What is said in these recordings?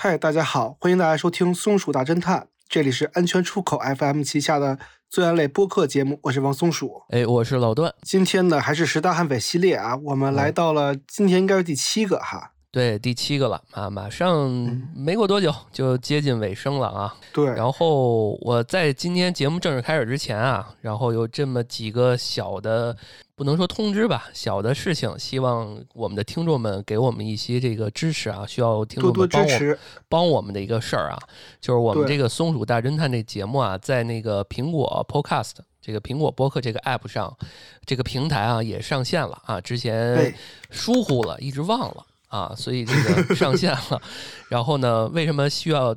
嗨，大家好，欢迎大家收听《松鼠大侦探》，这里是安全出口 FM 旗下的罪案类播客节目，我是王松鼠。哎，我是老段。今天呢，还是十大悍匪系列啊，我们来到了今天应该是第七个哈。对，第七个了啊，马上没过多久就接近尾声了啊。对，然后我在今天节目正式开始之前啊，然后有这么几个小的，不能说通知吧，小的事情，希望我们的听众们给我们一些这个支持啊，需要听众们帮我帮我们的一个事儿啊，就是我们这个松鼠大侦探这节目啊，在那个苹果 Podcast 这个苹果播客这个 App 上，这个平台啊也上线了啊，之前疏忽了，一直忘了。啊，所以这个 上线了，然后呢，为什么需要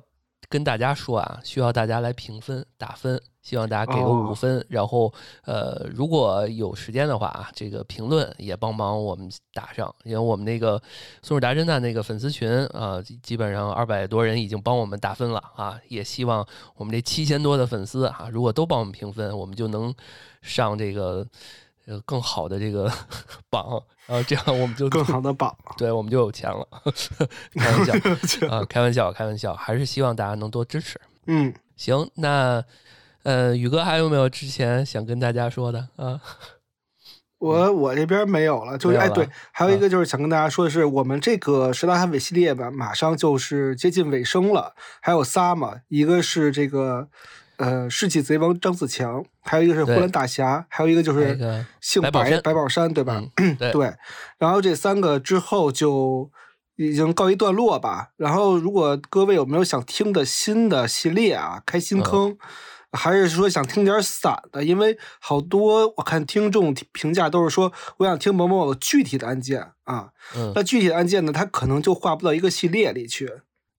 跟大家说啊？需要大家来评分打分，希望大家给个五分，然后呃，如果有时间的话啊，这个评论也帮忙我们打上，因为我们那个松鼠大侦探那个粉丝群啊，基本上二百多人已经帮我们打分了啊，也希望我们这七千多的粉丝啊，如果都帮我们评分，我们就能上这个。呃，更好的这个 榜，然后这样我们就更好的 榜，对我们就有钱了。开玩笑 啊，开玩笑，开玩笑，还是希望大家能多支持。嗯，行，那呃，宇哥还有没有之前想跟大家说的啊？我我这边没有了，就是哎，对，还有一个就是想跟大家说的是，我们这个十大悍匪系列吧，马上就是接近尾声了，还有仨嘛，一个是这个。呃，世纪贼王张子强，还有一个是呼兰大侠，还有一个就是姓白白宝山，对吧？对。然后这三个之后就已经告一段落吧。然后，如果各位有没有想听的新的系列啊，开新坑，还是说想听点散的？因为好多我看听众评价都是说，我想听某某某具体的案件啊。那具体的案件呢，它可能就划不到一个系列里去。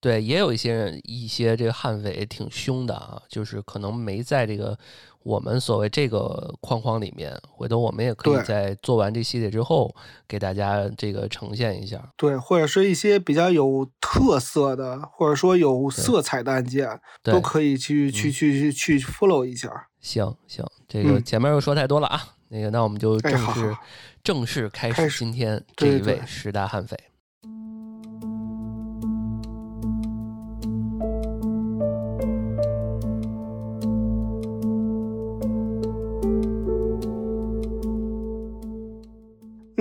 对，也有一些人一些这个悍匪挺凶的啊，就是可能没在这个我们所谓这个框框里面。回头我们也可以在做完这系列之后，给大家这个呈现一下。对，或者是一些比较有特色的，或者说有色彩的案件，都可以去去去去去 follow 一下。行行，这个前面又说太多了啊，那个那我们就正式正式开始今天这一位十大悍匪。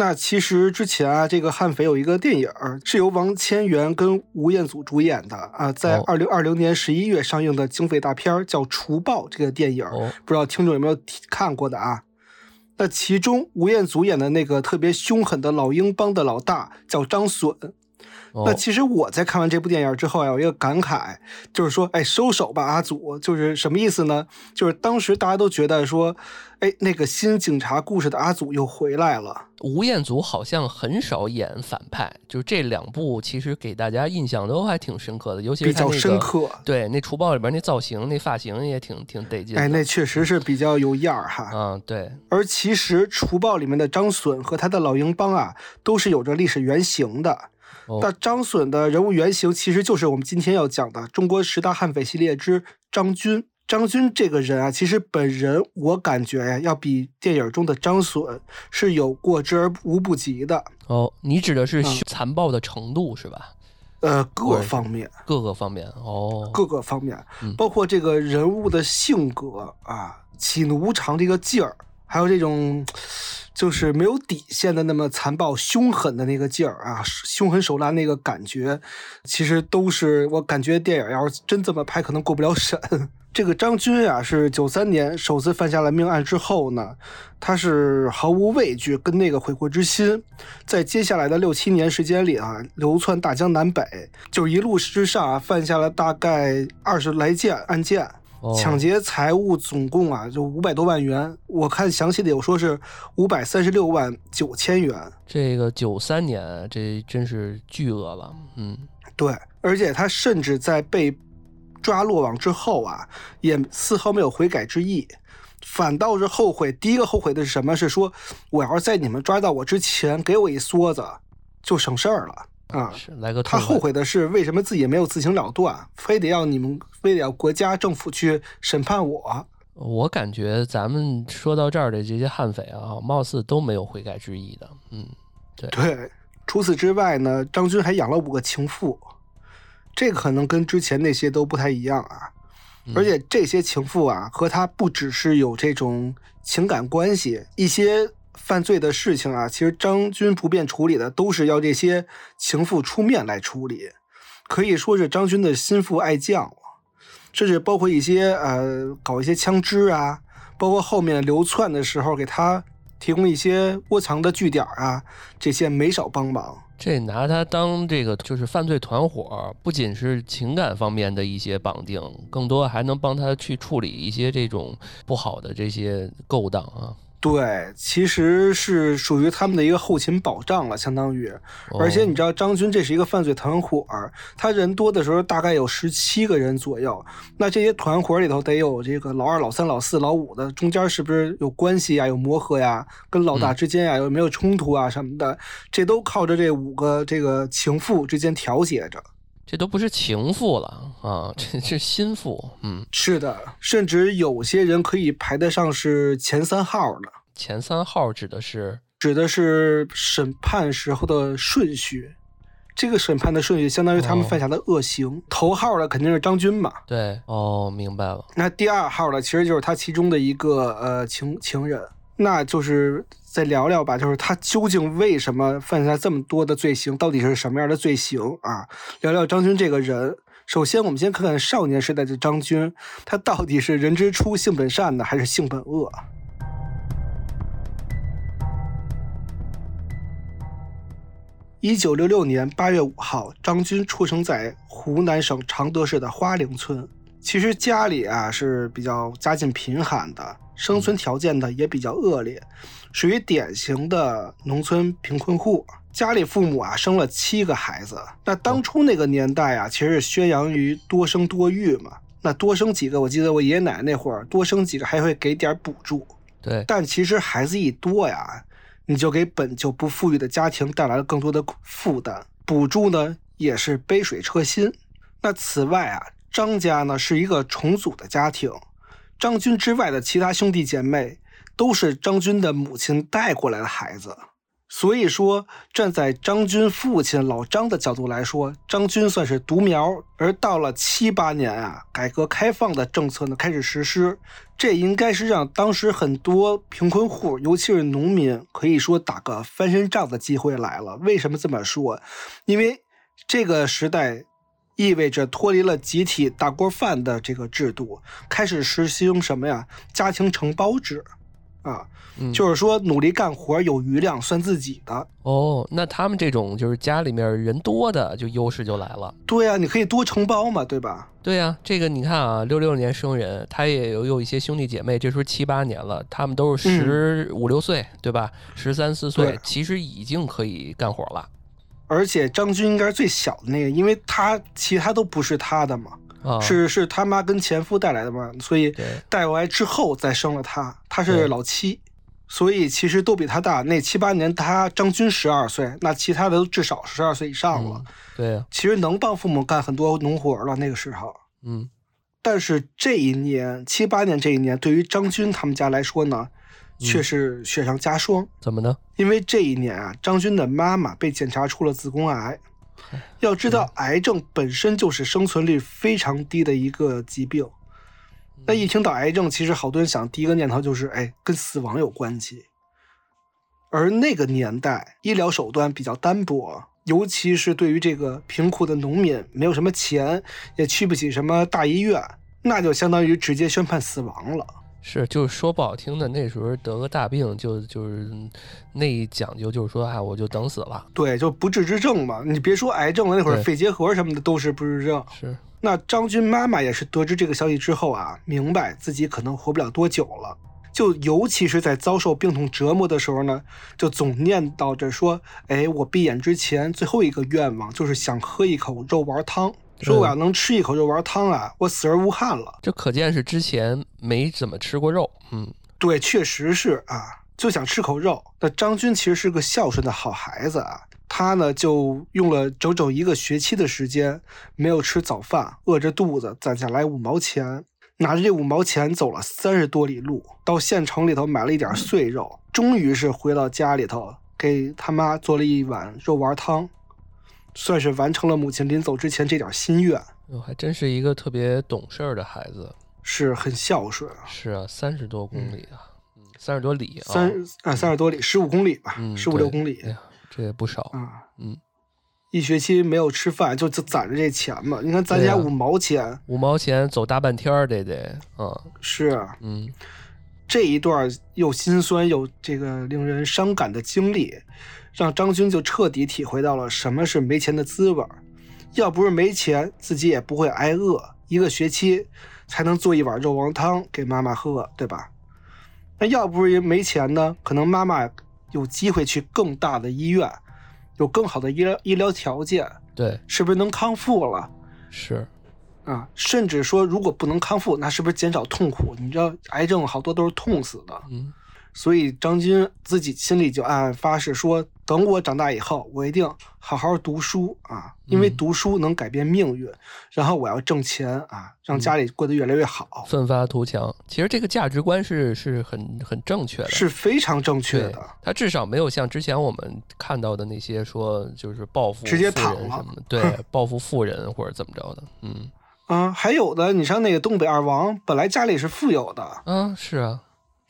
那其实之前啊，这个悍匪有一个电影是由王千源跟吴彦祖主演的啊，在二零二零年十一月上映的警匪大片叫《除暴》这个电影，不知道听众有没有看过的啊？那其中吴彦祖演的那个特别凶狠的老鹰帮的老大叫张隼。那其实我在看完这部电影之后啊有一个感慨，就是说，哎，收手吧，阿祖，就是什么意思呢？就是当时大家都觉得说，哎，那个新警察故事的阿祖又回来了。吴彦祖好像很少演反派，就是这两部其实给大家印象都还挺深刻的，尤其是比较深刻。对，那《除暴》里边那造型、那发型也挺挺得劲。哎，那确实是比较有样儿哈。嗯，对。而其实《除暴》里面的张隼和他的老鹰帮啊，都是有着历史原型的。那张隼的人物原型其实就是我们今天要讲的中国十大悍匪系列之张军。张军这个人啊，其实本人我感觉呀，要比电影中的张隼是有过之而无不及的。哦，你指的是残暴的程度是吧？呃，各方面，各个方面哦，各个方面，包括这个人物的性格啊，喜怒无常这个劲儿，还有这种。就是没有底线的那么残暴凶狠的那个劲儿啊，凶狠手辣那个感觉，其实都是我感觉电影要是真这么拍，可能过不了审。这个张军啊，是九三年首次犯下了命案之后呢，他是毫无畏惧跟那个悔过之心，在接下来的六七年时间里啊，流窜大江南北，就一路之上啊，犯下了大概二十来件案件。抢劫财物总共啊，就五百多万元。我看详细的有说是五百三十六万九千元。这个九三年，这真是巨额了。嗯，对，而且他甚至在被抓落网之后啊，也丝毫没有悔改之意，反倒是后悔。第一个后悔的是什么？是说我要是在你们抓到我之前给我一梭子，就省事儿了。啊，是来个他后悔的是为什么自己没有自行了断，非得要你们，非得要国家政府去审判我。我感觉咱们说到这儿的这些悍匪啊，貌似都没有悔改之意的。嗯，对对。除此之外呢，张军还养了五个情妇，这可能跟之前那些都不太一样啊。而且这些情妇啊，和他不只是有这种情感关系，一些犯罪的事情啊，其实张军不便处理的，都是要这些情妇出面来处理，可以说是张军的心腹爱将了。甚至包括一些呃，搞一些枪支啊，包括后面流窜的时候给他提供一些窝藏的据点啊，这些没少帮忙。这拿他当这个就是犯罪团伙，不仅是情感方面的一些绑定，更多还能帮他去处理一些这种不好的这些勾当啊。对，其实是属于他们的一个后勤保障了，相当于。而且你知道，张军这是一个犯罪团伙，他人多的时候大概有十七个人左右。那这些团伙里头得有这个老二、老三、老四、老五的，中间是不是有关系呀？有磨合呀？跟老大之间呀有没有冲突啊什么的？这都靠着这五个这个情妇之间调节着。这都不是情妇了啊，这是心腹。嗯，是的，甚至有些人可以排得上是前三号的。前三号指的是指的是审判时候的顺序，这个审判的顺序相当于他们犯下的恶行。头号的肯定是张军嘛？对，哦，明白了。那第二号的其实就是他其中的一个呃情情人，那就是。再聊聊吧，就是他究竟为什么犯下这么多的罪行？到底是什么样的罪行啊？聊聊张军这个人。首先，我们先看看少年时代的张军，他到底是人之初性本善呢，还是性本恶？一九六六年八月五号，张军出生在湖南省常德市的花岭村。其实家里啊是比较家境贫寒的，生存条件呢也比较恶劣。属于典型的农村贫困户，家里父母啊生了七个孩子。那当初那个年代啊，其实是宣扬于多生多育嘛。那多生几个，我记得我爷爷奶奶那会儿多生几个还会给点补助。对，但其实孩子一多呀，你就给本就不富裕的家庭带来了更多的负担。补助呢也是杯水车薪。那此外啊，张家呢是一个重组的家庭，张军之外的其他兄弟姐妹。都是张军的母亲带过来的孩子，所以说站在张军父亲老张的角度来说，张军算是独苗。而到了七八年啊，改革开放的政策呢开始实施，这应该是让当时很多贫困户，尤其是农民，可以说打个翻身仗的机会来了。为什么这么说？因为这个时代意味着脱离了集体大锅饭的这个制度，开始实行什么呀？家庭承包制。啊，就是说努力干活有余量算自己的哦。那他们这种就是家里面人多的，就优势就来了。对呀，你可以多承包嘛，对吧？对呀，这个你看啊，六六年生人，他也有有一些兄弟姐妹，这时候七八年了，他们都是十五六岁，对吧？十三四岁，其实已经可以干活了。而且张军应该是最小的那个，因为他其他都不是他的嘛。是是他妈跟前夫带来的嘛，所以带过来之后再生了他，他是老七，所以其实都比他大。那七八年他张军十二岁，那其他的都至少十二岁以上了。对，其实能帮父母干很多农活了那个时候。嗯，但是这一年七八年这一年，对于张军他们家来说呢，却是雪上加霜。怎么呢？因为这一年啊，张军的妈妈被检查出了子宫癌。要知道，癌症本身就是生存率非常低的一个疾病。那一听到癌症，其实好多人想第一个念头就是，哎，跟死亡有关系。而那个年代，医疗手段比较单薄，尤其是对于这个贫苦的农民，没有什么钱，也去不起什么大医院，那就相当于直接宣判死亡了。是，就是说不好听的，那时候得个大病，就就是那一讲究，就是说，哎，我就等死了。对，就不治之症嘛。你别说癌症了，那会儿肺结核什么的都是不治之症。是。那张军妈妈也是得知这个消息之后啊，明白自己可能活不了多久了，就尤其是在遭受病痛折磨的时候呢，就总念叨着说，哎，我闭眼之前最后一个愿望就是想喝一口肉丸汤。说我要能吃一口肉丸汤啊，我死而无憾了。这可见是之前没怎么吃过肉。嗯，对，确实是啊，就想吃口肉。那张军其实是个孝顺的好孩子啊，他呢就用了整整一个学期的时间，没有吃早饭，饿着肚子攒下来五毛钱，拿着这五毛钱走了三十多里路，到县城里头买了一点碎肉，终于是回到家里头，给他妈做了一碗肉丸汤。算是完成了母亲临走之前这点心愿。哟，还真是一个特别懂事儿的孩子，是很孝顺。是啊，三十多公里啊，嗯，三十多里啊，三啊三十多里，十五公里吧，嗯十五六公里这也不少，啊。嗯，一学期没有吃饭，就就攒着这钱嘛。你看咱家五毛钱，五毛钱走大半天儿得得，嗯是啊嗯这一段又心酸又这个令人伤感的经历，让张军就彻底体会到了什么是没钱的滋味儿。要不是没钱，自己也不会挨饿，一个学期才能做一碗肉王汤给妈妈喝，对吧？那要不是没钱呢，可能妈妈有机会去更大的医院，有更好的医疗医疗条件，对，是不是能康复了？是，啊，甚至说如果不能康复，那是不是减少痛苦？你知道，癌症好多都是痛死的。嗯所以张军自己心里就暗暗发誓说，等我长大以后，我一定好好读书啊，因为嗯读书能改变命运。然后我要挣钱啊，让家里过得越来越好，奋发图强。其实这个价值观是是很很正确的，是非常正确的。他至少没有像之前我们看到的那些说就是报复直接富躺什么的，对，报复富人或者怎么着的，嗯啊，还有的，你像那个东北二王，本来家里是富有的嗯，是啊，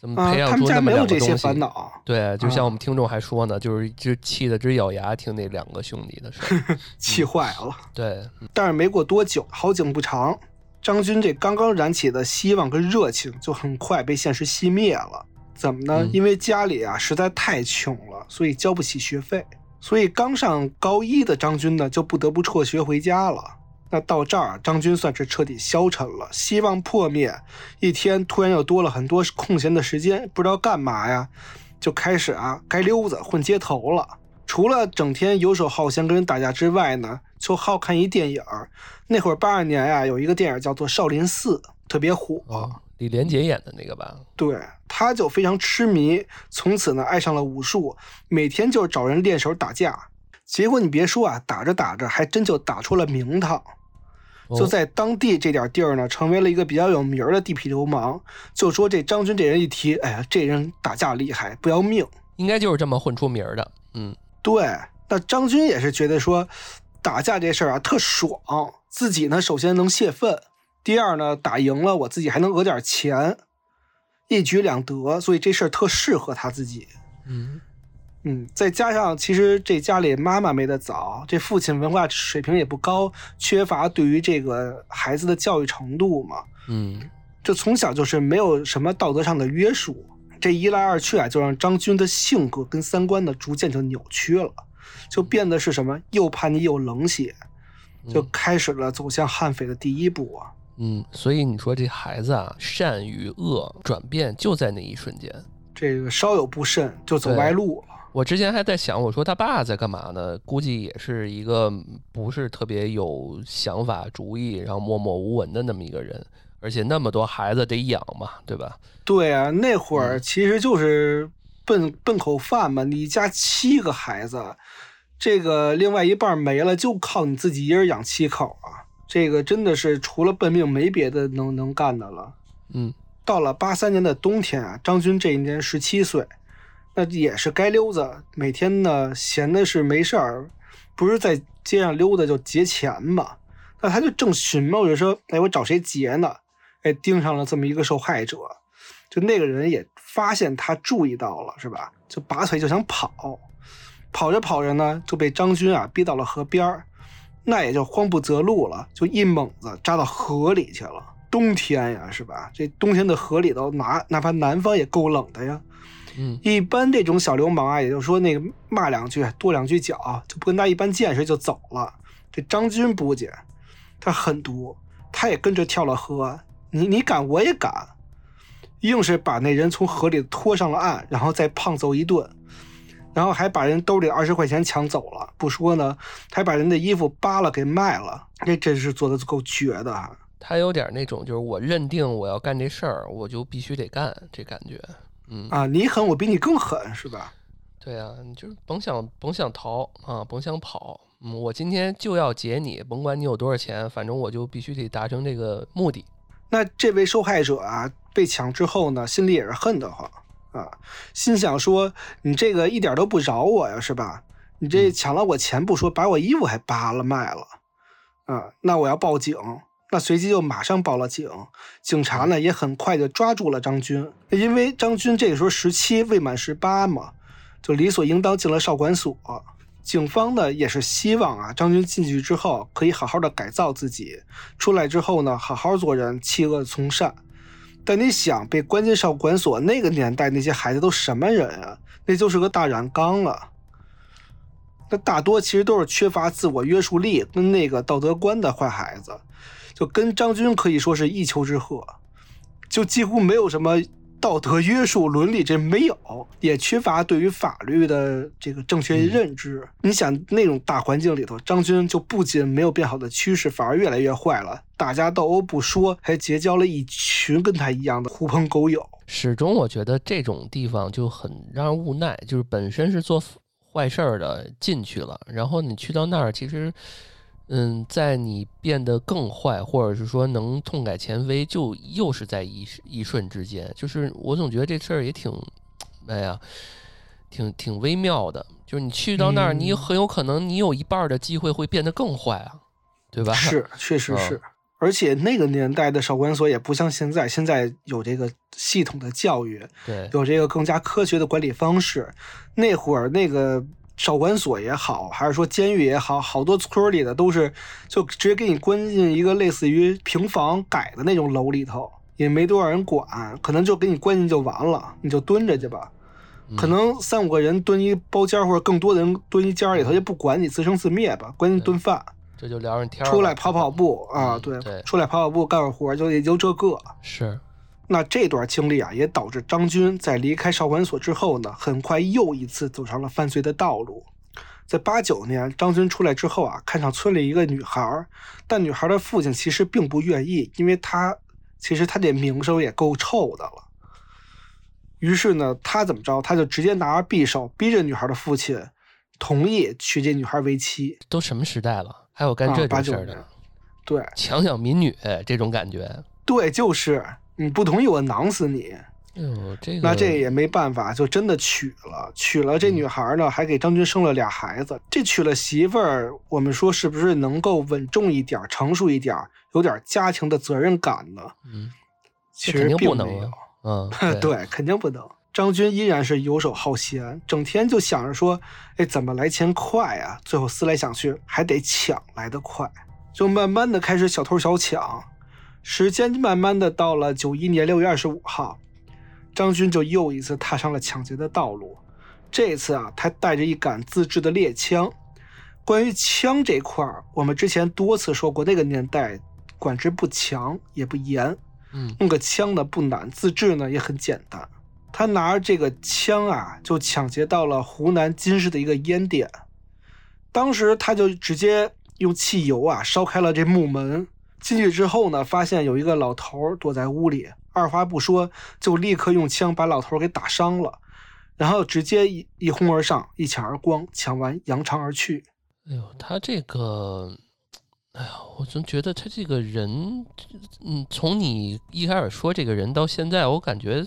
怎么啊，培养他们家出那么没有这些两个东西？烦恼，对，就像啊我们听众还说呢，就是就气得直咬牙听那两个兄弟的事儿。气坏了。对，但是没过多久，好景不长，张军这刚刚燃起的希望跟热情，就很快被现实熄灭了。怎么呢？嗯因为家里啊实在太穷了，所以交不起学费，所以刚上高一的张军呢，就不得不辍学回家了。那到这儿，张军算是彻底消沉了，希望破灭。一天突然又多了很多空闲的时间，不知道干嘛呀，就开始啊该溜子混街头了。除了整天游手好闲跟人打架之外呢，就好看一电影。那会儿八二年呀、有一个电影叫做《少林寺》，特别火。哦，李连杰演的那个吧？对，他就非常痴迷，从此呢爱上了武术，每天就是找人练手打架。结果你别说啊，打着打着还真就打出了名堂，就哦在当地这点地儿呢，成为了一个比较有名儿的地痞流氓。就说这张军这人一提，哎呀，这人打架厉害，不要命。应该就是这么混出名儿的。嗯对，那张军也是觉得说，打架这事儿啊特爽，自己呢首先能泄愤，第二呢打赢了我自己还能讹点钱，一举两得，所以这事儿特适合他自己。嗯嗯，再加上其实这家里妈妈没得早，这父亲文化水平也不高，缺乏对于这个孩子的教育程度嘛，嗯就从小就是没有什么道德上的约束。这一来二去啊，就让张军的性格跟三观呢逐渐就扭曲了，就变得是什么又叛逆又冷血，就开始了走向悍匪的第一步啊。嗯，所以你说这孩子啊，善与恶转变就在那一瞬间。这个稍有不慎就走歪路了。我之前还在想，我说他爸在干嘛呢？估计也是一个不是特别有想法、主意，然后默默无闻的那么一个人，而且那么多孩子得养嘛，对吧？对啊，那会儿嗯其实就是奔奔口饭嘛，你家七个孩子，这个另外一半没了，就靠你自己一人养七口啊。这个真的是除了奔命没别的能能干的了。嗯到了八三年的冬天啊，张军这一年十七岁，那也是街溜子，每天呢闲的是没事儿，不是在街上溜达就劫钱嘛。那他就正寻摸着说，哎，我找谁劫呢？哎，盯上了这么一个受害者，就那个人也发现他注意到了，是吧？就拔腿就想跑，跑着跑着呢，就被张军啊逼到了河边儿，那也就慌不择路了，就一猛子扎到河里去了。冬天呀，是吧？这冬天的河里头，哪哪怕南方也够冷的呀。嗯一般这种小流氓啊，也就是说那个骂两句，跺两句脚，就不跟他一般见识就走了。这张军不介，他狠毒，他也跟着跳了河。你你敢，我也敢，硬是把那人从河里拖上了岸，然后再胖揍一顿，然后还把人兜里二十块钱抢走了。不说呢，还把人的衣服扒了给卖了。这真是做的够绝的啊！他有点那种，就是我认定我要干这事儿，我就必须得干，这感觉。嗯啊，你狠，我比你更狠，是吧？对啊，你就是甭想甭想逃啊，甭想跑。嗯，我今天就要劫你，甭管你有多少钱，反正我就必须得达成这个目的。那这位受害者啊，被抢之后呢，心里也是恨得慌啊，心想说：“你这个一点都不饶我呀，是吧？你这抢了我钱不说，把我衣服还扒了卖了，啊，那我要报警。那随即就马上报了警，警察呢也很快就抓住了张军，因为张军这个时候十七未满十八嘛，就理所应当进了少管所。警方呢也是希望啊张军进去之后可以好好的改造自己，出来之后呢好好做人，弃恶从善。但你想被关进少管所，那个年代那些孩子都什么人啊？那就是个大染缸了！那大多其实都是缺乏自我约束力跟那个道德观的坏孩子。就跟张军可以说是一丘之貉，就几乎没有什么道德约束、伦理，这没有，也缺乏对于法律的这个正确认知。你想那种大环境里头，张军就不仅没有变好的趋势，反而越来越坏了。打架斗殴不说，还结交了一群跟他一样的狐朋狗友。始终我觉得这种地方就很让人无奈，就是本身是做坏事儿的进去了，然后你去到那儿，其实。嗯，在你变得更坏，或者是说能痛改前非，就又是在一一瞬之间。就是我总觉得这事儿也挺，哎呀，挺挺微妙的。就是你去到那儿，你很有可能你有一半的机会会变得更坏啊，对吧？是，确实是。而且那个年代的少管所也不像现在，现在有这个系统的教育，对，有这个更加科学的管理方式。那会儿那个。少管所也好，还是说监狱也好，好多村里的都是就直接给你关进一个类似于平房改的那种楼里头，也没多少人管，可能就给你关进就完了，你就蹲着去吧。可能三五个人蹲一包间，或者更多的人蹲一间里头，就不管你自生自灭吧，关进顿饭，这就聊上天出来跑跑步啊，对，出来跑跑步干会活，就也就这个。是。那这段经历啊，也导致张军在离开少管所之后呢，很快又一次走上了犯罪的道路。在八九年，张军出来之后啊，看上村里一个女孩，但女孩的父亲其实并不愿意，因为他其实他这名声也够臭的了。于是呢，他怎么着，他就直接拿着匕首，逼着女孩的父亲同意娶这女孩为妻。都什么时代了，还有干这种事儿的？对，强抢民女这种感觉。对，就是。你不同意，我囊死你！哟，这个那这也没办法，就真的娶了。娶了这女孩呢，还给张军生了俩孩子。这娶了媳妇儿，我们说是不是能够稳重一点、成熟一点、有点家庭的责任感呢？嗯，其实并没有。嗯，对，肯定不能。张军依然是游手好闲，整天就想着说，哎，怎么来钱快啊？最后思来想去，还得抢来的快，就慢慢的开始小偷小抢。时间慢慢的到了九一年六月二十五号，张军就又一次踏上了抢劫的道路。这次啊，他带着一杆自制的猎枪。关于枪这块儿，我们之前多次说过，那个年代管制不强也不严，嗯，弄个枪呢不难，自制呢也很简单。他拿着这个枪啊，就抢劫到了湖南金市的一个烟店。当时他就直接用汽油啊烧开了这木门。进去之后呢，发现有一个老头躲在屋里，二话不说就立刻用枪把老头给打伤了，然后直接一一哄而上，一抢而光，抢完扬长而去。哎呦，他这个，哎呀，我总觉得他这个人，嗯，从你一开始说这个人到现在，我感觉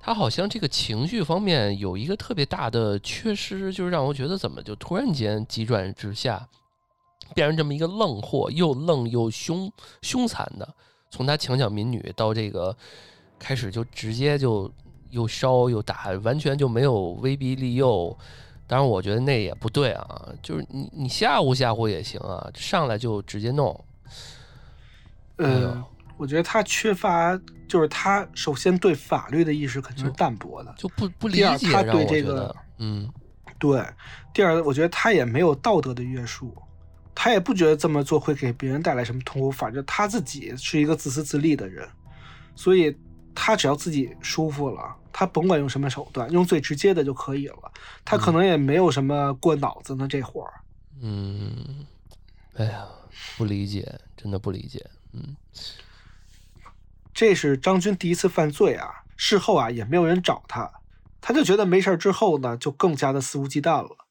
他好像这个情绪方面有一个特别大的缺失，就是让我觉得怎么就突然间急转直下。变成这么一个愣货，又愣又凶凶残的，从他强抢民女到这个开始就直接就又烧又打，完全就没有威逼利诱。当然，我觉得那也不对啊，就是你你吓唬吓唬也行啊，上来就直接弄。嗯，我觉得他缺乏，就是他首先对法律的意识肯定是淡薄的，就不不理解。他对这个，嗯，对。第二，我觉得他也没有道德的约束。他也不觉得这么做会给别人带来什么痛苦，反正他自己是一个自私自利的人，所以他只要自己舒服了，他甭管用什么手段，用最直接的就可以了。他可能也没有什么过脑子呢，这会儿。嗯，哎呀，不理解，真的不理解。嗯，这是张军第一次犯罪啊，事后啊也没有人找他，他就觉得没事之后呢，就更加的肆无忌惮了。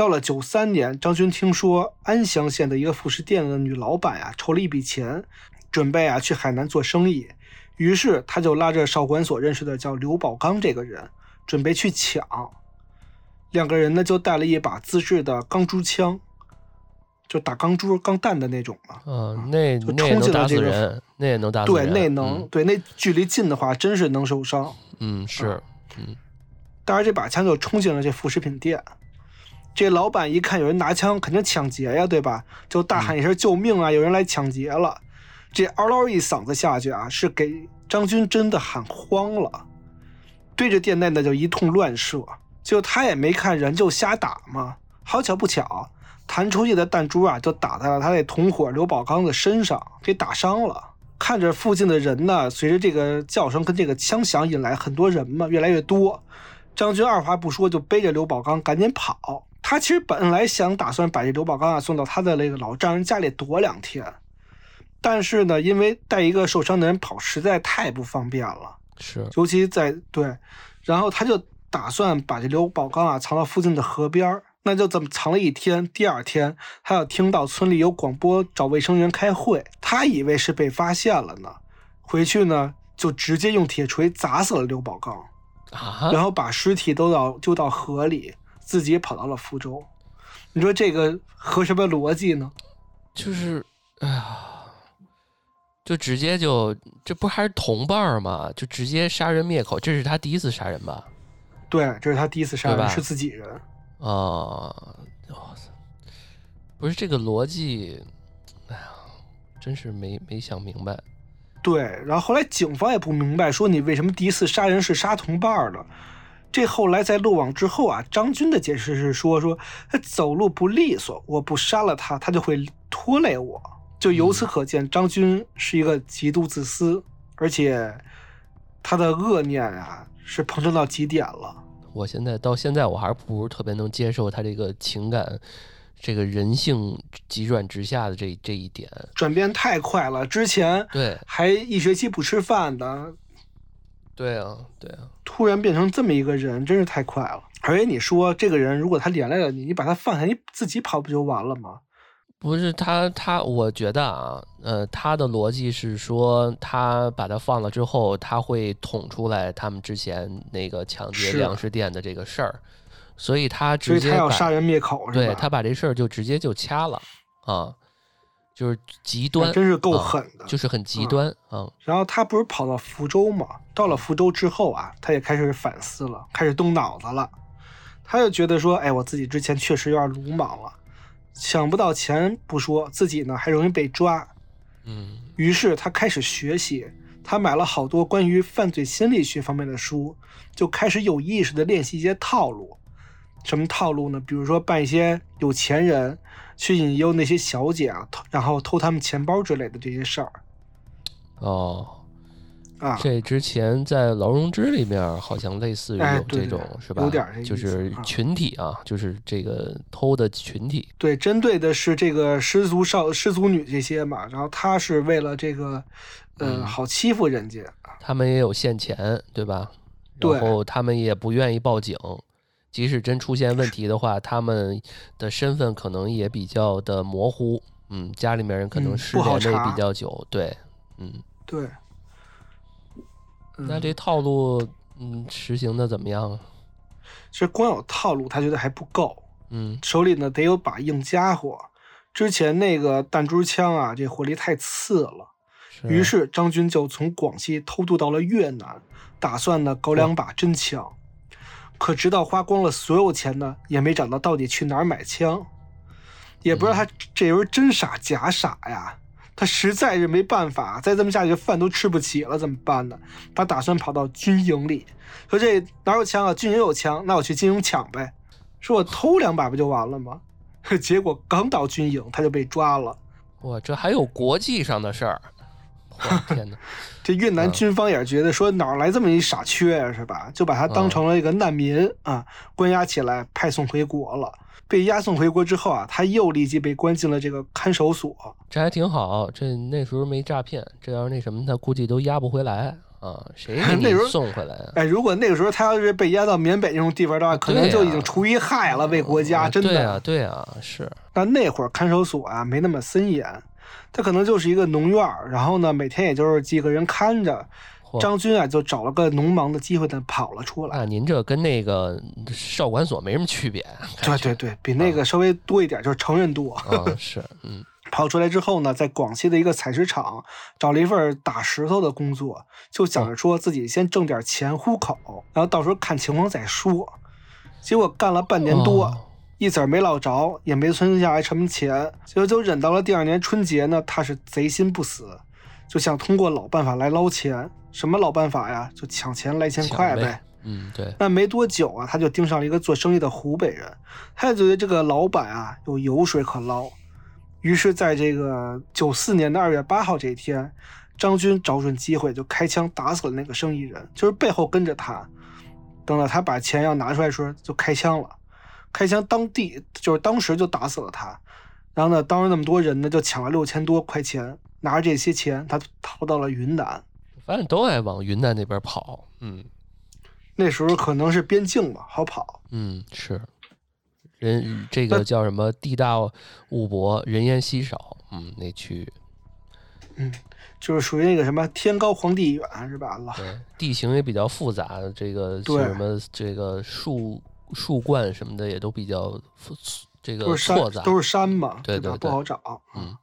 到了九三年，张军听说安乡县的一个服饰店的女老板啊筹了一笔钱，准备啊去海南做生意，于是他就拉着少管所认识的叫刘宝刚这个人，准备去抢。两个人呢就带了一把自制的钢珠枪，就打钢珠、钢弹的那种嘛。嗯，那就冲进了这个死人，那也能打死对，那能、对那距离近的话，真是能受伤。嗯，嗯是，嗯带着这把枪就冲进了这副食品店。这老板一看有人拿枪，肯定抢劫呀，对吧？就大喊一声“救命啊！有人来抢劫了！”这嗷嗷一嗓子下去啊，是给张军真的喊慌了，对着店内呢就一通乱射。就他也没看人，就瞎打嘛。好巧不巧，弹出去的弹珠啊，就打在了他那同伙刘宝刚的身上，给打伤了。看着附近的人呢，随着这个叫声跟这个枪响引来很多人嘛，越来越多。张军二话不说就背着刘宝刚赶紧跑。他其实本来想打算把这刘宝刚啊送到他的那个老丈人家里躲两天，但是呢，因为带一个受伤的人跑实在太不方便了，是，尤其在对，然后他就打算把这刘宝刚啊藏到附近的河边儿。那就这么藏了一天。第二天，他要听到村里有广播找卫生员开会，他以为是被发现了呢。回去呢，就直接用铁锤砸死了刘宝刚。啊，然后把尸体都到丢到河里，自己跑到了福州。你说这个和什么逻辑呢？就是，哎呀，就直接就这不还是同伴儿吗？就直接杀人灭口，这是他第一次杀人吧？对，这是他第一次杀人，是自己人。啊，哇塞，不是这个逻辑，哎呀，真是没没想明白。对，然后后来警方也不明白，说你为什么第一次杀人是杀同伴儿的。这后来在落网之后啊，张军的解释是说说他走路不利索，我不杀了他，他就会拖累我。就由此可见，张军是一个极度自私，而且他的恶念啊是膨胀到极点了。我现在到现在，我还是不是特别能接受他这个情感，这个人性急转直下的这这一点。转变太快了，之前对，还一学期不吃饭的，对啊，对啊，突然变成这么一个人，真是太快了。而且你说这个人如果他连累了你，你把他放下，你自己跑不就完了吗？不是他他，我觉得啊，呃，他的逻辑是说，他把他放了之后，他会捅出来他们之前那个抢劫粮食店的这个事儿，所以他直接要杀人灭口？对他把这事儿就直接就掐了啊，就是极端，真是够啊狠的。就是很极嗯端啊。然后他不是跑到福州嘛？到了福州之后啊，他也开始反思了，开始动脑子了。他就觉得说，哎，我自己之前确实有点鲁莽了，抢不到钱不说，自己呢还容易被抓。嗯于是他开始学习，他买了好多关于犯罪心理学方面的书，就开始有意识的练习一些套路。什么套路呢？比如说扮一些有钱人，去引诱那些小姐啊，偷然后偷他们钱包之类的这些事儿哦，啊。这之前在《劳荣枝》里面好像类似于有这种是吧？有点这就是啊群体啊，就是这个偷的群体。对，针对的是这个失足少、失足女这些嘛。然后他是为了这个，呃，嗯好欺负人家。他们也有现钱，对吧？对然后他们也不愿意报警，即使真出现问题的话，他们的身份可能也比较的模糊。嗯，家里面人可能嗯失不好联的也查比较久，对，嗯，对，嗯那这套路，嗯，实行的怎么样啊？其实光有套路，他觉得还不够，嗯手里呢得有把硬家伙。之前那个弹珠枪啊，这火力太次了。是于是张军就从广西偷渡到了越南，打算呢搞两把真枪。可直到花光了所有钱呢，也没找到到底去哪儿买枪，也不知道他这人真傻假傻呀。他实在是没办法，再这么下去饭都吃不起了，怎么办呢？他打算跑到军营里，说这哪有枪啊？军营有枪，那我去军营抢呗。说我偷两把不就完了吗？结果刚到军营，他就被抓了。哇，这还有国际上的事儿，我天哪！这越南嗯军方也是觉得说哪儿来这么一傻缺呀、是吧？就把他当成了一个难民啊，关押起来，派送回国了。被押送回国之后啊，他又立即被关进了这个看守所。这还挺好，这那时候没诈骗，这要是那什么，他估计都押不回来啊，谁 那时候送回来啊？哎，如果那个时候他要是被押到缅北那种地方的话，可能就已经除一害了，为国家真对啊，的。对啊，是，但那会儿看守所啊没那么森严，他可能就是一个农院儿，然后呢每天也就是几个人看着，张军啊就找了个农忙的机会他跑了出来。那您这跟那个少管所没什么区别。对对对，比那个稍微多一点，就是承认度。啊，是，嗯。跑出来之后呢，在广西的一个采石场找了一份打石头的工作，就想着说自己先挣点钱糊口，然后到时候看情况再说。结果干了半年多，一子儿没捞着，也没存下来什么钱，结果就忍到了第二年春节呢。他是贼心不死，就想通过老办法来捞钱。什么老办法呀？就抢钱来钱快呗。嗯，对。那没多久啊，他就盯上了一个做生意的湖北人，他就觉得这个老板啊有油水可捞。于是，在这个九四年的二月八号这一天，张军找准机会就开枪打死了那个生意人，就是背后跟着他。等到他把钱要拿出来的时候，就开枪了。开枪当地就是当时就打死了他。然后呢，当时那么多人呢，就抢了六千多块钱，拿着这些钱，他逃到了云南。反正都爱往云南那边跑。嗯，那时候可能是边境吧，好跑。嗯，是。人这个叫什么？地大物博，人烟稀少。嗯，那区域，嗯，就是属于那个什么天高皇帝远，是吧？对，地形也比较复杂。这个什么，这个树树冠什么的也都比较这个错杂，都是山嘛，对对，不好找。嗯，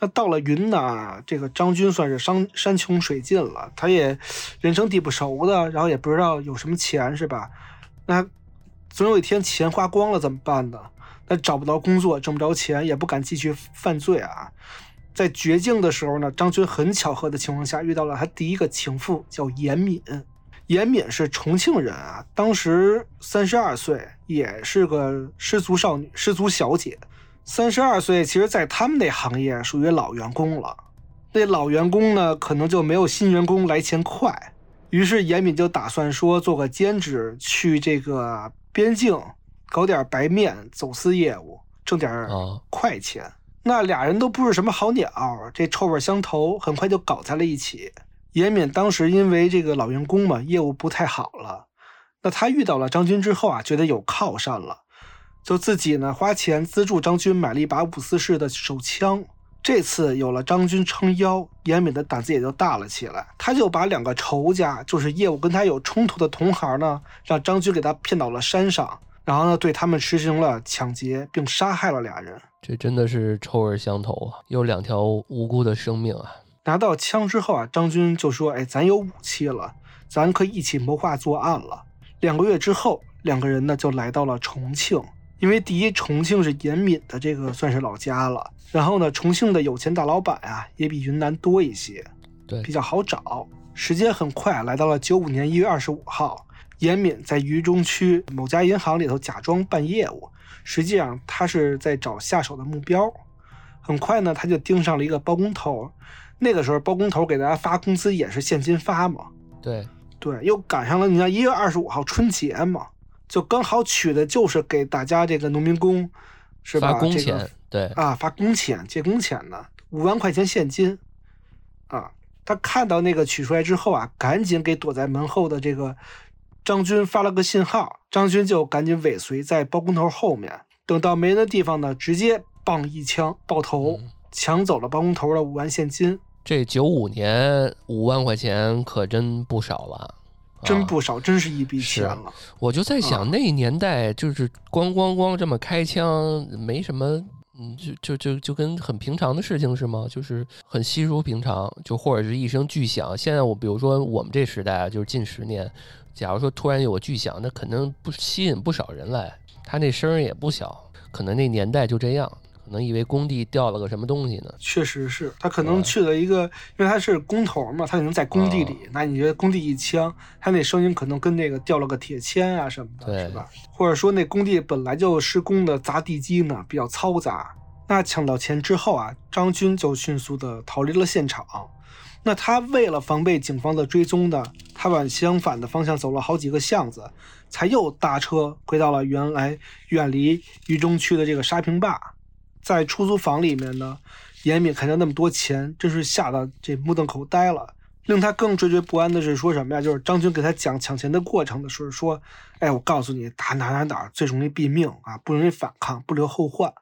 那到了云南，这个张军算是山山穷水尽了，他也人生地不熟的，然后也不知道有什么钱，是吧？那。总有一天钱花光了怎么办呢？那找不到工作，挣不着钱，也不敢继续犯罪啊。在绝境的时候呢，张军很巧合的情况下遇到了他第一个情妇，叫严敏。严敏是重庆人啊，当时三十二岁，也是个失足少女、失足小姐。三十二岁，其实在他们那行业属于老员工了。那老员工呢，可能就没有新员工来钱快。于是严敏就打算说做个兼职，去这个。边境搞点白面走私业务，挣点快钱。那俩人都不是什么好鸟，这臭味相投，很快就搞在了一起。严敏当时因为这个老员工嘛，业务不太好了。那他遇到了张军之后啊，觉得有靠山了，就自己呢花钱资助张军买了一把五四式的手枪。这次有了张军撑腰，严敏的胆子也就大了起来。他就把两个仇家，就是业务跟他有冲突的同行呢，让张军给他骗到了山上，然后呢，对他们实行了抢劫，并杀害了俩人。这真的是臭味相投啊！有两条无辜的生命啊！拿到枪之后啊，张军就说：“哎，咱有武器了，咱可以一起谋划作案了。”两个月之后，两个人呢就来到了重庆。因为第一，重庆是严敏的这个算是老家了。然后呢，重庆的有钱大老板啊，也比云南多一些，对，比较好找。时间很快来到了九五年一月二十五号，严敏在渝中区某家银行里头假装办业务，实际上他是在找下手的目标。很快呢，他就盯上了一个包工头。那个时候，包工头给大家发工资也是现金发嘛。对对，又赶上了你看一月二十五号春节嘛。就刚好取的就是给大家这个农民工，是吧？发工钱，对啊，发工钱借工钱的五万块钱现金，啊，他看到那个取出来之后啊，赶紧给躲在门后的这个张军发了个信号，张军就赶紧尾随在包工头后面，等到没人的地方呢，直接棒一枪爆头，抢走了包工头的五万现金。这九五年五万块钱可真不少了。真不少，真是一笔钱了。我就在想，那年代就是咣咣咣这么开枪，没什么，嗯，就就就就跟很平常的事情是吗？就是很稀疏平常，就或者是一声巨响。现在我比如说我们这时代啊，就是近十年，假如说突然有个巨响，那肯定不吸引不少人来。他那声也不小，可能那年代就这样。可能以为工地掉了个什么东西呢？确实是他可能去了一个，因为他是工头嘛，他可能在工地里。那你觉得工地一枪，他那声音可能跟那个掉了个铁钎啊什么的，是吧？或者说那工地本来就施工的砸地基呢，比较嘈杂。那抢到钱之后啊，张军就迅速的逃离了现场。那他为了防备警方的追踪呢，他往相反的方向走了好几个巷子，才又搭车回到了原来远离渝中区的这个沙坪坝。在出租房里面呢，严敏看见那么多钱，真是吓得这目瞪口呆了。令他更惴惴不安的是说什么呀？就是张军给他讲抢钱的过程的时候说：“哎，我告诉你，打哪哪哪最容易毙命啊，不容易反抗，不留后患。”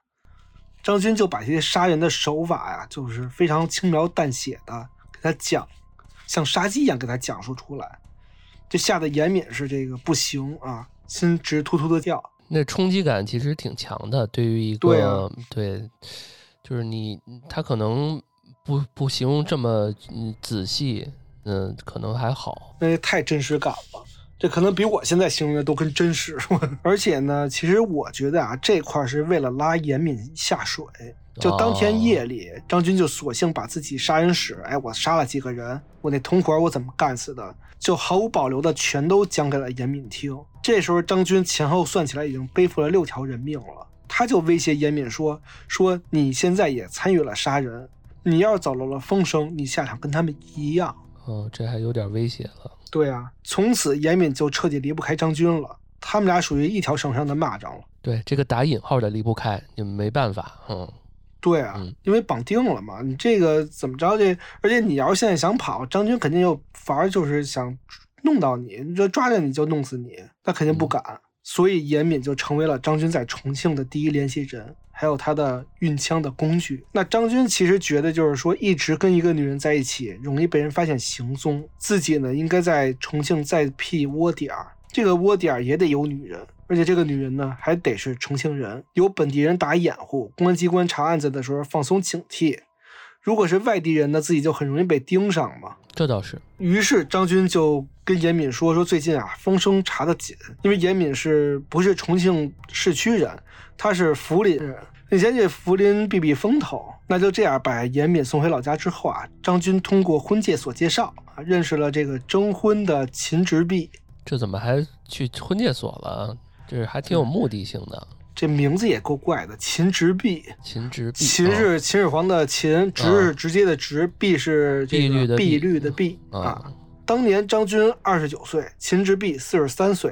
张军就把这些杀人的手法呀，就是非常轻描淡写的给他讲，像杀鸡一样给他讲述出来，这吓得严敏是这个不行啊，心直突突的跳。那冲击感其实挺强的，对于一对个啊对，就是你他可能不不形容这么嗯仔细，嗯，可能还好。那太真实感了。这可能比我现在形容的都更真实，而且呢，其实我觉得啊，这块儿是为了拉严敏下水。就当天夜里，张军就索性把自己杀人史，哎，我杀了几个人，我那同伙我怎么干死的，就毫无保留的全都讲给了严敏听。这时候，张军前后算起来已经背负了六条人命了。他就威胁严敏说：“说你现在也参与了杀人，你要是走漏了风声，你下场跟他们一样。”哦，这还有点威胁了。对啊，从此严敏就彻底离不开张军了，他们俩属于一条绳上的蚂蚱了。对，这个打引号的离不开，你们没办法。嗯，对啊，嗯因为绑定了嘛，你这个怎么着这？而且你要是现在想跑，张军肯定又反而，就是想弄到你，你这抓着你就弄死你，那肯定不敢。所以严敏就成为了张军在重庆的第一联系人，还有他的运枪的工具。那张军其实觉得就是说，一直跟一个女人在一起，容易被人发现行踪，自己呢应该在重庆再辟窝点儿，这个窝点儿也得有女人。而且这个女人呢，还得是重庆人，有本地人打掩护，公安机关查案子的时候放松警惕。如果是外地人呢，自己就很容易被盯上嘛。这倒是。于是张军就跟严敏说：“说最近啊，风声查得紧，因为严敏是不是重庆市区人，他是涪陵人，你先去涪陵避避风头。那就这样，把严敏送回老家之后啊，张军通过婚介所介绍啊，认识了这个征婚的秦直弼。这怎么还去婚介所了？这还挺有目的性的。这名字也够怪的，秦直弼。秦直弼，秦是秦始皇的秦，直是直接的直，弼是这个碧绿的碧啊啊。当年张军二十九岁，秦直弼四十三岁，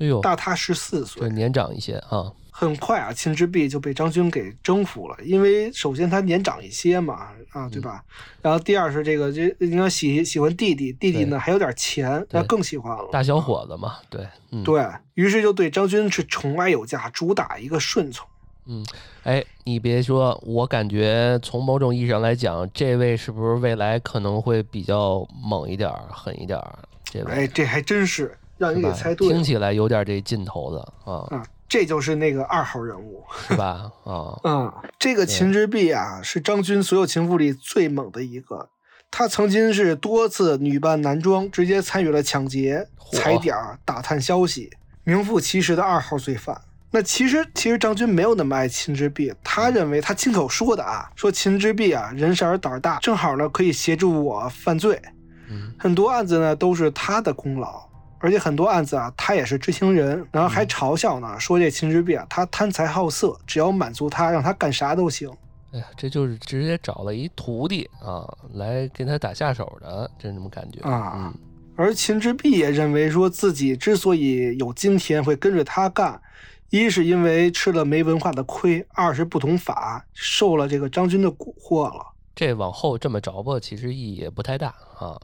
哎呦，大他十四对，岁。年长一些啊。很快啊，秦直弼就被张军给征服了，因为首先他年长一些嘛，啊，对吧？然后第二是这个，这你要喜喜欢弟弟，弟弟呢还有点钱，那更喜欢了。大小伙子嘛，对，嗯，对于是就对张军是宠爱有加，主打一个顺从。嗯，哎，你别说，我感觉从某种意义上来讲，这位是不是未来可能会比较猛一点儿、狠一点儿？这位，哎，这还真是让你给猜对了听起来有点这劲头子啊，啊！这就是那个二号人物。是吧？啊，嗯、这个秦之璧啊，是张军所有情妇里最猛的一个。他曾经是多次女扮男装，直接参与了抢劫、踩点儿、打探消息，名副其实的二号罪犯。那其实，其实张军没有那么爱秦之璧，他认为他亲口说的啊，说秦之璧啊人傻而胆儿大，正好呢可以协助我犯罪，嗯，很多案子呢都是他的功劳，而且很多案子啊他也是知情人，然后还嘲笑呢，说这秦之璧啊他贪财好色，只要满足他，让他干啥都行。哎呀，这就是直接找了一徒弟啊，来给他打下手的，这么感觉。啊嗯，而秦之璧也认为说自己之所以有今天会跟着他干，一是因为吃了没文化的亏，二是不懂法，受了这个张军的蛊惑了，这往后这么着吧，其实意义也不太大啊。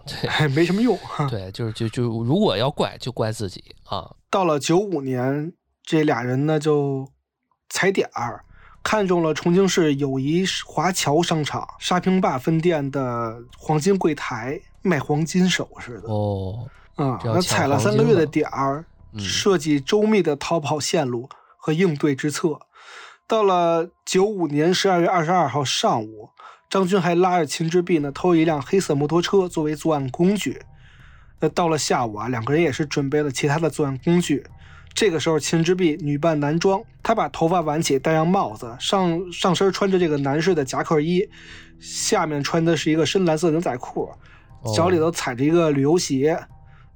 没什么用。哈。对，就是就就如果要怪，就怪自己啊。到了九五年，这俩人呢就踩点儿，看中了重庆市友谊华侨商场沙坪坝分店的黄金柜台，卖黄金首饰的。哦，啊，那踩了三个月的点儿，嗯设计周密的逃跑线路和应对之策。到了九五年十二月二十二号上午，张军还拉着秦之璧呢偷一辆黑色摩托车作为作案工具。那到了下午啊，两个人也是准备了其他的作案工具。这个时候，秦之璧女扮男装，她把头发挽起，戴上帽子，上上身穿着这个男士的夹克衣，下面穿的是一个深蓝色牛仔裤，脚里头踩着一个旅游鞋。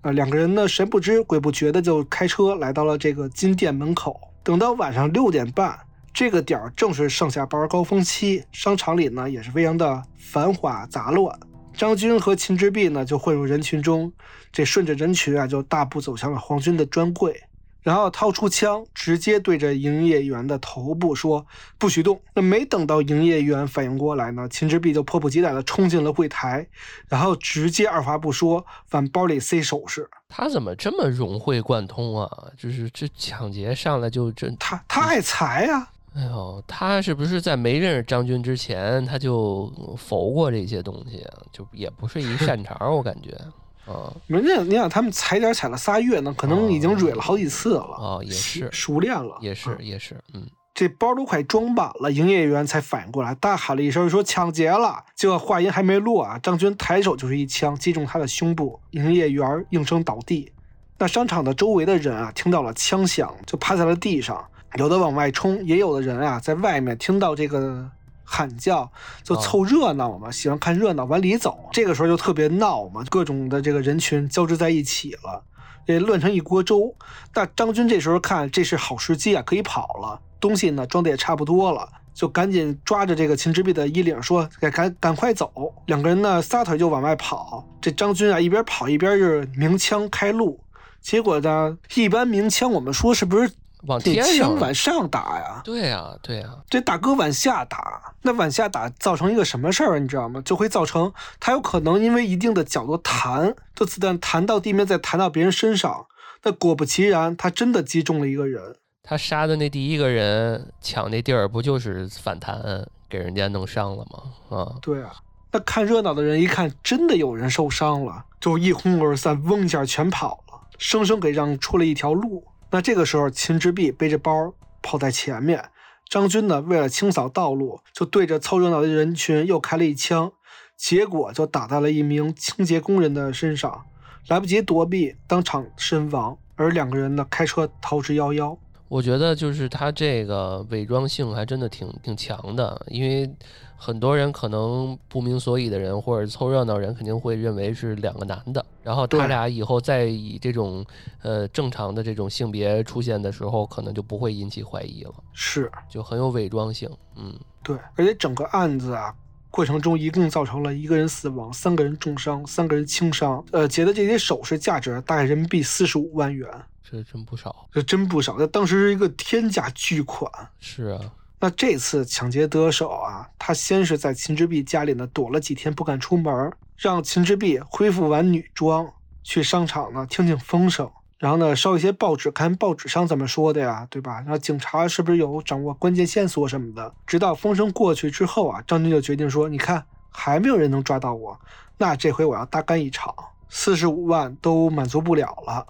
啊，两个人呢神不知鬼不觉的就开车来到了这个金店门口。等到晚上六点半，这个点儿正是上下班高峰期，商场里呢也是非常的繁华杂乱。张军和秦之璧呢就混入人群中，这顺着人群啊就大步走向了黄军的专柜，然后掏出枪，直接对着营业员的头部说：“不许动！”那没等到营业员反应过来呢，秦之璧就迫不及待地冲进了柜台，然后直接二话不说往包里塞首饰。他怎么这么融会贯通啊？就是这抢劫上来就真他他爱财呀、哎呦，他是不是在没认识张军之前，他就否过这些东西啊？就也不是一擅长，我感觉。啊，人家你想，他们踩点踩了仨月呢，可能已经蕊了好几次了。哦，也是熟练了，也是也是，嗯。这包都快装满了，营业员才反应过来，大喊了一声说：“抢劫了！”结果话音还没落啊，张军抬手就是一枪，击中他的胸部，营业员应声倒地。那商场的周围的人啊，听到了枪响，就趴在了地上，有的往外冲，也有的人啊，在外面听到这个喊叫，就凑热闹嘛，喜欢看热闹，往里走。这个时候就特别闹嘛，各种的这个人群交织在一起了，这乱成一锅粥。那张军这时候看，这是好时机啊，可以跑了。东西呢装的也差不多了，就赶紧抓着这个秦之璧的衣领，说：“赶赶赶快走！”两个人呢撒腿就往外跑。这张军啊一边跑一边就是鸣枪开路。结果呢，一般鸣枪我们说是不是往天上往上打呀？对呀，对呀。这大哥往下打，那往下打造成一个什么事儿你知道吗？就会造成他有可能因为一定的角度弹，这子弹弹到地面再弹到别人身上。那果不其然，他真的击中了一个人。他杀的那第一个人抢那地儿，不就是反弹给人家弄伤了吗？啊，对啊。那看热闹的人一看，真的有人受伤了，就一哄而散，嗡一下全跑了，生生给让出了一条路。那这个时候，秦之璧背着包跑在前面，张军呢，为了清扫道路，就对着凑热闹的人群又开了一枪，结果就打在了一名清洁工人的身上，来不及躲避，当场身亡。而两个人呢，开车逃之夭夭。我觉得就是他这个伪装性还真的挺挺强的，因为很多人可能不明所以的人或者凑热闹人肯定会认为是两个男的，然后他俩以后再以这种呃正常的这种性别出现的时候，可能就不会引起怀疑了。是，就很有伪装性。嗯，对，而且整个案子啊过程中一共造成了一个人死亡，三个人重伤，三个人轻伤。呃，劫的这些首饰价值大概人民币四十五万元。这真不少，这真不少。那当时是一个天价巨款。是啊，那这次抢劫得手啊，他先是在秦之璧家里呢躲了几天，不敢出门，让秦之璧恢复完女装，去商场呢听听风声，然后呢烧一些报纸，看报纸上怎么说的呀，对吧？然后警察是不是有掌握关键线索什么的？直到风声过去之后啊，张军就决定说：“你看，还没有人能抓到我，那这回我要大干一场，四十五万都满足不了了。”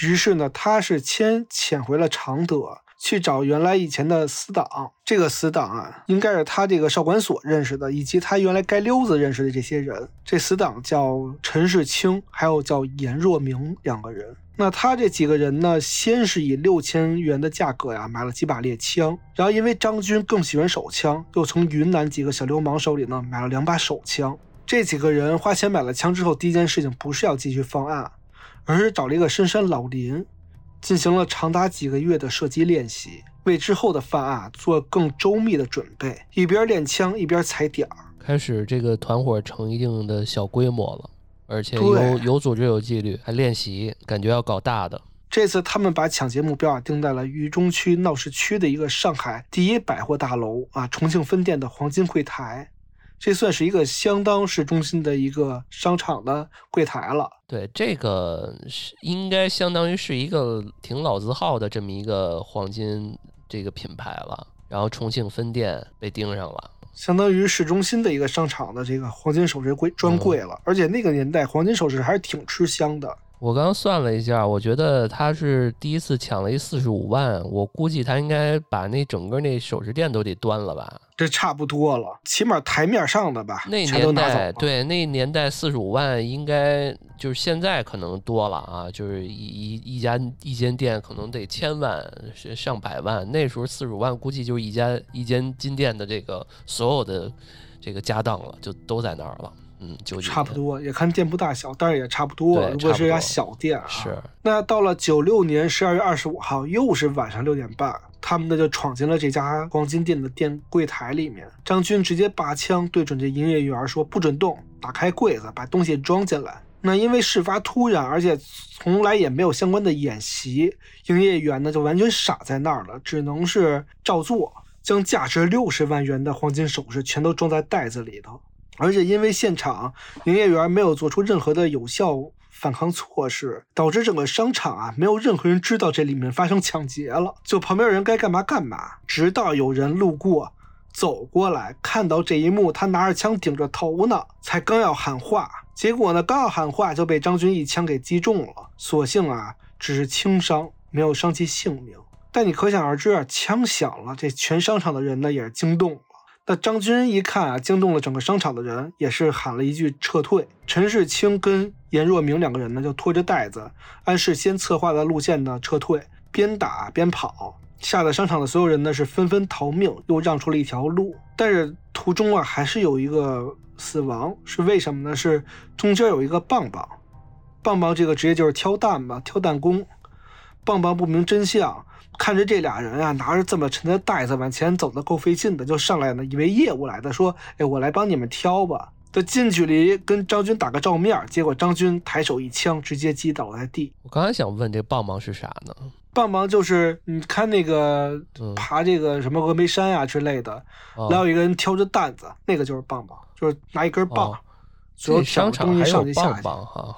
于是呢，他是先潜回了常德，去找原来以前的死党。这个死党啊，应该是他这个少管所认识的，以及他原来街溜子认识的这些人。这死党叫陈世清，还有叫严若明两个人。那他这几个人呢，先是以六千元的价格呀买了几把猎枪，然后因为张军更喜欢手枪，又从云南几个小流氓手里呢买了两把手枪。这几个人花钱买了枪之后，第一件事情不是要继续放案。而是找了一个深山老林，进行了长达几个月的射击练习，为之后的犯案做更周密的准备。一边练枪一边踩点儿，开始这个团伙成一定的小规模了，而且有有组织有纪律，还练习，感觉要搞大的。这次他们把抢劫目标啊定在了渝中区闹市区的一个上海第一百货大楼啊重庆分店的黄金柜台。这算是一个相当市中心的一个商场的柜台了。对，这个是应该相当于是一个挺老字号的这么一个黄金这个品牌了。然后重庆分店被盯上了，相当于市中心的一个商场的这个黄金首饰柜专柜了。而且那个年代黄金首饰还是挺吃香的。我刚刚算了一下，我觉得他是第一次抢了一四十五万，我估计他应该把那整个那首饰店都得端了吧？这差不多了，起码台面上的吧。那年代对，那年代四十五万应该就是现在可能多了啊，就是一一一家一间店可能得千万上百万，那时候四十五万估计就是一家一间金店的这个所有的这个家当了，就都在那儿了。嗯，就差不多，也看店铺大小，但是也差不多。如果是家小店啊，是。那到了九六年十二月二十五号，又是晚上六点半，他们呢就闯进了这家黄金店的店柜台里面。张军直接拔枪对准这营业员说：“不准动，打开柜子，把东西装进来。”那因为事发突然，而且从来也没有相关的演习，营业员呢就完全傻在那儿了，只能是照做，将价值六十万元的黄金首饰全都装在袋子里头。而且因为现场营业员没有做出任何的有效反抗措施，导致整个商场啊没有任何人知道这里面发生抢劫了，就旁边人该干嘛干嘛。直到有人路过走过来，看到这一幕，他拿着枪顶着头呢，才刚要喊话，结果呢刚要喊话就被张军一枪给击中了，所幸啊只是轻伤，没有伤及性命。但你可想而知啊，枪响了，这全商场的人呢也是惊动。那张军一看啊，惊动了整个商场的人，也是喊了一句撤退。陈世清跟严若明两个人呢，就拖着袋子，按事先策划的路线呢撤退，边打边跑，吓得商场的所有人呢是纷纷逃命，又让出了一条路。但是途中啊，还是有一个死亡，是为什么呢？是中间有一个棒棒，棒棒这个职业就是挑担吧，挑担工。棒棒不明真相。看着这俩人啊，拿着这么沉的袋子往前走的够费劲的，就上来了，以为业务来的，说：“哎，我来帮你们挑吧。”就近距离跟张军打个照面，结果张军抬手一枪，直接击倒在地。我刚才想问，这棒棒是啥呢？棒棒就是你看那个爬这个什么峨眉山啊之类的，然后有一个人挑着担子，那个就是棒棒，就是拿一根棒，所有商场还有棒棒哈，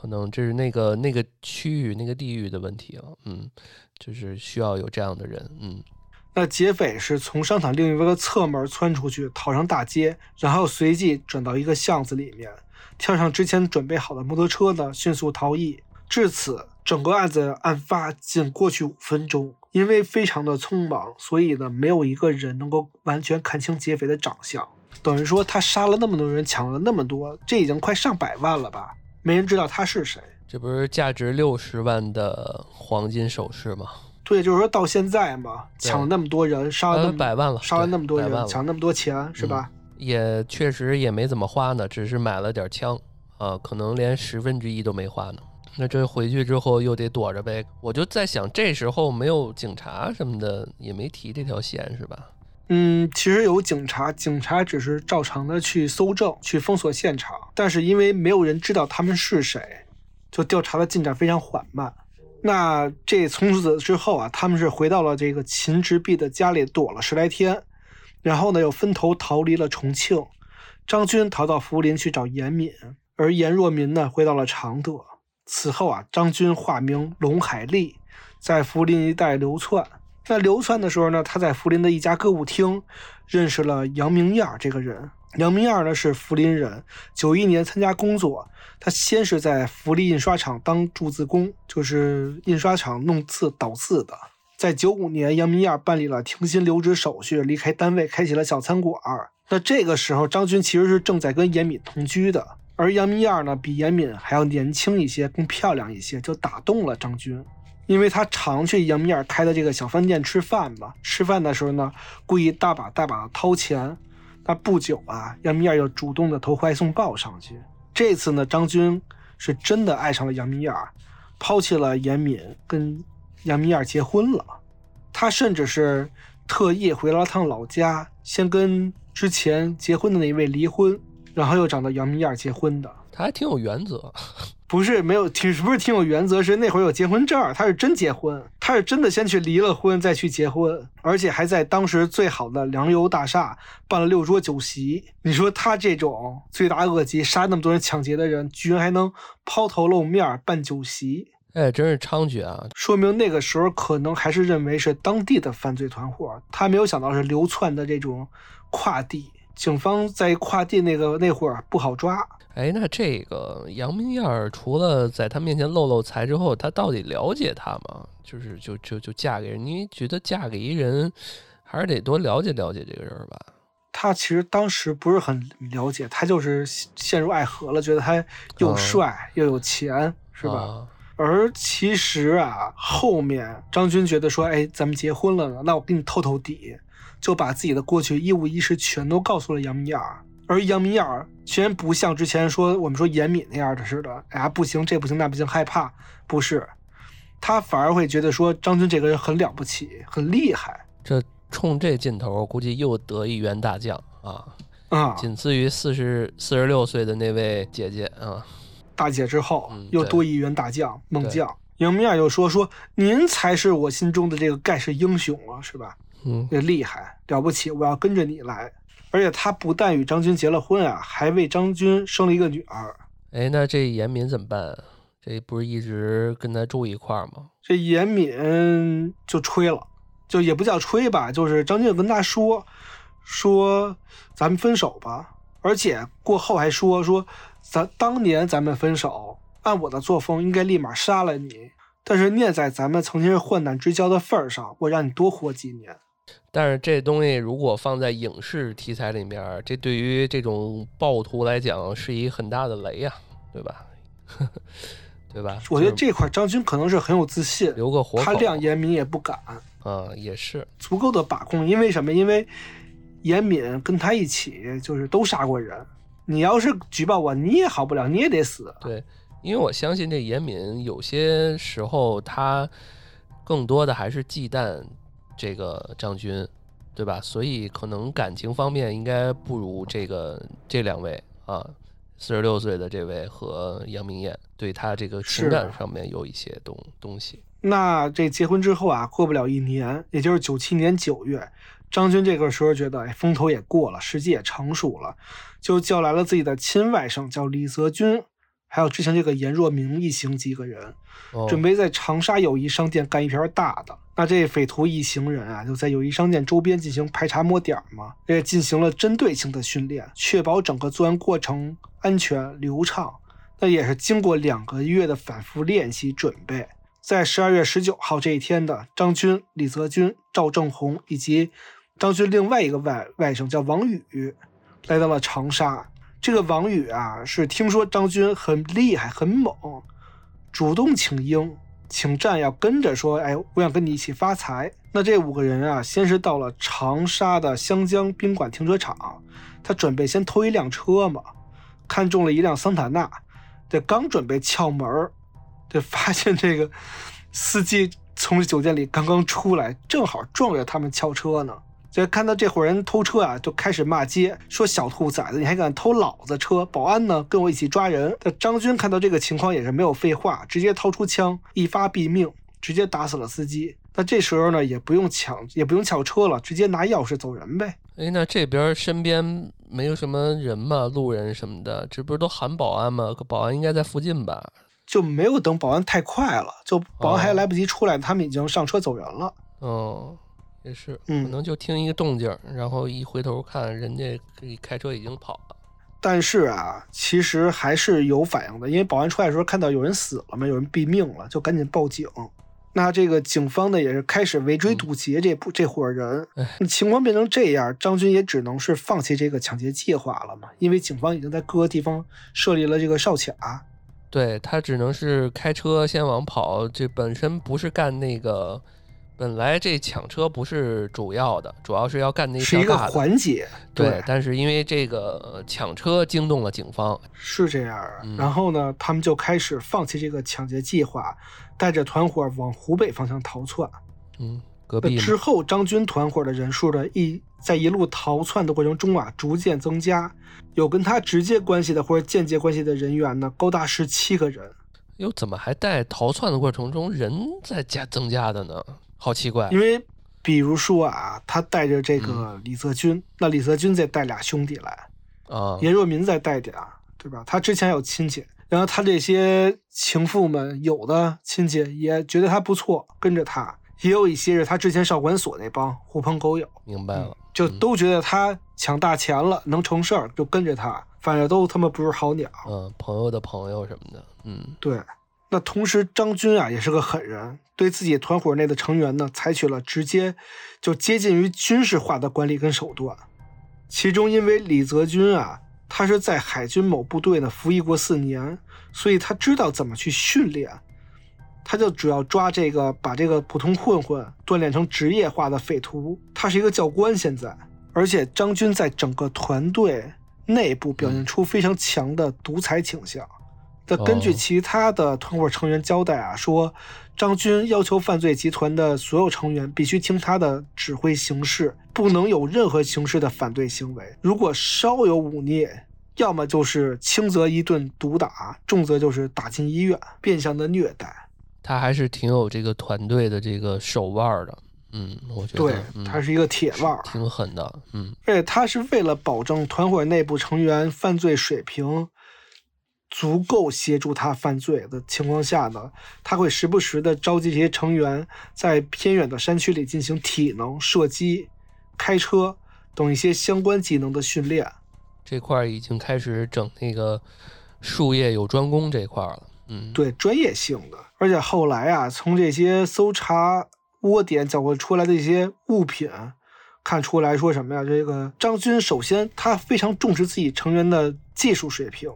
可能这是那个那个区域那个地域的问题了，嗯。就是需要有这样的人，嗯。那劫匪是从商场另一个侧门窜出去，逃上大街，然后随即转到一个巷子里面，跳上之前准备好的摩托车呢，迅速逃逸。至此，整个案子案发仅过去五分钟，因为非常的匆忙，所以呢，没有一个人能够完全看清劫匪的长相。等于说，他杀了那么多人，抢了那么多，这已经快上百万了吧？没人知道他是谁。这不是价值六十万的黄金首饰吗？对，就是说到现在嘛，抢了那么多人，杀了那么百万了，杀了那么多人，抢那么多钱，是吧？也确实也没怎么花呢，只是买了点枪啊，可能连十分之一都没花呢。那这回去之后又得躲着呗。我就在想，这时候没有警察什么的，也没提这条线，是吧？嗯，其实有警察，警察只是照常的去搜证、去封锁现场，但是因为没有人知道他们是谁。就调查的进展非常缓慢。那这从此之后啊，他们是回到了这个秦直弼的家里躲了十来天，然后呢又分头逃离了重庆。张军逃到涪陵去找严敏，而严若民呢回到了常德。此后啊，张军化名龙海利，在涪陵一带流窜。那流窜的时候呢，他在涪陵的一家歌舞厅认识了杨明燕这个人。杨明燕呢是涪陵人，九一年参加工作。他先是在福利印刷厂当铸字工，就是印刷厂弄字导字的。在九五年，杨明燕办理了停薪留职手续，离开单位，开起了小餐馆。那这个时候，张军其实是正在跟严敏同居的，而杨明燕呢，比严敏还要年轻一些，更漂亮一些，就打动了张军，因为他常去杨明燕开的这个小饭店吃饭嘛。吃饭的时候呢，故意大把大把的掏钱。那不久啊，杨明燕又主动的投怀送抱上去。这次呢，张军是真的爱上了杨明燕，抛弃了严敏，跟杨明燕结婚了。他甚至是特意回了趟老家，先跟之前结婚的那一位离婚，然后又找到杨明燕结婚的。他还挺有原则。不是没有挺不是挺有原则，是那会儿有结婚证，他是真结婚，他是真的先去离了婚再去结婚，而且还在当时最好的粮油大厦办了六桌酒席。你说他这种罪大恶极、杀那么多人、抢劫的人，居然还能抛头露面办酒席，哎，真是猖獗啊！说明那个时候可能还是认为是当地的犯罪团伙，他没有想到是流窜的这种跨地。警方在跨地那个那会儿不好抓。哎，那这个杨明燕除了在他面前露露财之后，他到底了解他吗？就是就就就嫁给人？你觉得嫁给一人，还是得多了解了解这个人吧？他其实当时不是很了解，他就是陷入爱河了，觉得他又帅又有钱，是吧？而其实啊，后面张军觉得说，哎，咱们结婚了呢，那我给你透透底，就把自己的过去一五一十全都告诉了杨明燕。而杨明燕虽然不像之前说我们说严敏那样的似的，哎呀不行，这不行那不行，害怕，不是，他反而会觉得说张军这个人很了不起，很厉害。这冲这劲头，估计又得一员大将啊啊，仅次于四十四十六岁的那位姐姐啊，大姐之后又多一员大将猛将。杨明燕又说说您才是我心中的这个盖世英雄啊，是吧？嗯，厉害了不起，我要跟着你来。而且他不但与张军结了婚啊，还为张军生了一个女儿。哎，那这严敏怎么办？这不是一直跟他住一块儿吗？这严敏就吹了，就也不叫吹吧，就是张军跟他说说咱们分手吧，而且过后还说说咱当年咱们分手，按我的作风应该立马杀了你，但是念在咱们曾经是患难之交的份儿上，我让你多活几年。但是这东西如果放在影视题材里面，这对于这种暴徒来讲是一很大的雷呀，对吧？对吧？我觉得这块张军可能是很有自信，留个活口，他亮严敏也不敢嗯，也是足够的把控。因为什么？因为严敏跟他一起就是都杀过人，你要是举报我，你也好不了，你也得死。对，因为我相信这严敏有些时候他更多的还是忌惮这个张军，对吧？所以可能感情方面应该不如这个这两位啊。四十六岁的这位和杨明艳对他这个情感上面有一些东东西。那这结婚之后啊，过不了一年，也就是九七年九月，张军这个时候觉得，哎，风头也过了，时机也成熟了，就叫来了自己的亲外甥，叫李泽军，还有之前这个严若明一行几个人，准备在长沙友谊商店干一盘大的。那这匪徒一行人啊，就在友谊商店周边进行排查摸点嘛，也进行了针对性的训练，确保整个作案过程安全流畅。那也是经过两个月的反复练习准备，在十二月十九号这一天的张军、李泽军、赵正红以及张军另外一个外外甥叫王宇，来到了长沙。这个王宇啊，是听说张军很厉害、很猛，主动请缨。请战要跟着说，哎，我想跟你一起发财。那这五个人啊，先是到了长沙的湘江宾馆停车场，他准备先偷一辆车嘛，看中了一辆桑塔纳，这刚准备撬门儿这发现这个司机从酒店里刚刚出来，正好撞着他们撬车呢。就看到这伙人偷车啊，就开始骂街，说小兔崽子，你还敢偷老子车？保安呢，跟我一起抓人。那张军看到这个情况也是没有废话，直接掏出枪，一发毙命，直接打死了司机。那这时候呢，也不用抢，也不用撬车了，直接拿钥匙走人呗。哎，那这边身边没有什么人吗？路人什么的，这不是都喊保安吗？可保安应该在附近吧？就没有等保安太快了，就保安还来不及出来，他们已经上车走人了。哦。也是，可能就听一个动静，然后一回头看，人家开车已经跑了。但是啊，其实还是有反应的，因为保安出来的时候看到有人死了嘛，有人毙命了，就赶紧报警。那这个警方呢，也是开始围追堵截这这伙人。情况变成这样，张军也只能是放弃这个抢劫计划了嘛，因为警方已经在各个地方设立了这个哨卡。对他只能是开车先往跑，这本身不是干那个。本来这抢车不是主要的，主要是要干那是一个环节。对，但是因为这个抢车惊动了警方，是这样。然后呢，他们就开始放弃这个抢劫计划，带着团伙往湖北方向逃窜。嗯，隔壁之后，张军团伙的人数呢，一在一路逃窜的过程中啊，逐渐增加，有跟他直接关系的或者间接关系的人员呢，高达十七个人。哟，怎么还带逃窜的过程中人在加增加的呢？好奇怪，因为比如说啊，他带着这个李泽军，那李泽军再带俩兄弟来，啊，严若民再带点，对吧？他之前有亲戚，然后他这些情妇们，有的亲戚也觉得他不错，跟着他；也有一些是他之前少管所那帮狐朋狗友，明白了，就都觉得他抢大钱了，能成事儿，就跟着他。反正都他妈不是好鸟，嗯，朋友的朋友什么的，嗯，对。那同时，张军啊也是个狠人，对自己团伙内的成员呢，采取了直接就接近于军事化的管理跟手段。其中，因为李泽军啊，他是在海军某部队呢服役过四年，所以他知道怎么去训练。他就主要抓这个，把这个普通混混锻炼成职业化的匪徒。他是一个教官现在，而且张军在整个团队内部表现出非常强的独裁倾向。根据其他的团伙成员交代啊，说张军要求犯罪集团的所有成员必须听他的指挥行事，不能有任何形式的反对行为。如果稍有忤逆，要么就是轻则一顿毒打，重则就是打进医院，变相的虐待。他还是挺有这个团队的这个手腕的，嗯，我觉得对他是一个铁腕，挺狠的，嗯。而且他是为了保证团伙内部成员犯罪水平。足够协助他犯罪的情况下呢，他会时不时的召集这些成员，在偏远的山区里进行体能、射击、开车等一些相关技能的训练。这块儿已经开始整那个术业有专攻这块儿了。嗯，对，专业性的。而且后来啊，从这些搜查窝点缴获出来的一些物品。看出来说什么呀？这个张军首先他非常重视自己成员的技术水平，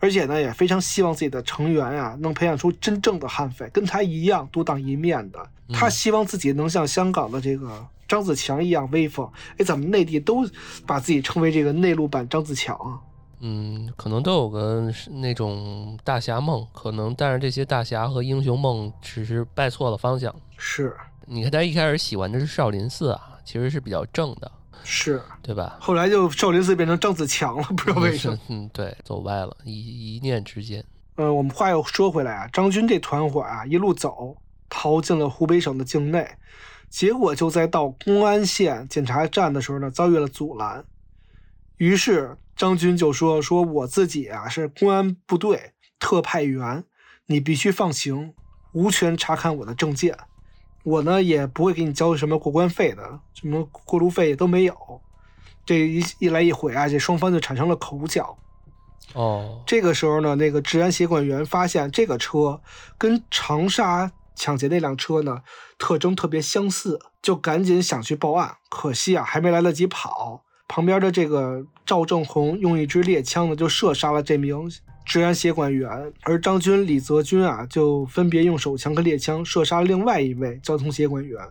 而且呢也非常希望自己的成员呀能培养出真正的悍匪，跟他一样独当一面的。他希望自己能像香港的这个张子强一样威风。哎，咱们内地都把自己称为这个内陆版张子强啊？嗯，可能都有个那种大侠梦，可能但是这些大侠和英雄梦只是拜错了方向。是，你看他一开始喜欢的是少林寺啊。其实是比较正的，是对吧？后来就少林寺变成张子强了，不知道为什么。嗯，对，走歪了，一一念之间。呃，我们话又说回来啊，张军这团伙啊，一路走，逃进了湖北省的境内，结果就在到公安县检查站的时候呢，遭遇了阻拦。于是张军就说：“说我自己啊是公安部队特派员，你必须放行，无权查看我的证件。”我呢也不会给你交什么过关费的，什么过路费都没有。这一一来一回啊，这双方就产生了口角。哦，这个时候呢，那个治安协管员发现这个车跟长沙抢劫那辆车呢特征特别相似，就赶紧想去报案。可惜啊，还没来得及跑，旁边的这个赵正红用一支猎枪呢就射杀了这名。治安协管员，而张军、李泽军啊，就分别用手枪和猎枪射杀另外一位交通协管员，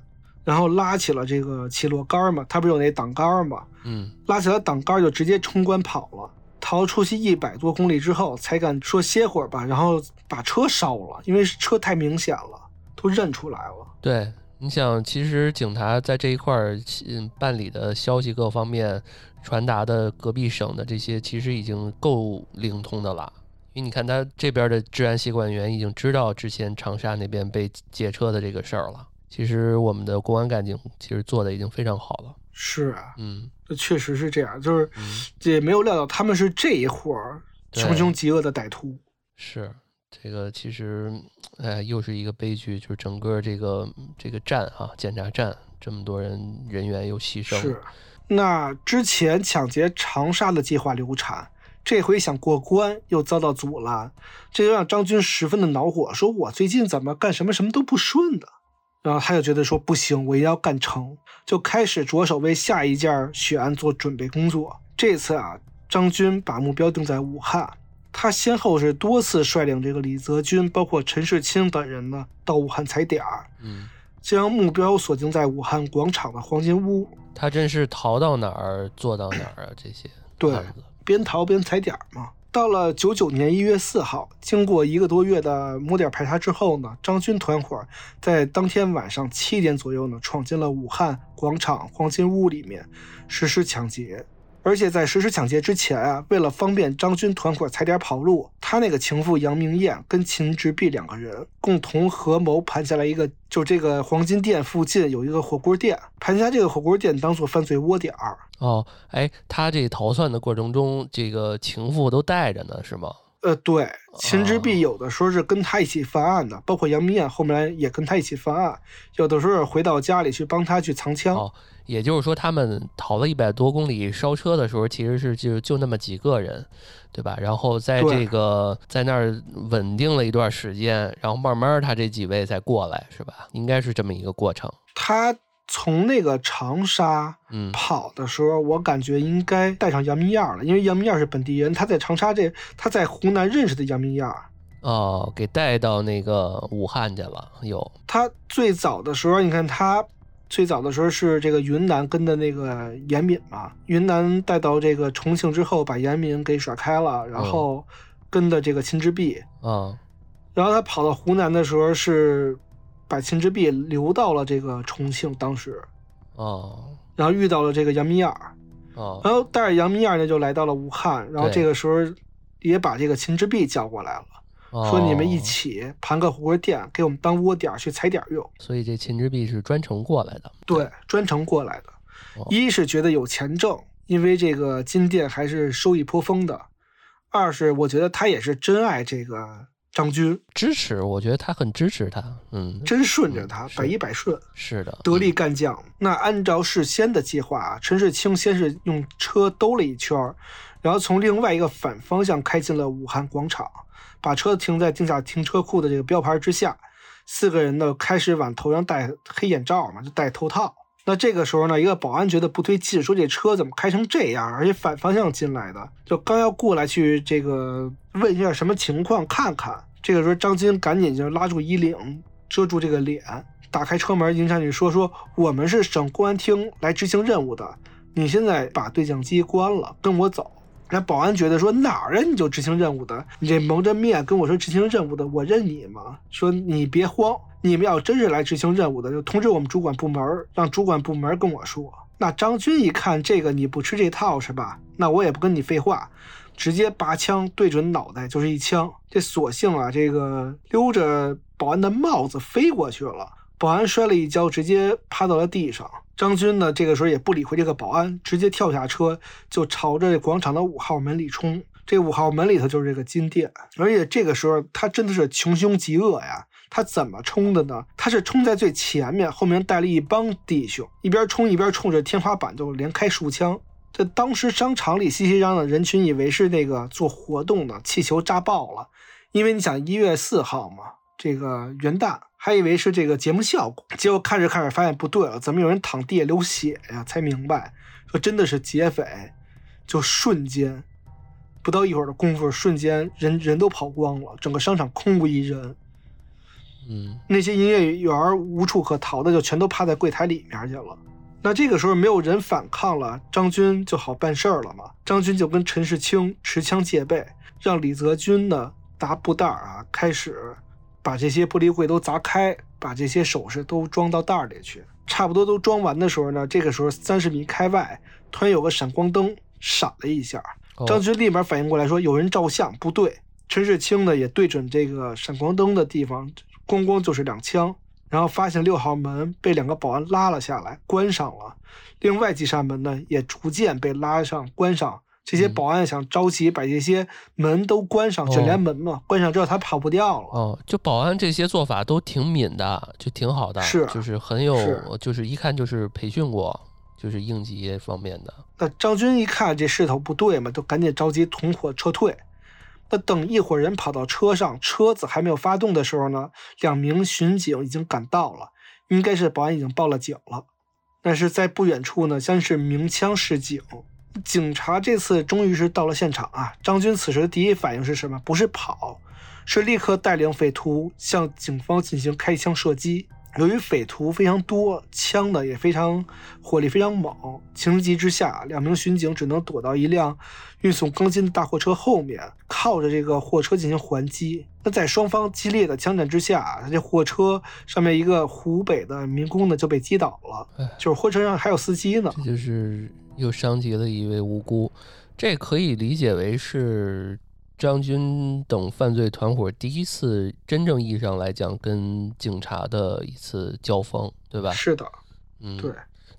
然后拉起了这个起落杆嘛，他不是有那挡杆嘛，嗯，拉起了挡杆就直接冲关跑了，逃出去一百多公里之后，才敢说歇会儿吧，然后把车烧了，因为车太明显了，都认出来了。对，你想，其实警察在这一块儿嗯办理的消息各方面传达的隔壁省的这些，其实已经够灵通的了。因为你看，他这边的治安协管员已经知道之前长沙那边被劫车的这个事儿了。其实我们的公安干警其实做的已经非常好了。是啊，嗯，这确实是这样，就是也没有料到他们是这一伙穷凶极恶的歹徒。是这个，其实哎，又是一个悲剧，就是整个这个这个站啊，检查站这么多人人员又牺牲。是，那之前抢劫长沙的计划流产。这回想过关又遭到阻拦，这就让张军十分的恼火，说我最近怎么干什么什么都不顺的。然后他就觉得说不行，我一定要干成，就开始着手为下一件血案做准备工作。这次啊，张军把目标定在武汉，他先后是多次率领这个李泽军，包括陈世清等人呢，到武汉踩点儿，嗯，将目标锁定在武汉广场的黄金屋。他真是逃到哪儿做到哪儿啊！这些对。边逃边踩点儿嘛。到了九九年一月四号，经过一个多月的摸点排查之后呢，张军团伙在当天晚上七点左右呢，闯进了武汉广场黄金屋里面，实施抢劫。而且在实施抢劫之前啊，为了方便张军团伙踩点跑路，他那个情妇杨明艳跟秦直碧两个人共同合谋盘下来一个，就这个黄金店附近有一个火锅店，盘下这个火锅店当做犯罪窝点儿。哦，哎，他这逃窜的过程中，这个情妇都带着呢，是吗？呃，对，秦之璧有的时候是跟他一起犯案的，包括杨明艳后面也跟他一起犯案，有的时候回到家里去帮他去藏枪。哦，也就是说，他们逃了一百多公里烧车的时候，其实是就就那么几个人，对吧？然后在这个在那儿稳定了一段时间，然后慢慢他这几位再过来，是吧？应该是这么一个过程。他。从那个长沙跑的时候，我感觉应该带上杨明燕了，因为杨明燕是本地人，他在长沙这他在湖南认识的杨明燕，哦，给带到那个武汉去了。有他最早的时候，你看他最早的时候是这个云南跟的那个严敏嘛，云南带到这个重庆之后，把严敏给甩开了，然后跟的这个秦之璧，啊，然后他跑到湖南的时候是。把秦之璧留到了这个重庆，当时，哦，然后遇到了这个杨明艳，哦，然后带着杨明艳呢就来到了武汉，然后这个时候也把这个秦之璧叫过来了，说你们一起盘个火锅店，给我们当窝点去踩点用。所以这秦之璧是专程过来的，对，专程过来的，一是觉得有钱挣，因为这个金店还是收益颇丰的，二是我觉得他也是真爱这个张军，支持，我觉得他很支持他，嗯，真顺着他，是百依百顺。是的，得力干将。那按照事先的计划啊，陈世清先是用车兜了一圈，然后从另外一个反方向开进了武汉广场，把车停在地下停车库的这个标牌之下。四个人呢开始往头上戴黑眼罩嘛，就戴头套。那这个时候呢，一个保安觉得不对劲，说这车怎么开成这样，而且反方向进来的，就刚要过来去这个问一下什么情况，看看。这个时候张金赶紧就拉住衣领，遮住这个脸，打开车门，迎上去说：“说我们是省公安厅来执行任务的，你现在把对讲机关了，跟我走。”那保安觉得说哪儿啊？你就执行任务的，你这蒙着面跟我说执行任务的，我认你吗？说你别慌，你们要真是来执行任务的，就通知我们主管部门，让主管部门跟我说。那张军一看这个你不吃这套是吧？那我也不跟你废话，直接拔枪对准脑袋就是一枪。这索性啊，这个溜着保安的帽子飞过去了，保安摔了一跤，直接趴到了地上。张军呢，这个时候也不理会这个保安，直接跳下车就朝着广场的五号门里冲。这五号门里头就是这个金店，而且这个时候他真的是穷凶极恶呀。他怎么冲的呢？他是冲在最前面，后面带了一帮弟兄，一边冲一边冲着天花板就连开数枪。这当时商场里熙熙攘攘的人群以为是那个做活动的气球炸爆了，因为你想一月四号嘛，这个元旦，还以为是这个节目效果。结果看着看着发现不对了，怎么有人躺地下流血呀？才明白说真的是劫匪，就瞬间不到一会儿的功夫，瞬间人人都跑光了，整个商场空无一人。嗯，那些营业员无处可逃的，就全都趴在柜台里面去了。那这个时候没有人反抗了，张军就好办事儿了嘛。张军就跟陈世清持枪戒备，让李泽军呢拿布袋儿啊，开始把这些玻璃柜都砸开，把这些首饰都装到袋儿里去。差不多都装完的时候呢，这个时候三十米开外突然有个闪光灯闪了一下，哦张军立马反应过来说有人照相，不对。陈世清呢也对准这个闪光灯的地方，咣咣就是两枪，然后发现六号门被两个保安拉了下来，关上了。另外几扇门呢也逐渐被拉上、关上。这些嗯保安想着急把这些门都关上，卷帘门嘛，关上之后他跑不掉了。哦，就保安这些做法都挺敏的，就挺好的，是就是很有是，就是一看就是培训过，就是应急方面的。那张军一看这势头不对嘛，就赶紧着急同伙撤退。那等一伙人跑到车上，车子还没有发动的时候呢，两名巡警已经赶到了，应该是保安已经报了警了。但是在不远处呢，先是鸣枪示警。警察这次终于是到了现场啊！张军此时的第一反应是什么？不是跑，是立刻带领匪徒向警方进行开枪射击。由于匪徒非常多，枪呢也非常火力非常猛，情急之下，两名巡警只能躲到一辆运送钢筋的大货车后面，靠着这个货车进行还击。那在双方激烈的枪战之下，这货车上面一个湖北的民工呢就被击倒了哎，就是货车上还有司机呢。这就是又伤及了一位无辜，这可以理解为是张军等犯罪团伙第一次真正意义上来讲跟警察的一次交锋，对吧？是的，嗯，对。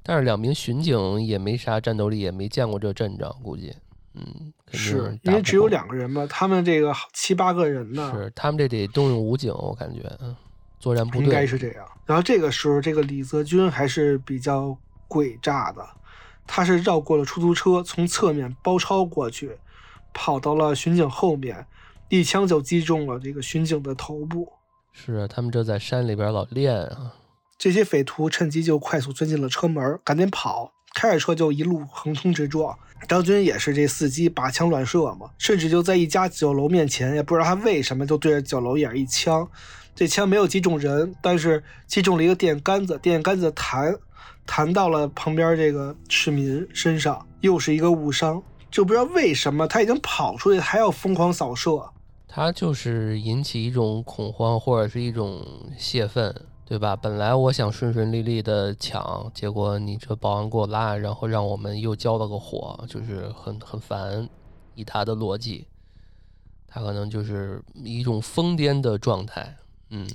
但是两名巡警也没啥战斗力，也没见过这阵仗，估计，嗯，是因为只有两个人嘛，他们这个七八个人呢，是他们这得动用武警，我感觉，嗯，作战部队应该是这样。然后这个时候，这个李泽军还是比较诡诈的，他是绕过了出租车，从侧面包抄过去，跑到了巡警后面，一枪就击中了这个巡警的头部。是啊，他们这在山里边老练啊，这些匪徒趁机就快速钻进了车门，赶紧跑，开着车就一路横冲直撞。张军也是这伺机拔枪乱射嘛，甚至就在一家酒楼面前，也不知道他为什么就对着酒楼眼一枪，这枪没有击中人，但是击中了一个电杆子，电杆子弹弹到了旁边这个市民身上，又是一个误伤。就不知道为什么他已经跑出去，还要疯狂扫射。他就是引起一种恐慌或者是一种泄愤，对吧？本来我想顺顺利利的抢，结果你这保安给我拉，然后让我们又交了个火，就是很很烦。以他的逻辑，他可能就是一种疯癫的状态。嗯，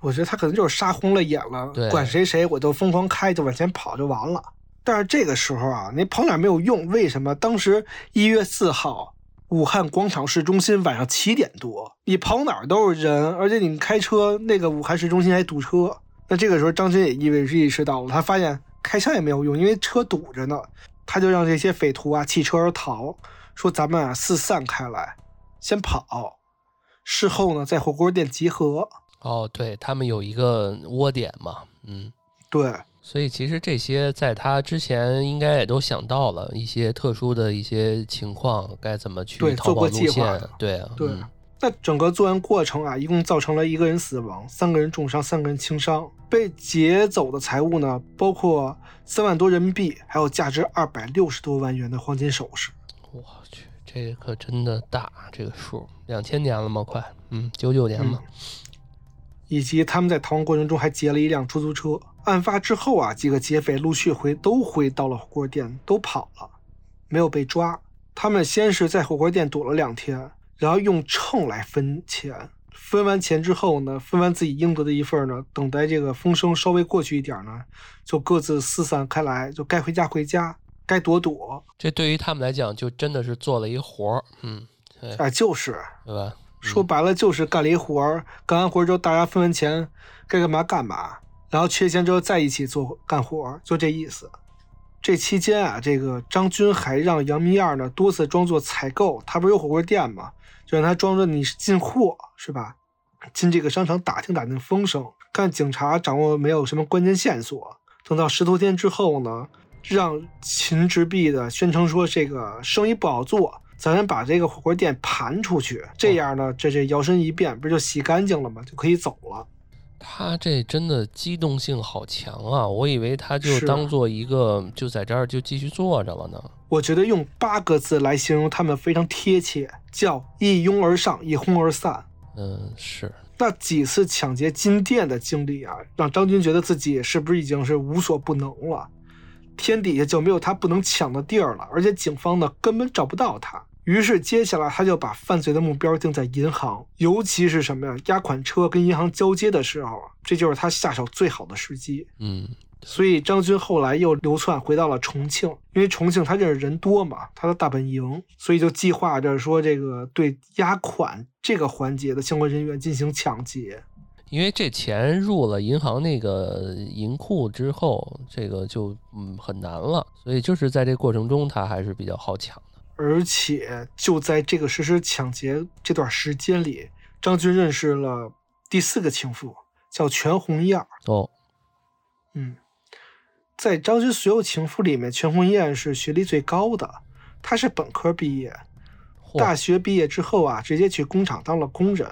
我觉得他可能就是杀红了眼了对，管谁谁我就疯狂开，就往前跑就完了。但是这个时候啊，你跑哪儿没有用？为什么？当时一月四号，武汉广场市中心晚上七点多，你跑哪儿都是人，而且你开车那个武汉市中心还堵车。那这个时候，张军也意味意识到了，他发现开枪也没有用，因为车堵着呢。他就让这些匪徒啊弃车而逃，说咱们啊四散开来，先跑，事后呢在火锅店集合。哦，对他们有一个窝点嘛，嗯，对。所以其实这些在他之前应该也都想到了一些特殊的一些情况，该怎么去逃跑路线。对啊，对。那整个作案过程啊，一共造成了一个人死亡，三个人重伤，三个人轻伤。被劫走的财物呢，包括三万多人民币，还有价值二百六十多万元的黄金首饰。我去，这可真的大，这个数两千年了吗？快，嗯，九九年嘛。以及他们在逃亡过程中还劫了一辆出租车。案发之后啊，几个劫匪陆续回都回到了火锅店，都跑了，没有被抓。他们先是在火锅店躲了两天，然后用秤来分钱。分完钱之后呢，分完自己应得的一份呢，等待这个风声稍微过去一点呢，就各自四散开来，就该回家回家，该躲躲。这对于他们来讲，就真的是做了一活儿。嗯，哎，就是，对吧？说白了就是干了一活儿。干完活儿之后，大家分完钱，该干嘛干嘛。然后缺钱之后在一起做干活，就这意思。这期间啊，这个张军还让杨明燕呢多次装作采购，他不是有火锅店吗？就让他装着你是进货是吧？进这个商场打听打听风声，看警察掌握没有什么关键线索。等到十多天之后呢，让秦直弼的宣称说这个生意不好做，咱把这个火锅店盘出去，这样呢，这这摇身一变不就洗干净了吗？就可以走了。他这真的机动性好强啊！我以为他就当做一个就在这儿就继续坐着了呢。我觉得用八个字来形容他们非常贴切，叫一拥而上，一哄而散。嗯，是。那几次抢劫金店的经历啊，让张军觉得自己是不是已经是无所不能了？天底下就没有他不能抢的地儿了，而且警方呢根本找不到他。于是，接下来他就把犯罪的目标定在银行，尤其是什么呀？押款车跟银行交接的时候，这就是他下手最好的时机。嗯，所以张军后来又流窜回到了重庆，因为重庆他这人多嘛，他的大本营，所以就计划着说这个对押款这个环节的相关人员进行抢劫。因为这钱入了银行那个银库之后，这个就嗯很难了，所以就是在这过程中，他还是比较好抢。而且就在这个实施抢劫这段时间里，张军认识了第四个情妇，叫全红燕。哦，嗯，在张军所有情妇里面，全红燕是学历最高的，她是本科毕业，大学毕业之后啊，直接去工厂当了工人。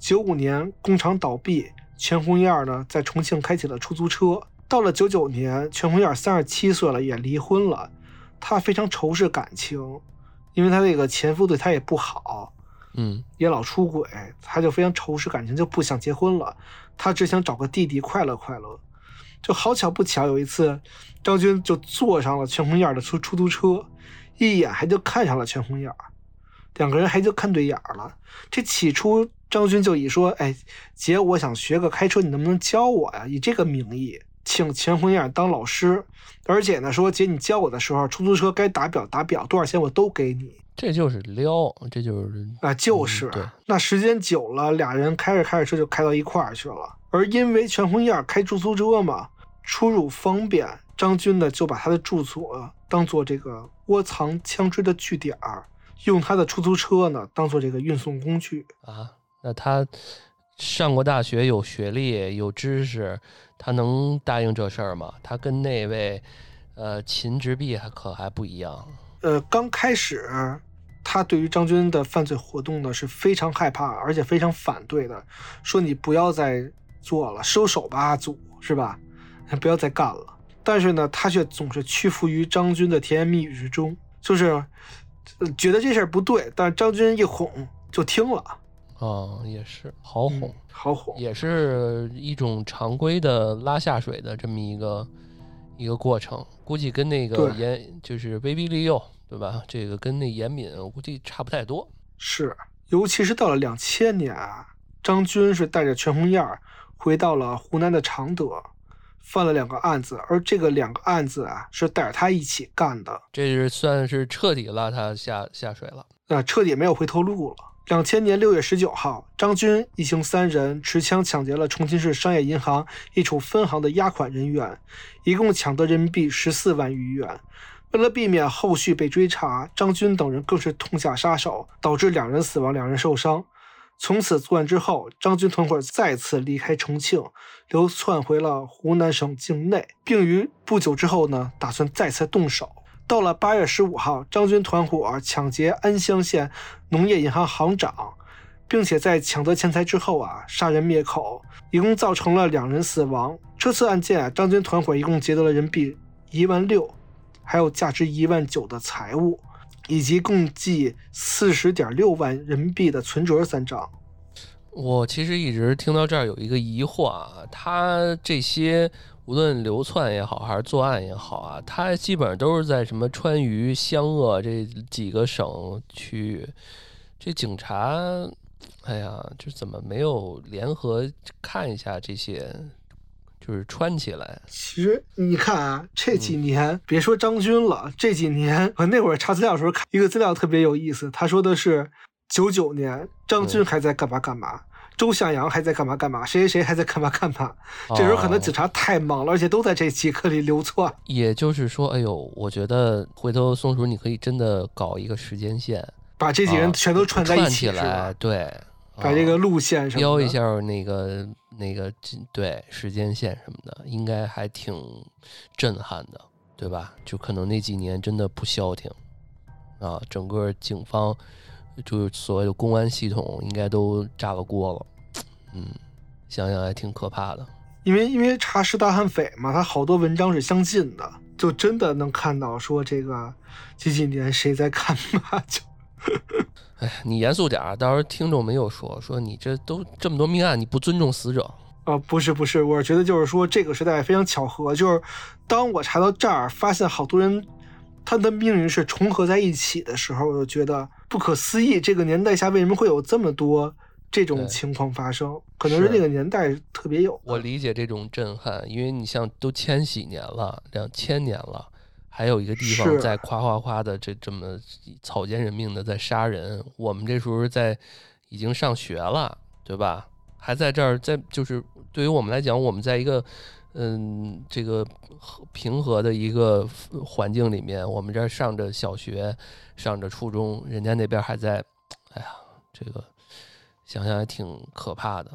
九五年工厂倒闭，全红燕呢在重庆开起了出租车。到了九九年，全红燕三十七岁了，也离婚了，她非常仇视感情。因为她这个前夫对她也不好，嗯，也老出轨，她就非常仇视感情，就不想结婚了。她只想找个弟弟快乐快乐。就好巧不巧，有一次张军就坐上了全红燕的出出租车，一眼还就看上了全红燕，两个人还就看对眼了。这起初张军就以说：“哎，姐，我想学个开车，你能不能教我呀？”以这个名义。请全红燕当老师，而且呢说姐，你教我的时候，出租车该打表打表，多少钱我都给你。这就是撩，这就是啊，就是。那时间久了，俩人开着开着车就开到一块儿去了。而因为全红燕开出租车嘛，出入方便，张军呢就把他的住所当做这个窝藏枪支的据点儿，用他的出租车呢当做这个运送工具啊。那他上过大学，有学历，有知识。他能答应这事儿吗？他跟那位，呃，秦直弼还可还不一样。呃，刚开始，他对于张军的犯罪活动呢是非常害怕，而且非常反对的，说你不要再做了，收手吧，阿祖，是吧？不要再干了。但是呢，他却总是屈服于张军的甜言蜜语之中，就是觉得这事儿不对，但是张军一哄就听了。啊，也是好哄。好哄，也是一种常规的拉下水的这么一个一个过程，估计跟那个严就是威逼利诱，对吧？这个跟那严敏，我估计差不太多。是，尤其是到了两千年啊，张军是带着全红燕回到了湖南的常德，犯了两个案子，而这个两个案子啊是带着他一起干的，这是算是彻底拉他下下水了。啊，彻底没有回头路了。两千年六月十九号，张军一行三人持枪抢劫了重庆市商业银行一处分行的押款人员，一共抢得人民币十四万余元。为了避免后续被追查，张军等人更是痛下杀手，导致两人死亡，两人受伤。从此作案之后，张军团伙再次离开重庆，流窜回了湖南省境内，并于不久之后呢，打算再次动手。到了八月十五号，张军团伙抢劫安乡县农业银行行长，并且在抢得钱财之后啊，杀人灭口，一共造成了两人死亡。这次案件啊，张军团伙一共劫得了人民币一万六，还有价值一万九的财物，以及共计四十点六万人民币的存折三张。我其实一直听到这儿有一个疑惑啊，他这些。无论流窜也好，还是作案也好啊，他基本上都是在什么川渝、湘鄂这几个省区域。这警察，哎呀，就怎么没有联合看一下这些，就是穿起来？其实你看啊，这几年别说张军了，这几年我那会儿查资料的时候看一个资料特别有意思，他说的是九九年张军还在干嘛干嘛。周向阳还在干嘛干嘛？谁谁谁还在干嘛干嘛？这时候可能警察太忙了，而且都在这几个里流窜。也就是说，哎呦，我觉得回头松鼠你可以真的搞一个时间线，把这几人全都串在一起，来，对，把这个路线标一下那个那个对时间线什么的，应该还挺震撼的，对吧？就可能那几年真的不消停啊，整个警方。就是所谓的公安系统应该都炸了锅了，嗯，想想还挺可怕的。因为因为查实大悍匪嘛，他好多文章是相近的，就真的能看到说这个几几年谁在干嘛就。哎，你严肃点儿，到时候听众没有说说你这都这么多命案，你不尊重死者。啊，不是不是，我是觉得就是说这个时代非常巧合，就是当我查到这儿，发现好多人他的命运是重合在一起的时候，我就觉得。不可思议，这个年代下为什么会有这么多这种情况发生？可能是那个年代特别有。我理解这种震撼，因为你像都千禧年了，两千年了，还有一个地方在夸夸夸的这这么草菅人命的在杀人。我们这时候在已经上学了，对吧？还在这儿，在就是对于我们来讲，我们在一个。嗯，这个平和的一个环境里面，我们这儿上着小学，上着初中，人家那边还在，哎呀，这个想想还挺可怕的。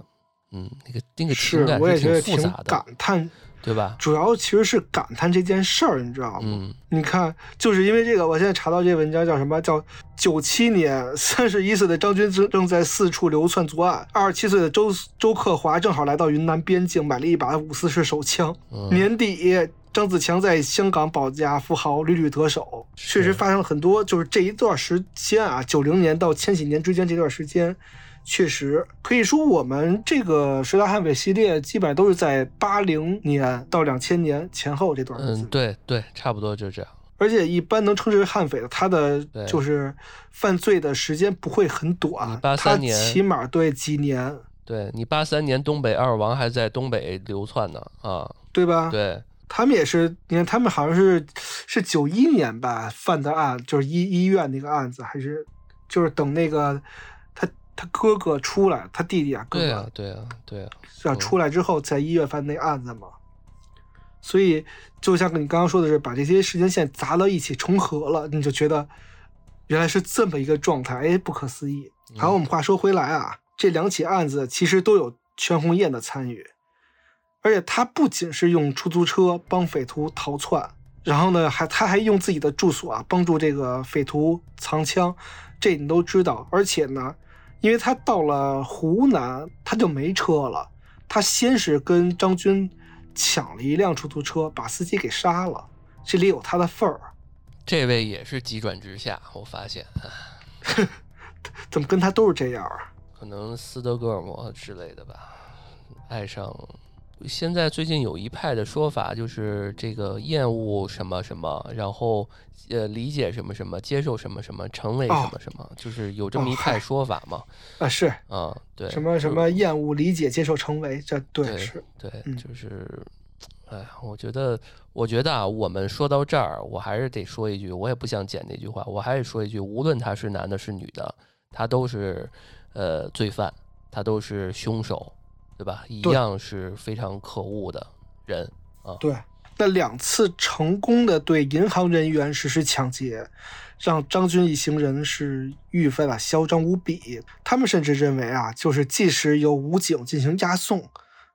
嗯，那个那个情感是挺复杂的，感叹。对吧？主要其实是感叹这件事儿，你知道吗？嗯，你看，就是因为这个，我现在查到这文章叫什么？叫九七年，三十一岁的张军正正在四处流窜作案，二十七岁的周周克华正好来到云南边境买了一把五四式手枪。年底，张子强在香港保家富豪屡屡得手，确实发生了很多，就是这一段时间啊，九零年到千禧年之间这段时间。确实可以说，我们这个《十大悍匪》系列基本上都是在八零年到两千年前后这段日子。嗯，对对，差不多就这样。而且一般能称之为悍匪的，他的就是犯罪的时间不会很短。八三年，起码对几年。对你八三年东北二王还在东北流窜呢啊，对吧？对，他们也是，你看他们好像是是九一年吧犯的案，就是医医院那个案子，还是就是等那个。他哥哥出来，他弟弟啊，哥哥，对啊，对啊，对啊，要出来之后在一月份那案子嘛，所以就像你刚刚说的是，把这些时间线砸到一起重合了，你就觉得原来是这么一个状态，哎，不可思议。好，我们话说回来啊，这两起案子其实都有全红雁的参与，而且他不仅是用出租车帮匪徒逃窜，然后呢，还他还用自己的住所啊帮助这个匪徒藏枪，这你都知道，而且呢。因为他到了湖南，他就没车了。他先是跟张军抢了一辆出租车，把司机给杀了。这里有他的份儿。这位也是急转直下，我发现，怎么跟他都是这样啊？可能斯德哥尔摩之类的吧，爱上。现在最近有一派的说法，就是这个厌恶什么什么，然后呃理解什么什么，接受什么什么，成为什么什么，就是有这么一派说法嘛？啊是啊对，什么什么厌恶理解接受成为，这对是，对就是，哎呀，我觉得，我觉得啊，我们说到这儿，我还是得说一句，我也不想剪那句话，我还是说一句，无论他是男的，是女的，他都是呃罪犯，他都是凶手，对吧？一样是非常可恶的人啊。对，那两次成功的对银行人员实施抢劫，让张军一行人是愈发的嚣张无比。他们甚至认为啊，就是即使有武警进行押送。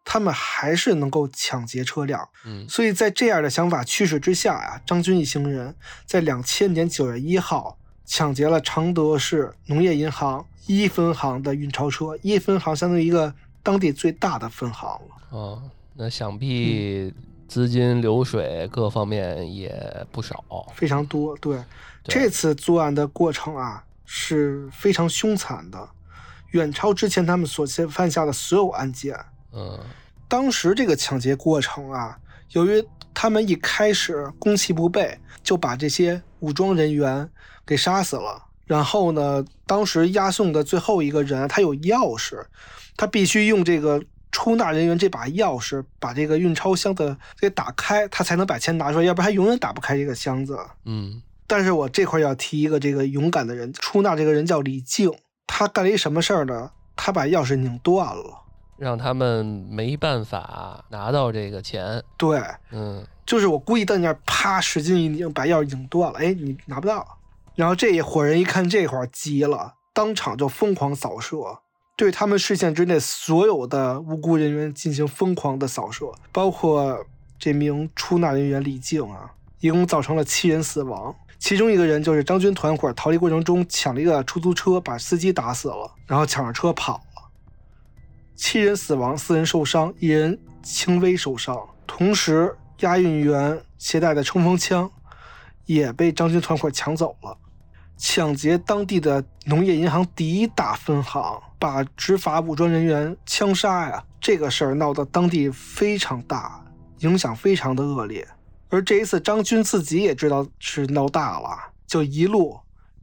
他们还是能够抢劫车辆，嗯，所以在这样的想法驱使之下呀，张军一行人在两千年九月一号抢劫了常德市农业银行一分行的运钞车，一分行相当于一个当地最大的分行了。哦，那想必资金流水各方面也不少，非常多。对，这次作案的过程啊是非常凶残的，远超之前他们所犯下的所有案件。嗯，当时这个抢劫过程啊，由于他们一开始攻其不备，就把这些武装人员给杀死了。然后呢，当时押送的最后一个人，他有钥匙，他必须用这个出纳人员这把钥匙把这个运钞箱的给打开，他才能把钱拿出来，要不然他永远打不开这个箱子。嗯，但是我这块要提一个这个勇敢的人，出纳这个人叫李静，他干了一什么事儿呢？他把钥匙拧断了。让他们没办法拿到这个钱。对，嗯，就是我故意在那儿，啪，使劲一拧，把钥匙拧断了。哎，你拿不到。然后这一伙人一看这块儿急了，当场就疯狂扫射，对他们视线之内所有的无辜人员进行疯狂的扫射，包括这名出纳人员李静啊，一共造成了七人死亡。其中一个人就是张军团伙逃离过程中抢了一个出租车，把司机打死了，然后抢着车跑了。七人死亡，四人受伤，一人轻微受伤。同时，押运员携带的冲锋枪也被张军团伙抢走了。抢劫当地的农业银行第一大分行，把执法武装人员枪杀呀！这个事儿闹得当地非常大，影响非常的恶劣。而这一次，张军自己也知道是闹大了，就一路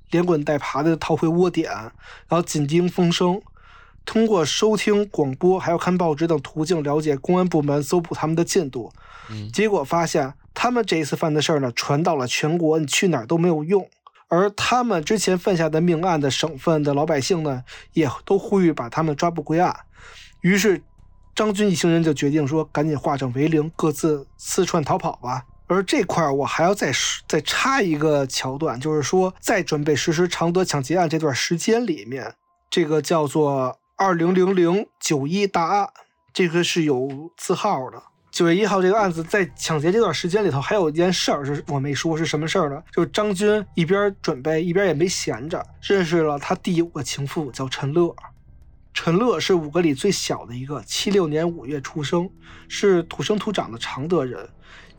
连滚带爬的逃回窝点，然后紧盯风声。通过收听广播，还有看报纸等途径了解公安部门搜捕他们的进度，结果发现他们这一次犯的事儿呢，传到了全国，你去哪儿都没有用。而他们之前犯下的命案的省份的老百姓呢，也都呼吁把他们抓捕归案。于是张军一行人就决定说，赶紧化整为零，各自四窜逃跑吧。而这块儿我还要再再插一个桥段，就是说在准备实施常德抢劫案这段时间里面，这个叫做。二零零零九一大案，这个是有字号的。九月一号这个案子在抢劫这段时间里头，还有一件事儿是我没说是什么事儿呢？就是张军一边准备一边也没闲着，认识了他第五个情妇，叫陈乐。陈乐是五个里最小的一个，七六年五月出生，是土生土长的常德人。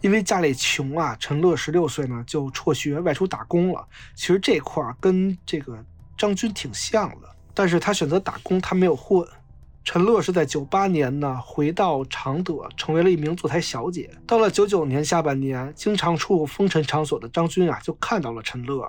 因为家里穷啊，陈乐十六岁呢就辍学外出打工了。其实这块儿跟这个张军挺像的。但是他选择打工，他没有混。陈乐是在九八年呢回到常德，成为了一名坐台小姐。到了九九年下半年，经常出入风尘场所的张军啊，就看到了陈乐，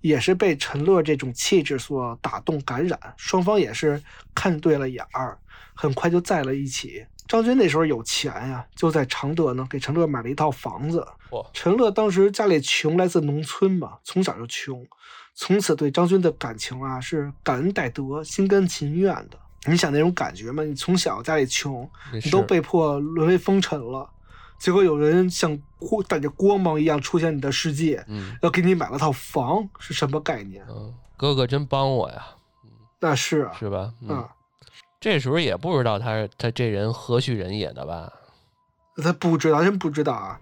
也是被陈乐这种气质所打动感染，双方也是看对了眼儿，很快就在了一起。张军那时候有钱呀，就在常德呢给陈乐买了一套房子。陈乐当时家里穷，来自农村嘛，从小就穷。从此对张军的感情啊是感恩戴德、心甘情愿的。你想那种感觉吗？你从小家里穷，你都被迫沦为风尘了，结果有人像光带着光芒一样出现你的世界，要给你买了套房，是什么概念？嗯，哥哥真帮我呀。那是啊，是吧？嗯，这时候也不知道他他这人何许人也的吧？他不知道，真不知道啊。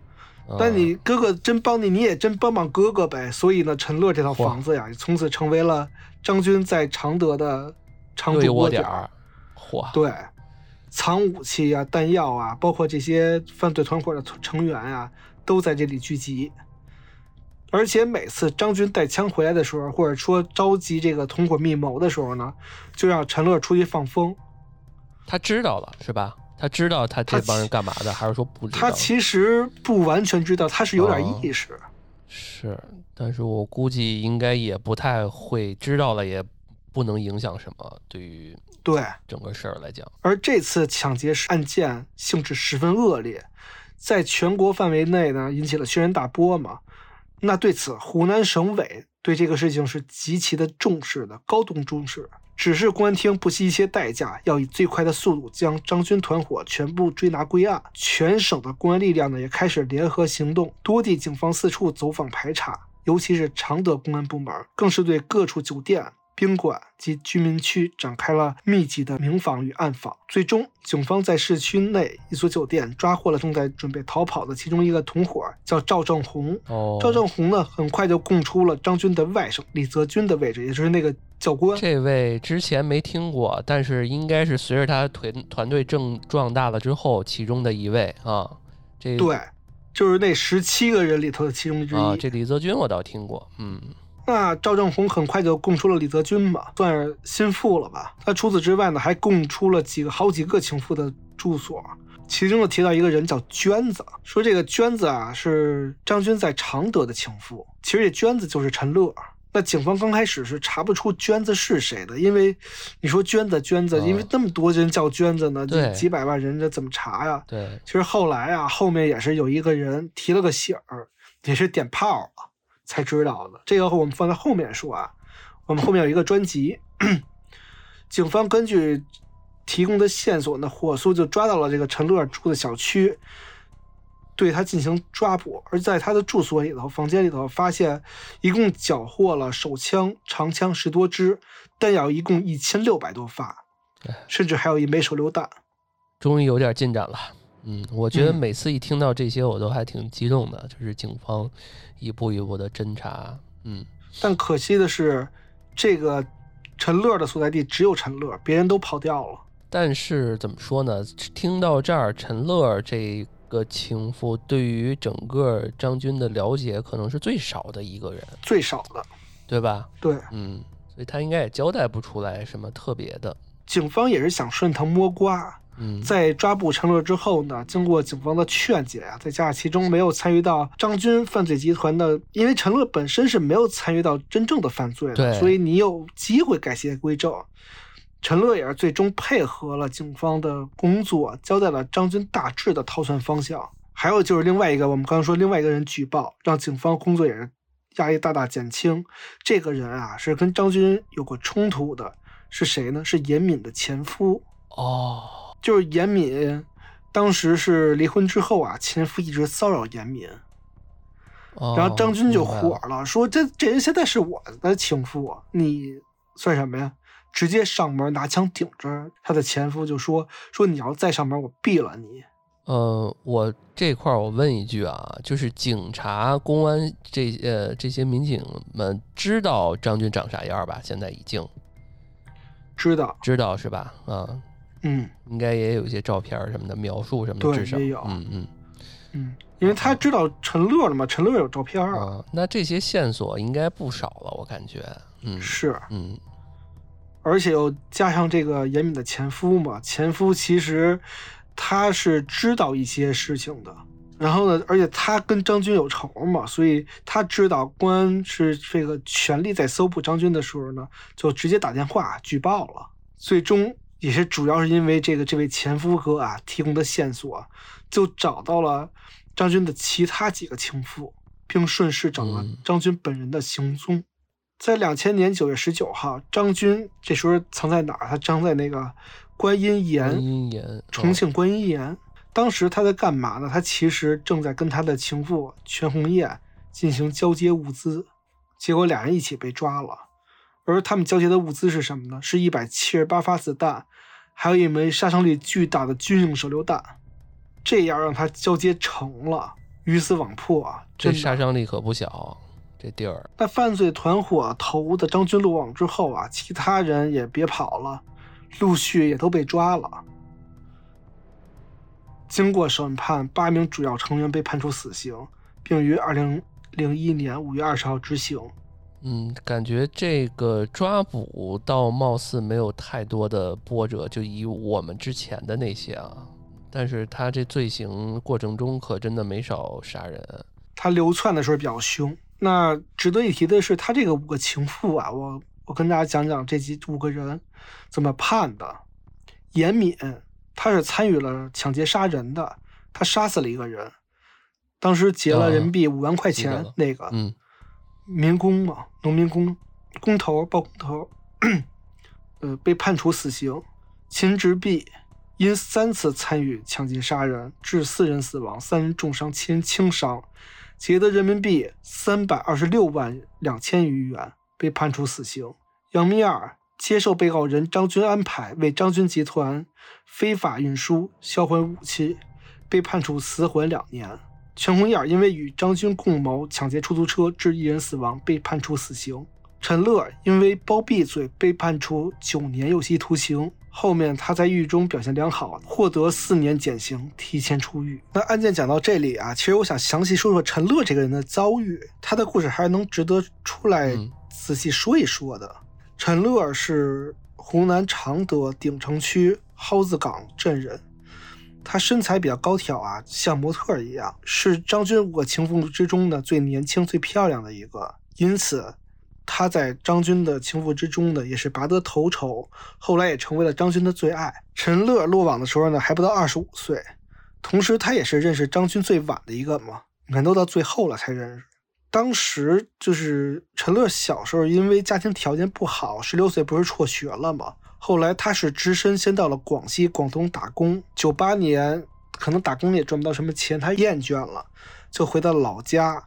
但你哥哥真帮你，你也真帮帮哥哥呗。所以呢，陈乐这套房子呀，从此成为了张军在常德的常驻窝点儿。嚯！对，藏武器啊、弹药啊，包括这些犯罪团伙的成员啊，都在这里聚集。而且每次张军带枪回来的时候，或者说召集这个同伙密谋的时候呢，就让陈乐出去放风。他知道了，是吧？他知道他这帮人干嘛的，还是说不知道？他其实不完全知道，他是有点意识。是，但是我估计应该也不太会知道了，也不能影响什么。对于对整个事儿来讲，而这次抢劫案件性质十分恶劣，在全国范围内呢引起了轩然大波嘛。那对此，湖南省委对这个事情是极其的重视的，高度重视，只是公安厅不惜一切代价，要以最快的速度将张军团伙全部追拿归案。全省的公安力量呢也开始联合行动，多地警方四处走访排查，尤其是常德公安部门，更是对各处酒店。宾馆及居民区展开了密集的明访与暗访，最终，警方在市区内一所酒店抓获了正在准备逃跑的其中一个同伙，叫赵正红。哦，赵正红呢，很快就供出了张军的外甥李泽军的位置，也就是那个教官。这位之前没听过，但是应该是随着他团团队正壮大了之后，其中的一位啊。这对，就是那十七个人里头的其中之一。啊，这李泽军我倒听过，嗯。那赵正红很快就供出了李泽军吧，算是心腹了吧。那除此之外呢，还供出了几个好几个情妇的住所，其中又提到一个人叫娟子，说这个娟子啊是张军在常德的情妇。其实这娟子就是陈乐。那警方刚开始是查不出娟子是谁的，因为你说娟子娟子，因为那么多人叫娟子呢，这几百万人这怎么查呀？对。其实后来啊，后面也是有一个人提了个醒儿，也是点炮了。才知道的，这个我们放在后面说啊。我们后面有一个专辑，警方根据提供的线索呢，火速就抓到了这个陈乐住的小区，对他进行抓捕。而在他的住所里头、房间里头，发现一共缴获了手枪、长枪十多支，弹药一共一千六百多发，甚至还有一枚手榴弹。终于有点进展了。嗯，我觉得每次一听到这些，我都还挺激动的，就是警方一步一步的侦查。嗯，但可惜的是，这个陈乐的所在地只有陈乐，别人都跑掉了。但是怎么说呢？听到这儿，陈乐这个情妇对于整个张军的了解，可能是最少的一个人，最少的，对吧？对，嗯，所以他应该也交代不出来什么特别的。警方也是想顺藤摸瓜。在抓捕陈乐之后呢，经过警方的劝解啊，再加上其中没有参与到张军犯罪集团的，因为陈乐本身是没有参与到真正的犯罪的，所以你有机会改邪归正。陈乐也是最终配合了警方的工作，交代了张军大致的逃窜方向。还有就是另外一个，我们刚刚说另外一个人举报，让警方工作也是压力大大减轻。这个人啊，是跟张军有过冲突的，是谁呢？是严敏的前夫哦。就是严敏，当时是离婚之后啊，前夫一直骚扰严敏，然后张军就火了，说这这人现在是我的情妇，你算什么呀？直接上门拿枪顶着他的前夫，就说说你要再上门，我毙了你。呃，我这块儿我问一句啊，就是警察、公安这呃这些民警们知道张军长啥样吧？现在已经知道，知道是吧？啊。嗯，应该也有一些照片什么的描述什么的，至少有。嗯嗯嗯，因为他知道陈乐了嘛，陈乐有照片啊。那这些线索应该不少了，我感觉。嗯，是。嗯，而且又加上这个严敏的前夫嘛，前夫其实他是知道一些事情的。然后呢，而且他跟张军有仇嘛，所以他知道公安是这个权力在搜捕张军的时候呢，就直接打电话举报了。最终。也是主要是因为这个这位前夫哥啊提供的线索，就找到了张军的其他几个情妇，并顺势找了张军本人的行踪。在两千年九月十九号，张军这时候藏在哪儿？他藏在那个观音岩，重庆观音岩。当时他在干嘛呢？他其实正在跟他的情妇全红艳进行交接物资，结果俩人一起被抓了。而他们交接的物资是什么呢？是一百七十八发子弹，还有一枚杀伤力巨大的军用手榴弹。这样让他交接成了，鱼死网破啊！这杀伤力可不小，这地儿。那犯罪团伙头的张军落网之后啊，其他人也别跑了，陆续也都被抓了。经过审判，八名主要成员被判处死刑，并于二零零一年五月二十号执行。嗯，感觉这个抓捕倒貌似没有太多的波折，就以我们之前的那些啊，但是他这罪行过程中可真的没少杀人。他流窜的时候比较凶。那值得一提的是，他这个五个情妇啊，我我跟大家讲讲这几五个人怎么判的。严敏，他是参与了抢劫杀人的，他杀死了一个人，当时劫了人民币五万块钱，那个，嗯，民工嘛，农民工，工头包工头，呃，被判处死刑。秦直弼因三次参与抢劫杀人，致四人死亡，三人重伤，七人轻伤，劫得人民币三百二十六万两千余元，被判处死刑。杨米尔接受被告人张军安排，为张军集团非法运输、销毁武器，被判处死缓两年。全红燕因为与张军共谋抢劫出租车，致一人死亡，被判处死刑。陈乐因为包庇罪，被判处九年有期徒刑。后面他在狱中表现良好，获得四年减刑，提前出狱。那案件讲到这里啊，其实我想详细说说陈乐这个人的遭遇，他的故事还是能值得出来仔细说一说的。陈乐是湖南常德鼎城区蒿子岗镇人。他身材比较高挑啊，像模特一样，是张军五个情妇之中呢最年轻、最漂亮的一个，因此他在张军的情妇之中呢也是拔得头筹，后来也成为了张军的最爱。陈乐落网的时候呢还不到二十五岁，同时他也是认识张军最晚的一个嘛，你看都到最后了才认识。当时就是陈乐小时候因为家庭条件不好，十六岁不是辍学了吗？后来他是只身先到了广西、广东打工。九八年可能打工也赚不到什么钱，他厌倦了，就回到老家，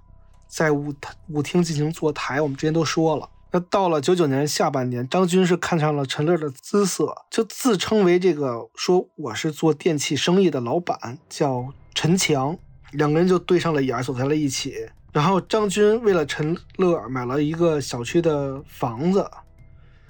在舞舞厅进行坐台。我们之前都说了。那到了九九年下半年，张军是看上了陈乐的姿色，就自称为这个说我是做电器生意的老板，叫陈强。两个人就对上了眼，走在了一起。然后张军为了陈乐买了一个小区的房子。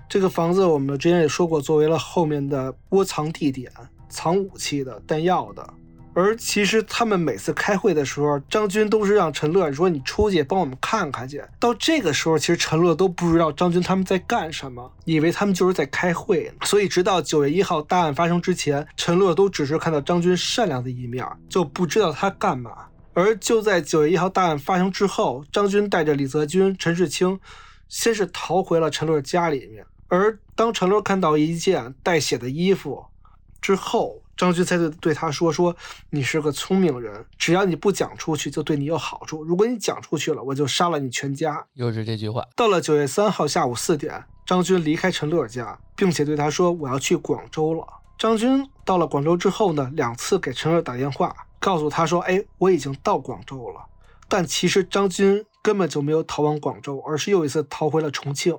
这个房子我们之前也说过，作为了后面的窝藏地点，藏武器的、弹药的。而其实他们每次开会的时候，张军都是让陈乐说：“你出去帮我们看看去。”到这个时候，其实陈乐都不知道张军他们在干什么，以为他们就是在开会。所以直到九月一号大案发生之前，陈乐都只是看到张军善良的一面，就不知道他干嘛。而就在九月一号大案发生之后，张军带着李泽军、陈世清，先是逃回了陈乐家里面。而当陈乐看到一件带血的衣服之后，张军才对对他说：“说你是个聪明人，只要你不讲出去，就对你有好处；如果你讲出去了，我就杀了你全家。”又是这句话。到了九月三号下午四点，张军离开陈乐家，并且对他说：“我要去广州了。”张军到了广州之后呢，两次给陈乐打电话，告诉他说：“哎，我已经到广州了。”但其实张军根本就没有逃往广州，而是又一次逃回了重庆。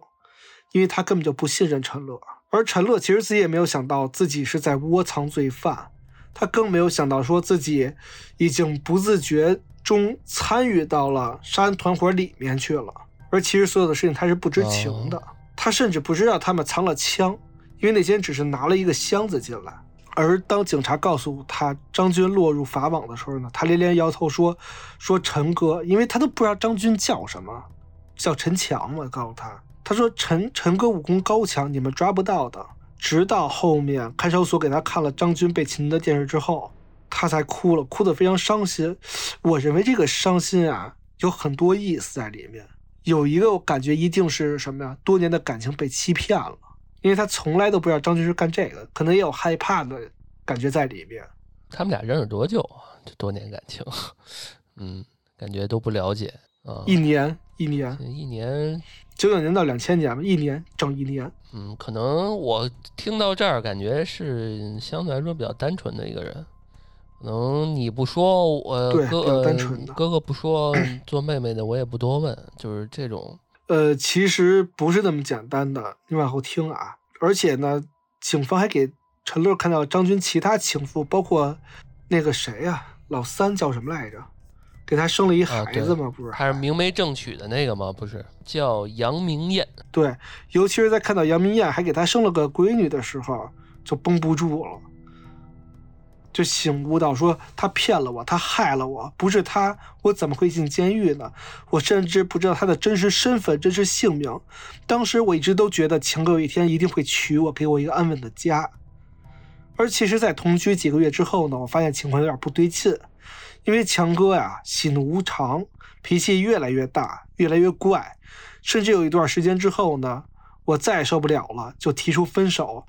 因为他根本就不信任陈乐，而陈乐其实自己也没有想到自己是在窝藏罪犯，他更没有想到说自己已经不自觉中参与到了杀人团伙里面去了。而其实所有的事情他是不知情的，他甚至不知道他们藏了枪，因为那些人只是拿了一个箱子进来。而当警察告诉他张军落入法网的时候呢，他连连摇头说：“说陈哥，因为他都不知道张军叫什么，叫陈强嘛，告诉他。”他说：“陈陈哥武功高强，你们抓不到的。”直到后面看守所给他看了张军被擒的电视之后，他才哭了，哭得非常伤心。我认为这个伤心啊，有很多意思在里面。有一个我感觉一定是什么呀？多年的感情被欺骗了，因为他从来都不知道张军是干这个，可能也有害怕的感觉在里面。他们俩认识多久啊？这多年感情，嗯，感觉都不了解啊。一年，一年，一年。九九年到两千年吧，一年整一年。嗯，可能我听到这儿，感觉是相对来说比较单纯的一个人。可能你不说，我哥哥哥不说，做妹妹的我也不多问，就是这种。呃，其实不是那么简单的，你往后听啊。而且呢，警方还给陈乐看到张军其他情妇，包括那个谁呀，老三叫什么来着？给他生了一孩子吗？不是，还是明媒正娶的那个吗？不是，叫杨明艳。对，尤其是在看到杨明艳还给他生了个闺女的时候，就绷不住了，就醒悟到说他骗了我，他害了我，不是他，我怎么会进监狱呢？我甚至不知道他的真实身份、真实姓名。当时我一直都觉得强哥有一天一定会娶我，给我一个安稳的家。而其实，在同居几个月之后呢，我发现情况有点不对劲。因为强哥呀，喜怒无常，脾气越来越大，越来越怪，甚至有一段时间之后呢，我再也受不了了，就提出分手。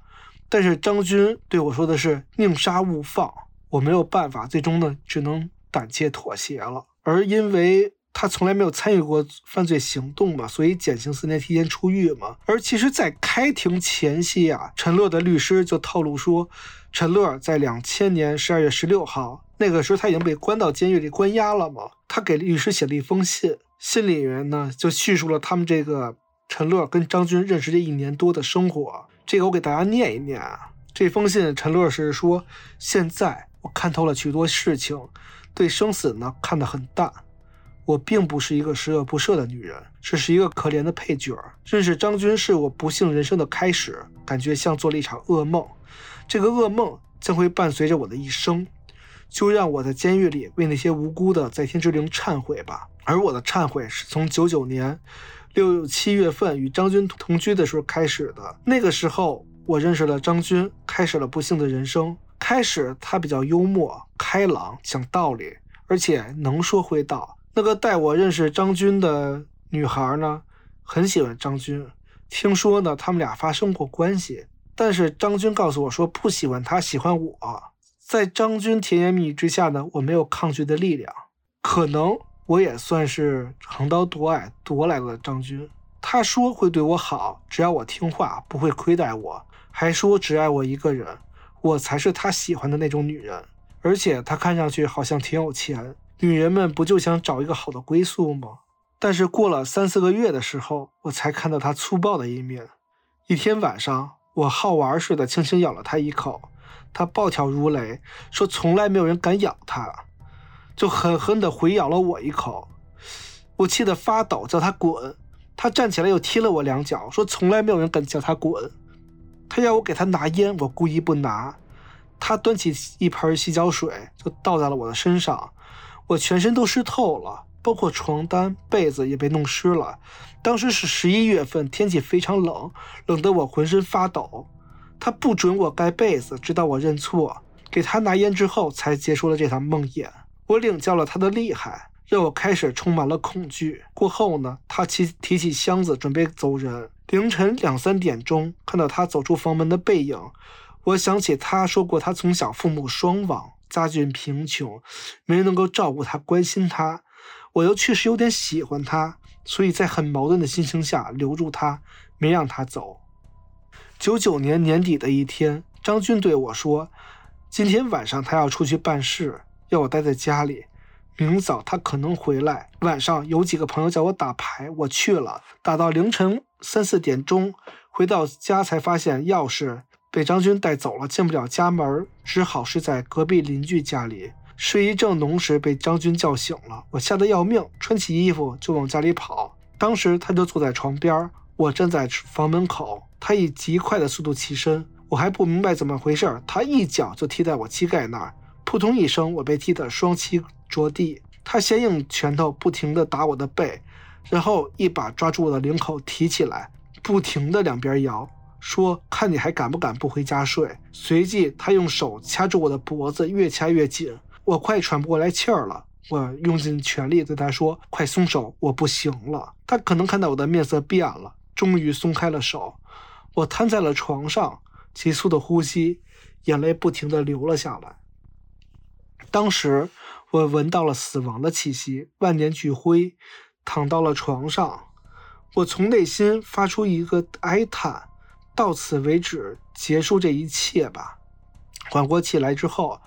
但是张军对我说的是“宁杀勿放”，我没有办法，最终呢，只能胆怯妥协了。而因为他从来没有参与过犯罪行动嘛，所以减刑四年，提前出狱嘛。而其实，在开庭前夕啊，陈乐的律师就透露说，陈乐在两千年十二月十六号，那个时候他已经被关到监狱里关押了嘛。他给律师写了一封信，信里面呢就叙述了他们这个陈乐跟张军认识这一年多的生活。这个我给大家念一念啊。这封信，陈乐是说，现在我看透了许多事情，对生死呢看得很淡。我并不是一个十恶不赦的女人，只是一个可怜的配角。认识张军是我不幸人生的开始，感觉像做了一场噩梦。这个噩梦将会伴随着我的一生，就让我在监狱里为那些无辜的在天之灵忏悔吧。而我的忏悔是从九九年六七月份与张军同居的时候开始的。那个时候，我认识了张军，开始了不幸的人生。开始，他比较幽默、开朗，讲道理，而且能说会道。那个带我认识张军的女孩呢，很喜欢张军。听说呢，他们俩发生过关系，但是张军告诉我说不喜欢他，喜欢我。在张军甜言蜜语之下呢，我没有抗拒的力量。可能我也算是横刀夺爱夺来了张军。他说会对我好，只要我听话，不会亏待我，还说只爱我一个人，我才是他喜欢的那种女人。而且他看上去好像挺有钱。女人们不就想找一个好的归宿吗？但是过了三四个月的时候，我才看到他粗暴的一面。一天晚上，我好玩似的轻轻咬了他一口，他暴跳如雷，说从来没有人敢咬他，就狠狠地回咬了我一口。我气得发抖，叫他滚。他站起来又踢了我两脚，说从来没有人敢叫他滚。他要我给他拿烟，我故意不拿。他端起一盆洗脚水，就倒在了我的身上。我全身都湿透了，包括床单、被子也被弄湿了。当时是十一月份，天气非常冷，冷得我浑身发抖。他不准我盖被子，直到我认错，给他拿烟之后，才结束了这场梦魇。我领教了他的厉害，让我开始充满了恐惧。过后呢，他提提起箱子准备走人。凌晨两三点钟，看到他走出房门的背影，我想起他说过，他从小父母双亡。家境贫穷，没人能够照顾他、关心他。我又确实有点喜欢他，所以在很矛盾的心情下留住他，没让他走。九九年年底的一天，张军对我说：“今天晚上他要出去办事，要我待在家里。明早他可能回来。晚上有几个朋友叫我打牌，我去了，打到凌晨三四点钟，回到家才发现钥匙。”被张军带走了，进不了家门，只好睡在隔壁邻居家里。睡意正浓时，被张军叫醒了，我吓得要命，穿起衣服就往家里跑。当时他就坐在床边，我站在房门口，他以极快的速度起身，我还不明白怎么回事，他一脚就踢在我膝盖那儿，扑通一声，我被踢得双膝着地。他先用拳头不停地打我的背，然后一把抓住我的领口提起来，不停地两边摇。说：“看你还敢不敢不回家睡？”随即，他用手掐住我的脖子，越掐越紧，我快喘不过来气儿了。我用尽全力对他说：“快松手，我不行了。”他可能看到我的面色变了，终于松开了手。我瘫在了床上，急促的呼吸，眼泪不停地流了下来。当时，我闻到了死亡的气息，万念俱灰，躺到了床上。我从内心发出一个哀叹。到此为止，结束这一切吧。缓过气来之后，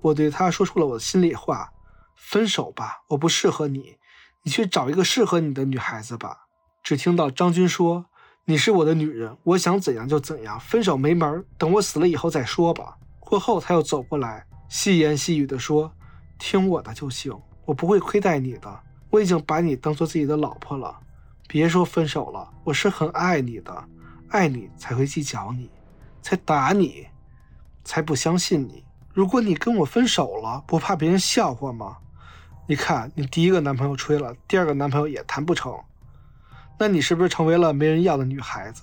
我对他说出了我的心里话：分手吧，我不适合你，你去找一个适合你的女孩子吧。只听到张军说：“你是我的女人，我想怎样就怎样，分手没门，等我死了以后再说吧。”过后，他又走过来，细言细语地说：“听我的就行，我不会亏待你的，我已经把你当做自己的老婆了。别说分手了，我是很爱你的。”爱你才会计较你，才打你，才不相信你。如果你跟我分手了，不怕别人笑话吗？你看，你第一个男朋友吹了，第二个男朋友也谈不成，那你是不是成为了没人要的女孩子？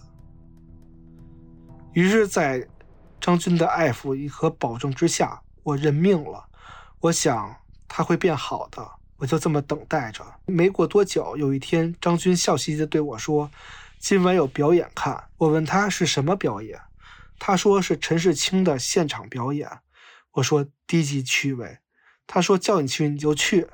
于是，在张军的爱抚和保证之下，我认命了。我想他会变好的，我就这么等待着。没过多久，有一天，张军笑嘻嘻地对我说。今晚有表演看，我问他是什么表演，他说是陈世清的现场表演。我说低级趣味。他说叫你去你就去。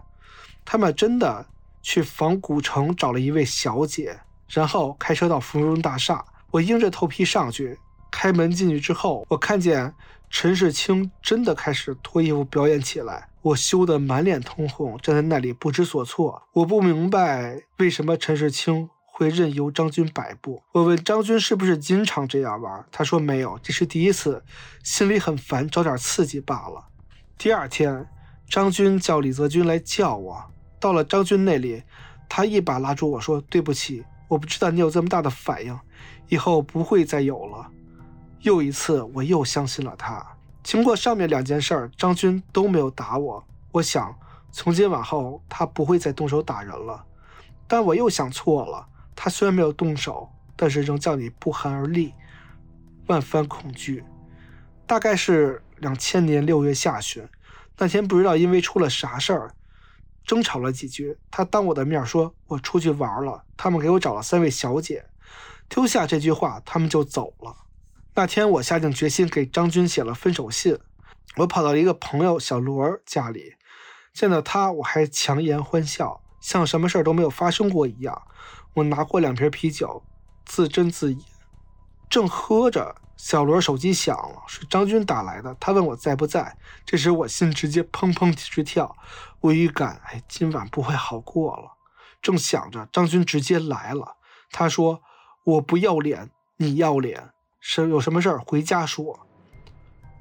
他们真的去仿古城找了一位小姐，然后开车到芙蓉大厦。我硬着头皮上去，开门进去之后，我看见陈世清真的开始脱衣服表演起来。我羞得满脸通红，站在那里不知所措。我不明白为什么陈世清会任由张军摆布。我问张军是不是经常这样玩，他说没有，这是第一次，心里很烦，找点刺激罢了。第二天，张军叫李泽军来叫我。到了张军那里，他一把拉住我说：“对不起，我不知道你有这么大的反应，以后不会再有了。”又一次，我又相信了他。经过上面两件事儿，张军都没有打我。我想，从今往后他不会再动手打人了。但我又想错了，他虽然没有动手，但是仍叫你不寒而栗，万分恐惧。大概是两千年六月下旬，那天不知道因为出了啥事儿，争吵了几句。他当我的面说：“我出去玩了，他们给我找了三位小姐。”丢下这句话，他们就走了。那天我下定决心给张军写了分手信。我跑到一个朋友小罗家里，见到他我还强颜欢笑，像什么事儿都没有发生过一样。我拿过两瓶啤酒，自斟自饮，正喝着，小罗手机响了，是张军打来的。他问我在不在，这时我心直接砰砰直跳，我预感哎今晚不会好过了。正想着，张军直接来了，他说：“我不要脸，你要脸。”是有什么事儿回家说。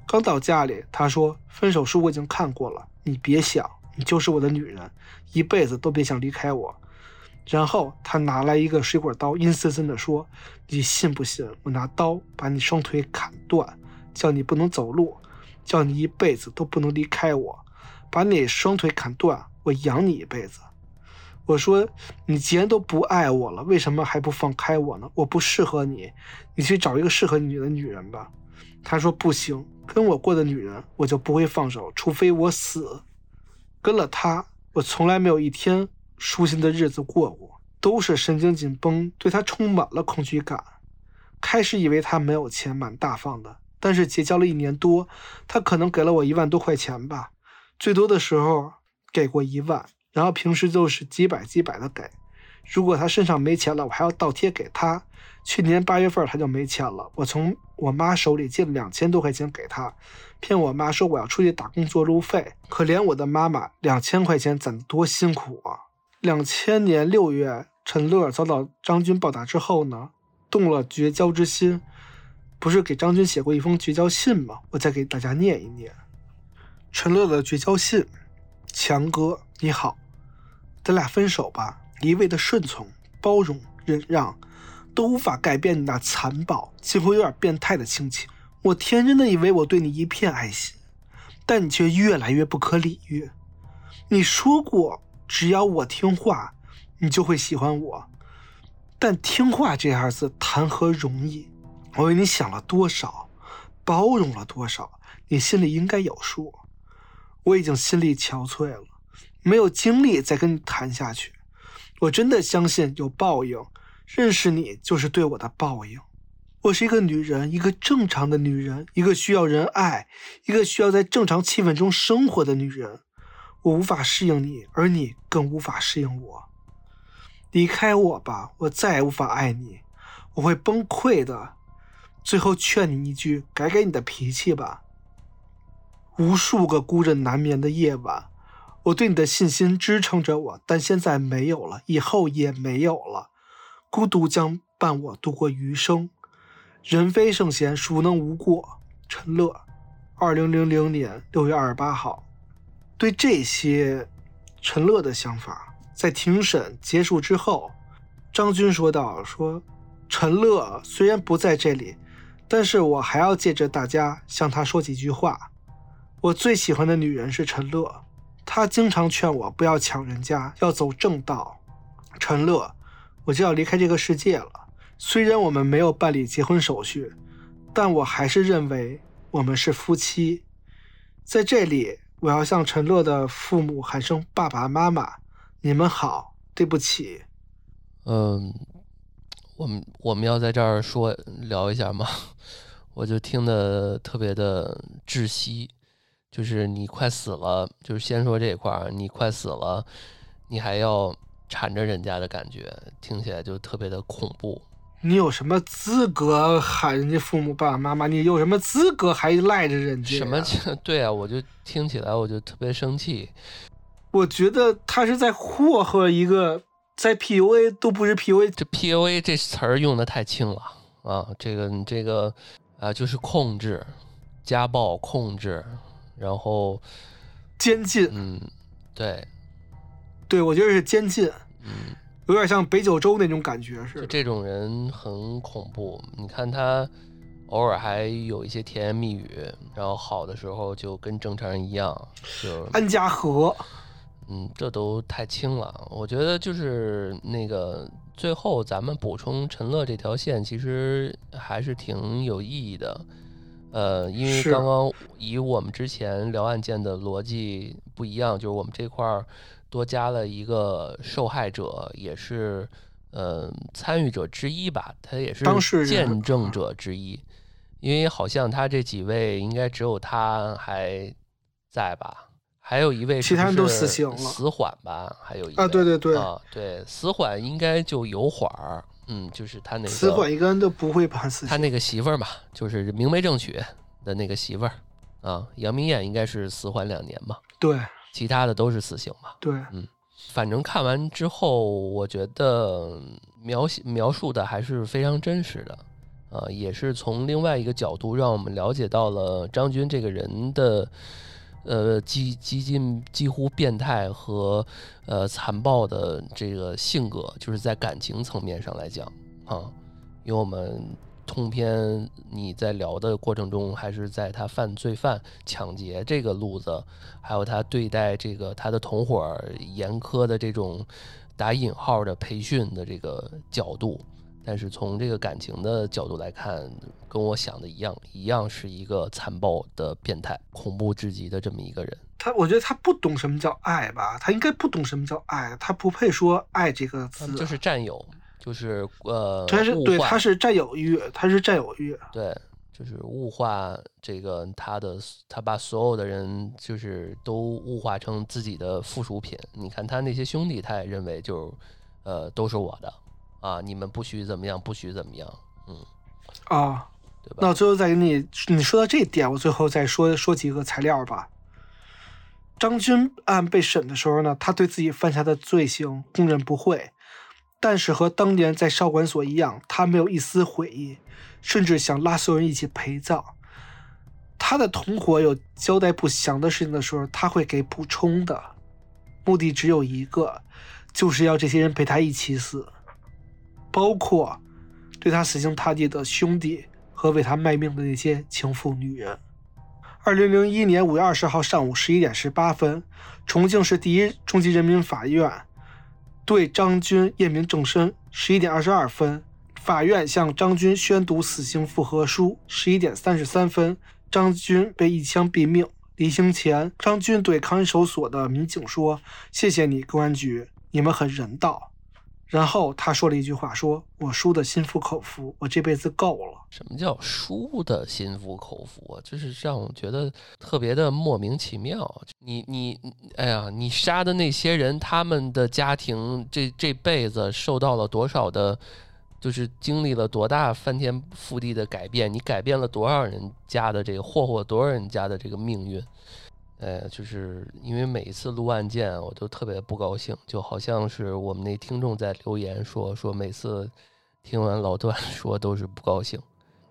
刚到家里，他说分手书我已经看过了，你别想，你就是我的女人，一辈子都别想离开我。然后他拿来一个水果刀，阴森森地说：“你信不信我拿刀把你双腿砍断，叫你不能走路，叫你一辈子都不能离开我，把你双腿砍断，我养你一辈子。”我说：“你既然都不爱我了，为什么还不放开我呢？我不适合你，你去找一个适合你的女人吧。”他说：“不行，跟我过的女人，我就不会放手，除非我死。跟了他，我从来没有一天舒心的日子过过，都是神经紧绷，对他充满了恐惧感。开始以为他没有钱，蛮大方的，但是结交了一年多，他可能给了我一万多块钱吧，最多的时候给过一万。”然后平时就是几百几百的给，如果他身上没钱了，我还要倒贴给他。去年八月份他就没钱了，我从我妈手里借了两千多块钱给他，骗我妈说我要出去打工做路费。可怜我的妈妈，两千块钱攒多辛苦啊！两千年六月，陈乐遭到张军暴打之后呢，动了绝交之心，不是给张军写过一封绝交信吗？我再给大家念一念陈乐的绝交信：强哥，你好。咱俩分手吧，一味的顺从、包容、忍让，都无法改变你那残暴、几乎有点变态的性情。我天真的以为我对你一片爱心，但你却越来越不可理喻。你说过，只要我听话，你就会喜欢我。但听话这二字谈何容易？我为你想了多少，包容了多少，你心里应该有数。我已经心力憔悴了。没有精力再跟你谈下去，我真的相信有报应，认识你就是对我的报应。我是一个女人，一个正常的女人，一个需要人爱，一个需要在正常气氛中生活的女人。我无法适应你，而你更无法适应我。离开我吧，我再也无法爱你，我会崩溃的。最后劝你一句，改改你的脾气吧。无数个孤枕难眠的夜晚。我对你的信心支撑着我，但现在没有了，以后也没有了。孤独将伴我度过余生。人非圣贤，孰能无过？陈乐，二零零零年六月二十八号。对这些陈乐的想法，在庭审结束之后，张军说道：“说陈乐虽然不在这里，但是我还要借着大家向他说几句话。我最喜欢的女人是陈乐。”她经常劝我不要抢人家，要走正道。陈乐，我就要离开这个世界了。虽然我们没有办理结婚手续，但我还是认为我们是夫妻。在这里，我要向陈乐的父母喊声爸爸妈妈，你们好，对不起。嗯，我们我们要在这儿说聊一下吗？我就听得特别的窒息。就是你快死了，就是先说这块儿，你快死了，你还要缠着人家的感觉，听起来就特别的恐怖。你有什么资格喊人家父母爸爸妈妈？你有什么资格还赖着人家？什么？对啊，我就听起来我就特别生气。我觉得他是在霍霍一个在 PUA 都不是 PUA，这 PUA 这词儿用的太轻了啊！这个你这个啊，就是控制、家暴、控制。然后，监禁，嗯，对，对，我觉得是监禁，嗯，有点像北九州那种感觉是。这种人很恐怖，你看他偶尔还有一些甜言蜜语，然后好的时候就跟正常人一样，就安家和，嗯，这都太轻了。我觉得就是那个最后咱们补充陈乐这条线，其实还是挺有意义的。呃，因为刚刚以我们之前聊案件的逻辑不一样，就是我们这块儿多加了一个受害者，也是呃参与者之一吧，他也是见证者之一。因为好像他这几位应该只有他还在吧，还有一位其他人都死刑了，死缓吧，还有一啊，对对对啊，对死缓应该就有缓儿。嗯，就是他那个死缓一个人都不会判死刑。他那个媳妇儿嘛，就是明媒正娶的那个媳妇儿啊，杨明艳应该是死缓两年嘛。对，其他的都是死刑嘛。对，嗯，反正看完之后，我觉得描写描述的还是非常真实的，啊，也是从另外一个角度让我们了解到了张军这个人的。呃，几几近几乎变态和呃残暴的这个性格，就是在感情层面上来讲啊，因为我们通篇你在聊的过程中，还是在他犯罪犯抢劫这个路子，还有他对待这个他的同伙严苛的这种打引号的培训的这个角度。但是从这个感情的角度来看，跟我想的一样，一样是一个残暴的变态、恐怖至极的这么一个人。他，我觉得他不懂什么叫爱吧？他应该不懂什么叫爱，他不配说爱这个字。就是占有，就是呃，他是对，他是占有欲，他是占有欲。对，就是物化这个他的，他把所有的人就是都物化成自己的附属品。你看他那些兄弟，他也认为就呃都是我的。啊！你们不许怎么样，不许怎么样，嗯，啊，对吧？那我最后再给你，你说到这点，我最后再说说几个材料吧。张军案被审的时候呢，他对自己犯下的罪行供认不讳，但是和当年在少管所一样，他没有一丝悔意，甚至想拉所有人一起陪葬。他的同伙有交代不详的事情的时候，他会给补充的，目的只有一个，就是要这些人陪他一起死。包括对他死心塌地的兄弟和为他卖命的那些情妇女人。二零零一年五月二十号上午十一点十八分，重庆市第一中级人民法院对张军验明正身。十一点二十二分，法院向张军宣读死刑复核书。十一点三十三分，张军被一枪毙命。离刑前，张军对看守所的民警说：“谢谢你，公安局，你们很人道。”然后他说了一句话：“说我输的心服口服，我这辈子够了。”什么叫输的心服口服啊？就是让我觉得特别的莫名其妙。你你哎呀，你杀的那些人，他们的家庭这这辈子受到了多少的，就是经历了多大翻天覆地的改变？你改变了多少人家的这个霍霍多少人家的这个命运？哎，就是因为每一次录案件，我都特别不高兴，就好像是我们那听众在留言说说每次听完老段 说都是不高兴。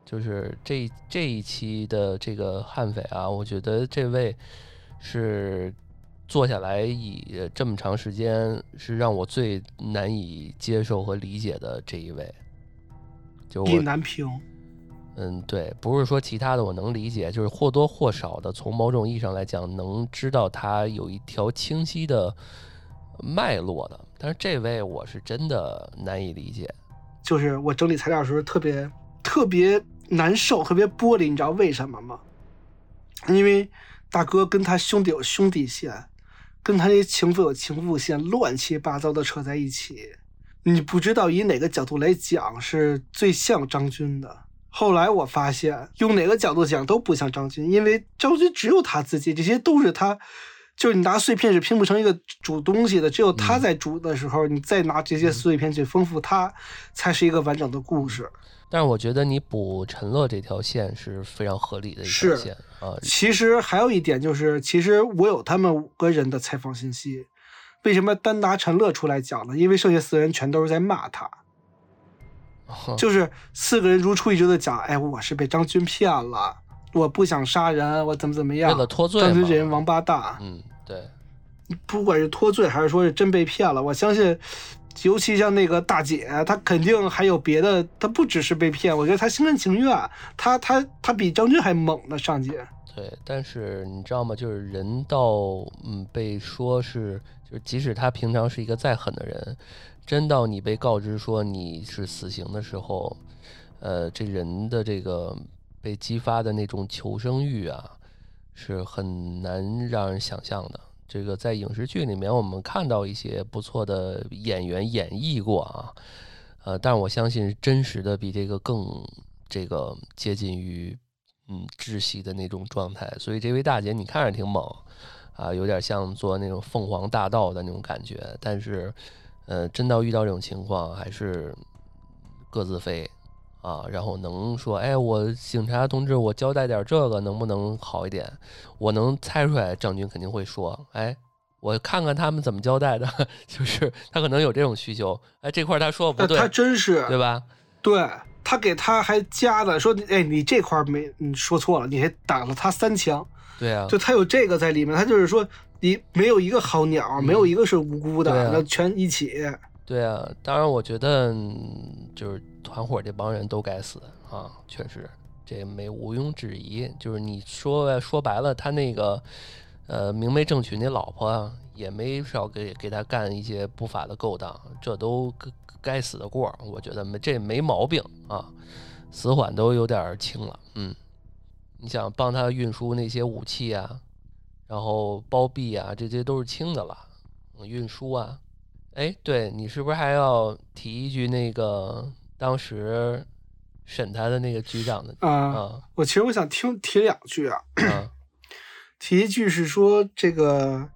就是这这一期的这个悍匪啊，我觉得这位是坐下来以这么长时间是让我最难以接受和理解的这一位，就我难平。嗯，对，不是说其他的我能理解，就是或多或少的从某种意义上来讲，能知道他有一条清晰的脉络的。但是这位我是真的难以理解。就是我整理材料的时候特别特别难受，特别玻璃，你知道为什么吗？因为大哥跟他兄弟有兄弟线，跟他那情妇有情妇线，乱七八糟的扯在一起，你不知道以哪个角度来讲是最像张军的。后来我发现，用哪个角度讲都不像张军，因为张军只有他自己，这些都是他，就是你拿碎片是拼不成一个煮东西的，只有他在煮的时候，你再拿这些碎片去丰富它，才是一个完整的故事。但是我觉得你补陈乐这条线是非常合理的一条是线啊。其实还有一点就是，其实我有他们五个人的采访信息，为什么单拿陈乐出来讲呢？因为剩下四个人全都是在骂他，就是四个人如出一辙的讲，哎，我是被张军骗了，我不想杀人，我怎么怎么样为，了脱罪张军这人王八蛋，嗯，对，不管是脱罪还是说是真被骗了，我相信。尤其像那个大姐，她肯定还有别的，她不只是被骗，我觉得她心甘情愿，她她她比张军还猛呢，上姐。对，但是你知道吗？就是人到嗯被说是，就是即使他平常是一个再狠的人，真到你被告知说你是死刑的时候，呃，这人的这个被激发的那种求生欲啊，是很难让人想象的。这个在影视剧里面，我们看到一些不错的演员演绎过啊，呃，但我相信真实的比这个更这个接近于嗯窒息的那种状态。所以这位大姐你看着挺猛啊，有点像做那种凤凰大道的那种感觉，但是呃，真到遇到这种情况，还是各自飞。啊，然后能说，哎，我警察同志，我交代点这个能不能好一点？我能猜出来，张军肯定会说，哎，我看看他们怎么交代的，就是他可能有这种需求，哎，这块他说不对，他真是对吧？对他给他还加的说，哎，你这块没你说错了，你还打了他三枪，对啊，就他有这个在里面，他就是说你没有一个好鸟，没有一个是无辜的，那全一起。对啊，当然我觉得嗯就是团伙这帮人都该死啊，确实这没毋庸置疑。就是你说说白了，他那个呃明媒正娶那老婆啊也没少给给他干一些不法的勾当，这都该该死的过，我觉得没这没毛病啊，死缓都有点轻了。嗯，你想帮他运输那些武器啊，然后包庇啊，这些都是轻的了，嗯运输啊。哎，对你是不是还要提一句那个当时审他的那个局长的啊、啊？我其实我想听提两句啊，啊。提一句是说这个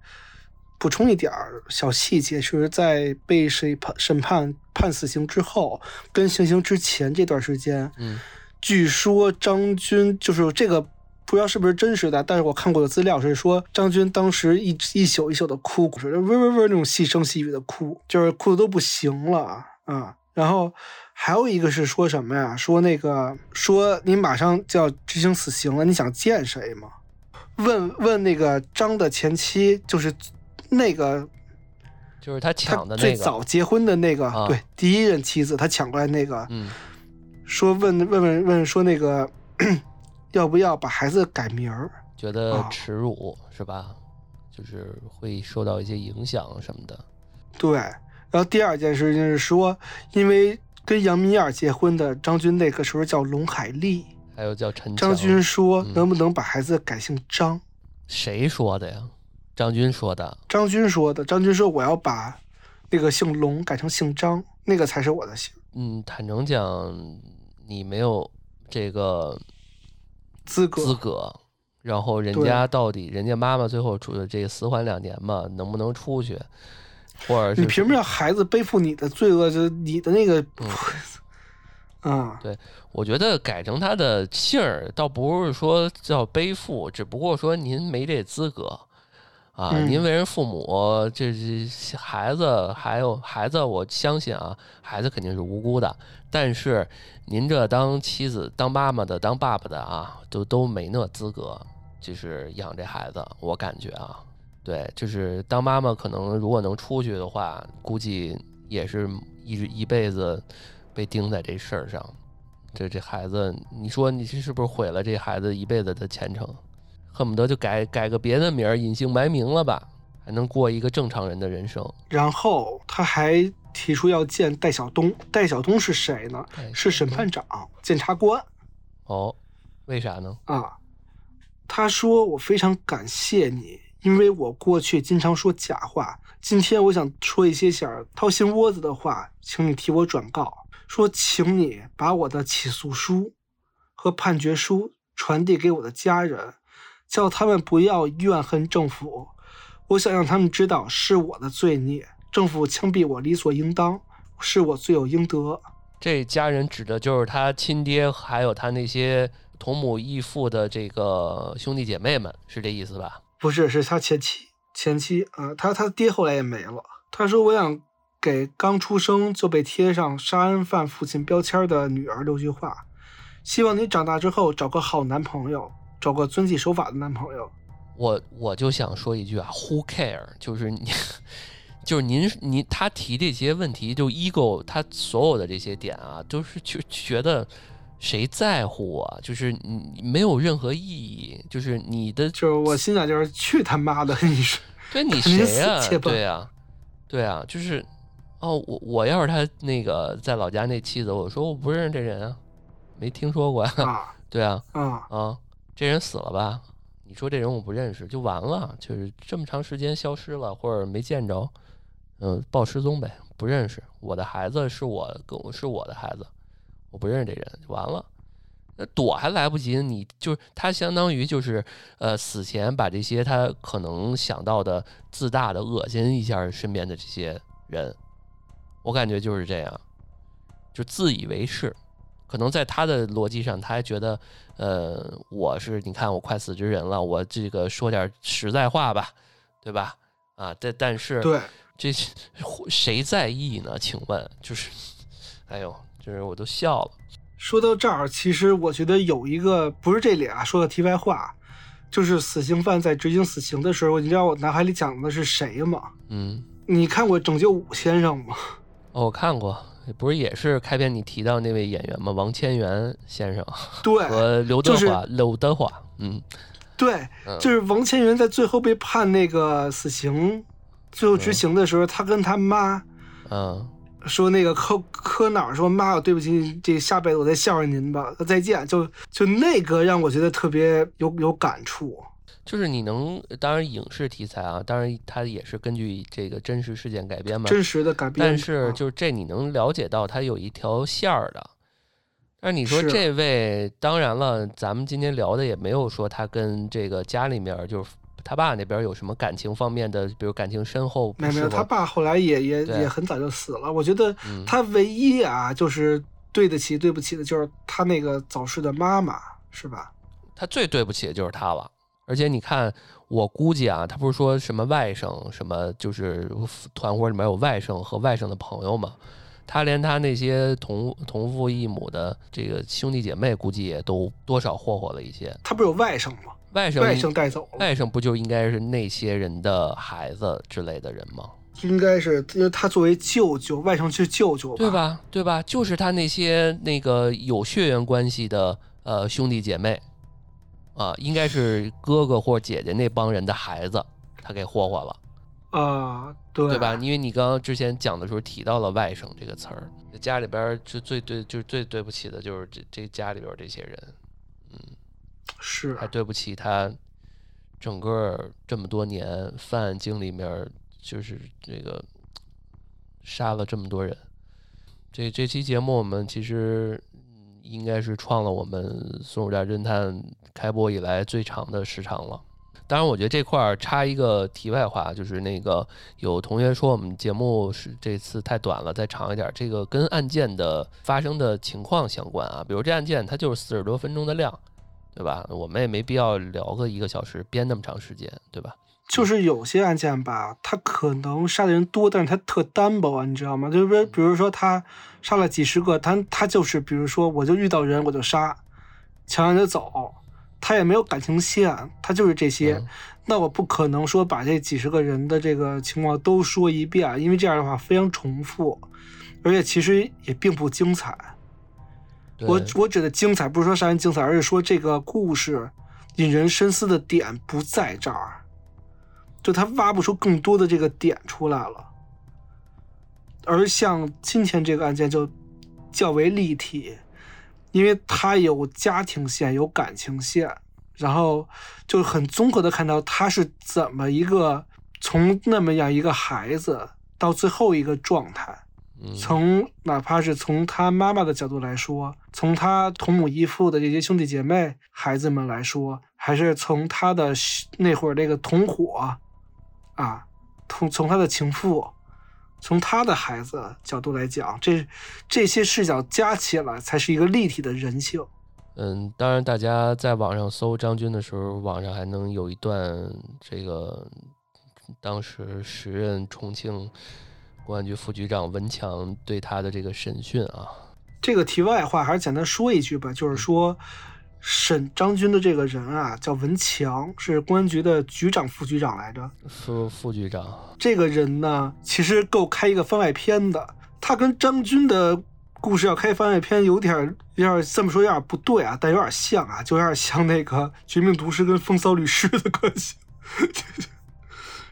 补充一点儿小细节，就是在被审判审判判死刑之后，跟行刑之前这段时间，嗯。据说张军就是这个不知道是不是真实的，但是我看过的资料是说张军当时一一宿一宿的哭，是喂喂喂那种细声细语的哭，就是哭的都不行了啊。然后还有一个是说什么呀？说那个说你马上就要执行死刑了，你想见谁吗？问问那个张的前妻，就是那个就是他他抢的那个，最早结婚的那个，啊对，第一任妻子，他抢过来那个，嗯说问问问问说那个要不要把孩子改名儿？觉得啊耻辱是吧？就是会受到一些影响什么的。对，然后第二件事情是说，因为跟杨明燕结婚的张军那个时候叫龙海丽，还有叫陈张军说嗯能不能把孩子改姓张？谁说的呀？张军说的。张军说的，张军说我要把那个姓龙改成姓张，那个才是我的姓。嗯，坦诚讲，你没有这个资格资格。然后人家到底，人家妈妈最后出的这个死缓两年嘛，能不能出去，或者是你凭什么让孩子背负你的罪恶？就是你的那个，啊，我觉得改成他的姓儿，倒不是说叫背负，只不过说您没这资格啊。嗯您为人父母，这这孩子还有孩子，我相信啊，孩子肯定是无辜的。但是您这当妻子、当妈妈的、当爸爸的啊，都都没那资格，就是养这孩子。我感觉啊，对，就是当妈妈可能如果能出去的话，估计也是一一辈子被钉在这事儿上。这这孩子，你说你这是不是毁了这孩子一辈子的前程？恨不得就改改个别的名儿，隐姓埋名了吧，还能过一个正常人的人生。然后他还提出要见戴晓东。戴晓东是谁呢？哎是审判长、检察官哦，为啥呢？啊。他说：“我非常感谢你，因为我过去经常说假话。今天我想说一些想掏心窝子的话，请你替我转告，说请你把我的起诉书和判决书传递给我的家人，叫他们不要怨恨政府。我想让他们知道是我的罪孽，政府枪毙我理所应当，是我罪有应得。这家人指的就是他亲爹，还有他那些同母异父的这个兄弟姐妹们，是这意思吧？不是，是他前妻，前妻啊，他他爹后来也没了。他说：“我想给刚出生就被贴上杀人犯父亲标签的女儿留句话，希望你长大之后找个好男朋友，找个遵纪守法的男朋友。”我我就想说一句啊，Who care？就是你，就是您您他提这些问题，就 ego，他所有的这些点啊，都是就觉得谁在乎我？就是你没有任何意义，就是你的，就是我心想就是去他妈的，你是 对你谁啊？对呀，对啊，就是哦，我我要是他那个在老家那妻子，我说我不认识这人啊，没听说过啊，对啊，啊啊，这人死了吧？说这人我不认识就完了，就是这么长时间消失了或者没见着，嗯，报失踪呗，不认识。我的孩子是我跟我是我的孩子，我不认识这人就完了。那躲还来不及，你就他相当于就是呃死前把这些他可能想到的自大的恶心一下身边的这些人，我感觉就是这样，就自以为是。可能在他的逻辑上，他还觉得，呃，我是你看我快死之人了，我这个说点实在话吧，对吧？啊，但但是，对，这谁在意呢？请问，就是，哎呦，就是我都笑了。说到这儿，其实我觉得有一个不是这里啊，说个题外话，就是死刑犯在执行死刑的时候，你知道我脑海里讲的是谁吗？嗯，你看过《拯救武先生》吗？哦，我看过。不是也是开篇你提到那位演员吗？王千源先生，对，和刘德华，刘德华，嗯，对，就是王千源在最后被判那个死刑，最后执行的时候，他跟他妈，嗯，说那个磕磕哪儿说妈，我对不起，这下辈子我再孝顺您吧，再见，就就那个让我觉得特别有有感触。就是你能，当然影视题材啊，当然它也是根据这个真实事件改编嘛，真实的改编。但是就是这你能了解到它有一条线儿的。但是你说这位，当然了，咱们今天聊的也没有说他跟这个家里面就是他爸那边有什么感情方面的，比如感情深厚。没有没有，他爸后来也也也很早就死了。我觉得他唯一啊，就是对得起对不起的，就是他那个早逝的妈妈，是吧？他最对不起的就是他了。而且你看，我估计啊，他不是说什么外甥，什么就是团伙里面有外甥和外甥的朋友嘛，他连他那些同同父异母的这个兄弟姐妹，估计也都多少霍霍了一些。他不是有外甥吗？外甥外甥带走了。外甥不就应该是那些人的孩子之类的人吗？应该是，因为他作为舅舅，外甥是舅舅，对吧？对吧？就是他那些那个有血缘关系的呃兄弟姐妹。啊，应该是哥哥或姐姐那帮人的孩子，他给霍霍了，啊，对对吧？因为你刚刚之前讲的时候提到了外甥这个词儿，家里边就最对，就是最对不起的就是这这家里边这些人，嗯，是，还对不起他整个这么多年犯案经历里面，就是这个杀了这么多人。这这期节目我们其实。应该是创了我们松鼠家侦探开播以来最长的时长了。当然，我觉得这块儿插一个题外话，就是那个有同学说我们节目是这次太短了，再长一点。这个跟案件的发生的情况相关啊，比如这案件它就是四十多分钟的量，对吧？我们也没必要聊个一个小时编那么长时间，对吧？就是有些案件吧，他可能杀的人多，但是他特单薄啊，你知道吗？就是比如说他杀了几十个，他他就是比如说我就遇到人我就杀，抢完就走，他也没有感情线，他就是这些。那我不可能说把这几十个人的这个情况都说一遍，因为这样的话非常重复，而且其实也并不精彩。我我指的精彩不是说杀人精彩，而是说这个故事引人深思的点不在这儿。就他挖不出更多的这个点出来了，而像今天这个案件就较为立体，因为他有家庭线，有感情线，然后就很综合的看到他是怎么一个从那么样一个孩子到最后一个状态，从哪怕是从他妈妈的角度来说，从他同母异父的这些兄弟姐妹、孩子们来说，还是从他的那会儿那个同伙，啊，从从他的情妇，从他的孩子角度来讲，这这些视角加起来才是一个立体的人性。嗯，当然，大家在网上搜张军的时候，网上还能有一段这个当时时任重庆。公安局副局长文强对他的这个审讯啊，这个题外话还是简单说一句吧，就是说审张军的这个人啊，叫文强，是公安局的局长、副局长来着。副副局长这个人呢，其实够开一个番外篇的。他跟张军的故事要开番外篇，有点有点这么说有点不对啊，但有点像啊，就有点像那个《绝命毒师》跟《风骚律师》的关系。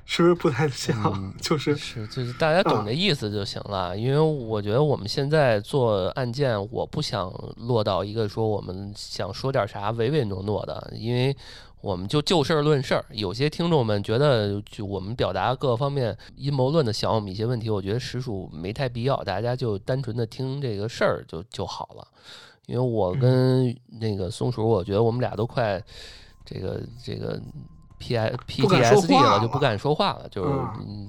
是不是不太像？就是是就是大家懂这意思就行了。因为我觉得我们现在做案件，我不想落到一个说我们想说点啥唯唯诺诺的，因为我们就就事论事儿。有些听众们觉得，就我们表达各方面阴谋论的想我们一些问题，我觉得实属没太必要。大家就单纯的听这个事儿就就好了。因为我跟那个松鼠，我觉得我们俩都快这个这个。P I P T S D 了就不敢说话了，就是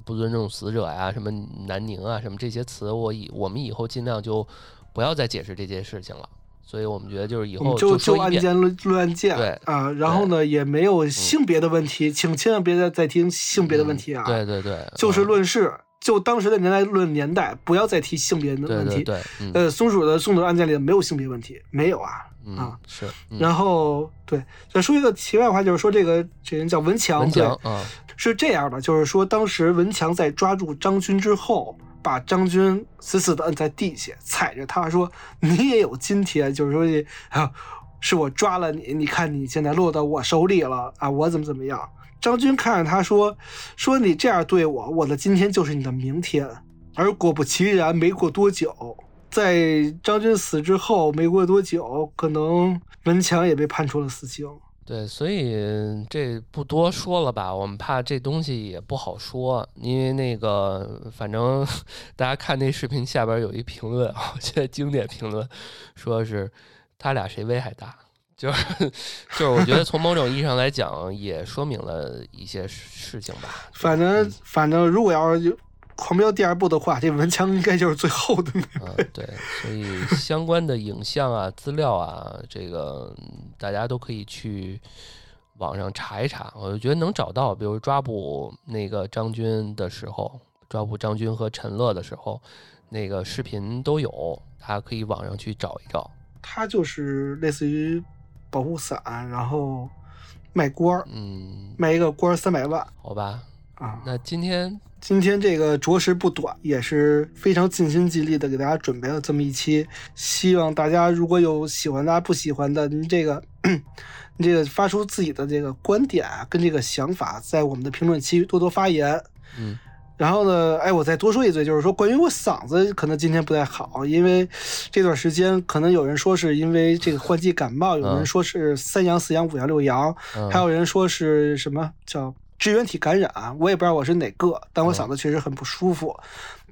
不尊重死者呀，什么南宁啊，什么这些词，我以我们以后尽量就不要再解释这件事情了。所以我们觉得就是以后就就案件论论案件，对啊，然后呢也没有性别的问题，请千万别再再听性别的问题啊，对对对，就事论事，就当时的年代论年代，不要再提性别的问题。对，呃，松鼠的送的案件里没有性别问题，没有啊。啊，是，然后对，再说一个题外话，就是说这个这人叫文强，文强啊，是这样的，就是说当时文强在抓住张军之后，把张军死死的摁在地下，踩着他说：“你也有今天，就是说啊，是我抓了你，你看你现在落到我手里了啊，我怎么怎么样？”张军看着他说：“说你这样对我，我的今天就是你的明天。”而果不其然，没过多久。在张军死之后没过多久，可能文强也被判处了死刑。对，所以这不多说了吧，我们怕这东西也不好说，因为那个反正大家看那视频下边有一评论啊，现在经典评论说是他俩谁危害大，就是 就是我觉得从某种意义上来讲，也说明了一些事情吧。反正反正如果要是。狂飙第二部的话，这文强应该就是最后的那个。对，所以相关的影像啊、资料啊，这个大家都可以去网上查一查。我就觉得能找到，比如抓捕那个张军的时候，抓捕张军和陈乐的时候，那个视频都有，大家可以网上去找一找。他就是类似于保护伞，然后卖官儿，嗯，卖一个官儿三百万，好吧？啊，那今天。今天这个着实不短，也是非常尽心尽力的给大家准备了这么一期。希望大家如果有喜欢的、不喜欢的，您这个，你这个发出自己的这个观点啊，跟这个想法，在我们的评论区多多发言。嗯，然后呢，哎，我再多说一嘴，就是说关于我嗓子可能今天不太好，因为这段时间可能有人说是因为这个换季感冒，有人说是三阳四阳五阳六阳，还有人说是什么叫。支原体感染，我也不知道我是哪个，但我嗓子确实很不舒服，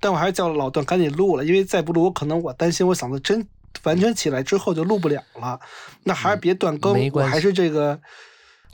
但我还是叫老段赶紧录了，因为再不录，我可能我担心我嗓子真完全起来之后就录不了了，那还是别断更，我还是这个。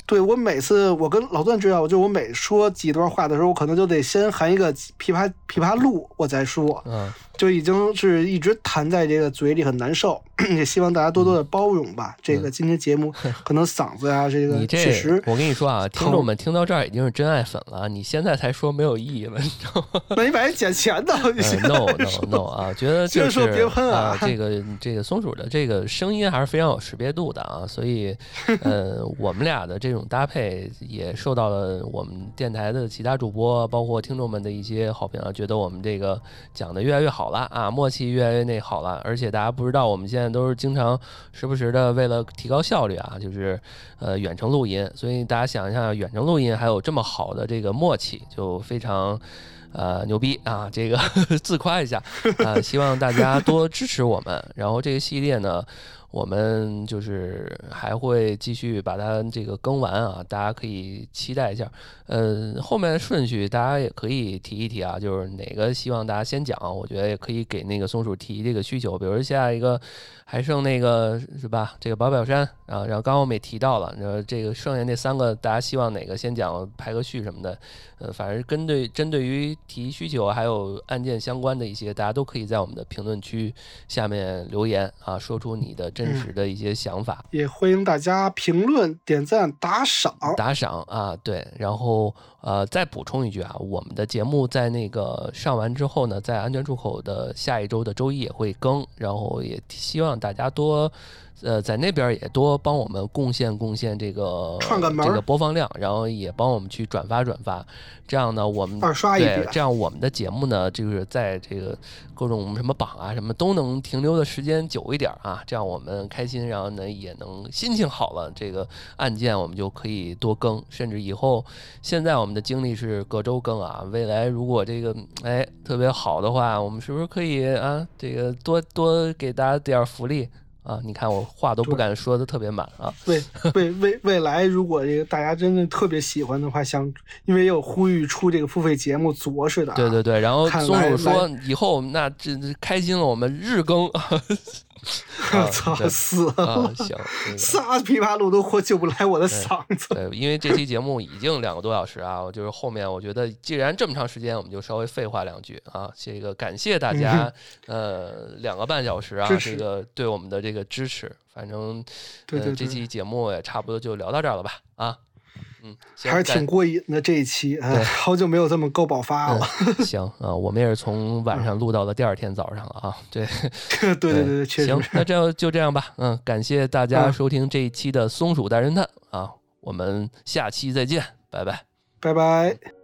对我每次我跟老段知道，就我每说几段话的时候，我可能就得先含一个琵琶琵琶录，我再说，嗯，就已经是一直弹在这个嘴里很难受，也希望大家多多的包容吧。这个今天节目可能嗓子啊，这个确实，我跟你说啊，听众们听到这儿已经是真爱粉了，你现在才说没有意义了，你知道吗？那你把人捡钱的，no no no 啊，觉得就是说别喷啊，这个这个松鼠的这个声音还是非常有识别度的啊，所以 呃，我们俩的这种搭配。也受到了我们电台的其他主播，包括听众们的一些好评啊，觉得我们这个讲的越来越好好了啊，默契越来越那好了。而且大家不知道，我们现在都是经常时不时的为了提高效率啊，就是呃远程录音。所以大家想一下，远程录音还有这么好的这个默契，就非常呃牛逼啊！这个 自夸一下啊，希望大家多支持我们。然后这个系列呢。我们就是还会继续把它这个更完啊，大家可以期待一下。呃，后面的顺序大家也可以提一提啊，就是哪个希望大家先讲，我觉得也可以给那个松鼠提这个需求。比如下一个还剩那个是吧？这个宝表山啊，然后刚刚我们也提到了，然后这个剩下那三个，大家希望哪个先讲，排个序什么的。呃，反正针对针对于提需求还有案件相关的一些，大家都可以在我们的评论区下面留言啊，说出你的真实的一些想法。也欢迎大家评论、点赞、打赏。打赏啊，对，然后呃，再补充一句啊，我们的节目在那个上完之后呢，在安全出口的下一周的周一也会更，然后也希望大家多。呃，在那边也多帮我们贡献贡献这个这个播放量，然后也帮我们去转发转发，这样呢，我们二刷一对，这样我们的节目呢，就是在这个各种什么榜啊什么都能停留的时间久一点啊，这样我们开心，然后呢也能心情好了，这个案件我们就可以多更，甚至以后现在我们的精力是隔周更啊，未来如果这个哎特别好的话，我们是不是可以啊这个多多给大家点福利？啊，你看我话都不敢说的特别满啊。未未未未来，如果这个大家真的特别喜欢的话，想因为有呼吁出这个付费节目，着实的。对对对，然后松鼠说以后那这开心了，我们日更。我 操死了！行，仨琵琶路都活救不来我的嗓子。对，因为这期节目已经两个多小时啊，就是后面我觉得既然这么长时间，我们就稍微废话两句啊。这个感谢大家，呃，两个半小时啊，这个对我们的这个支持。反正，对对，这期节目也差不多就聊到这儿了吧？啊。嗯，还是挺过瘾的这一期，啊，好久没有这么够爆发了。行啊，我们也是从晚上录到了第二天早上了啊。对，对对对，确实。行，那这样就这样吧。嗯，感谢大家收听这一期的松鼠大侦探啊，我们下期再见，拜拜，拜拜。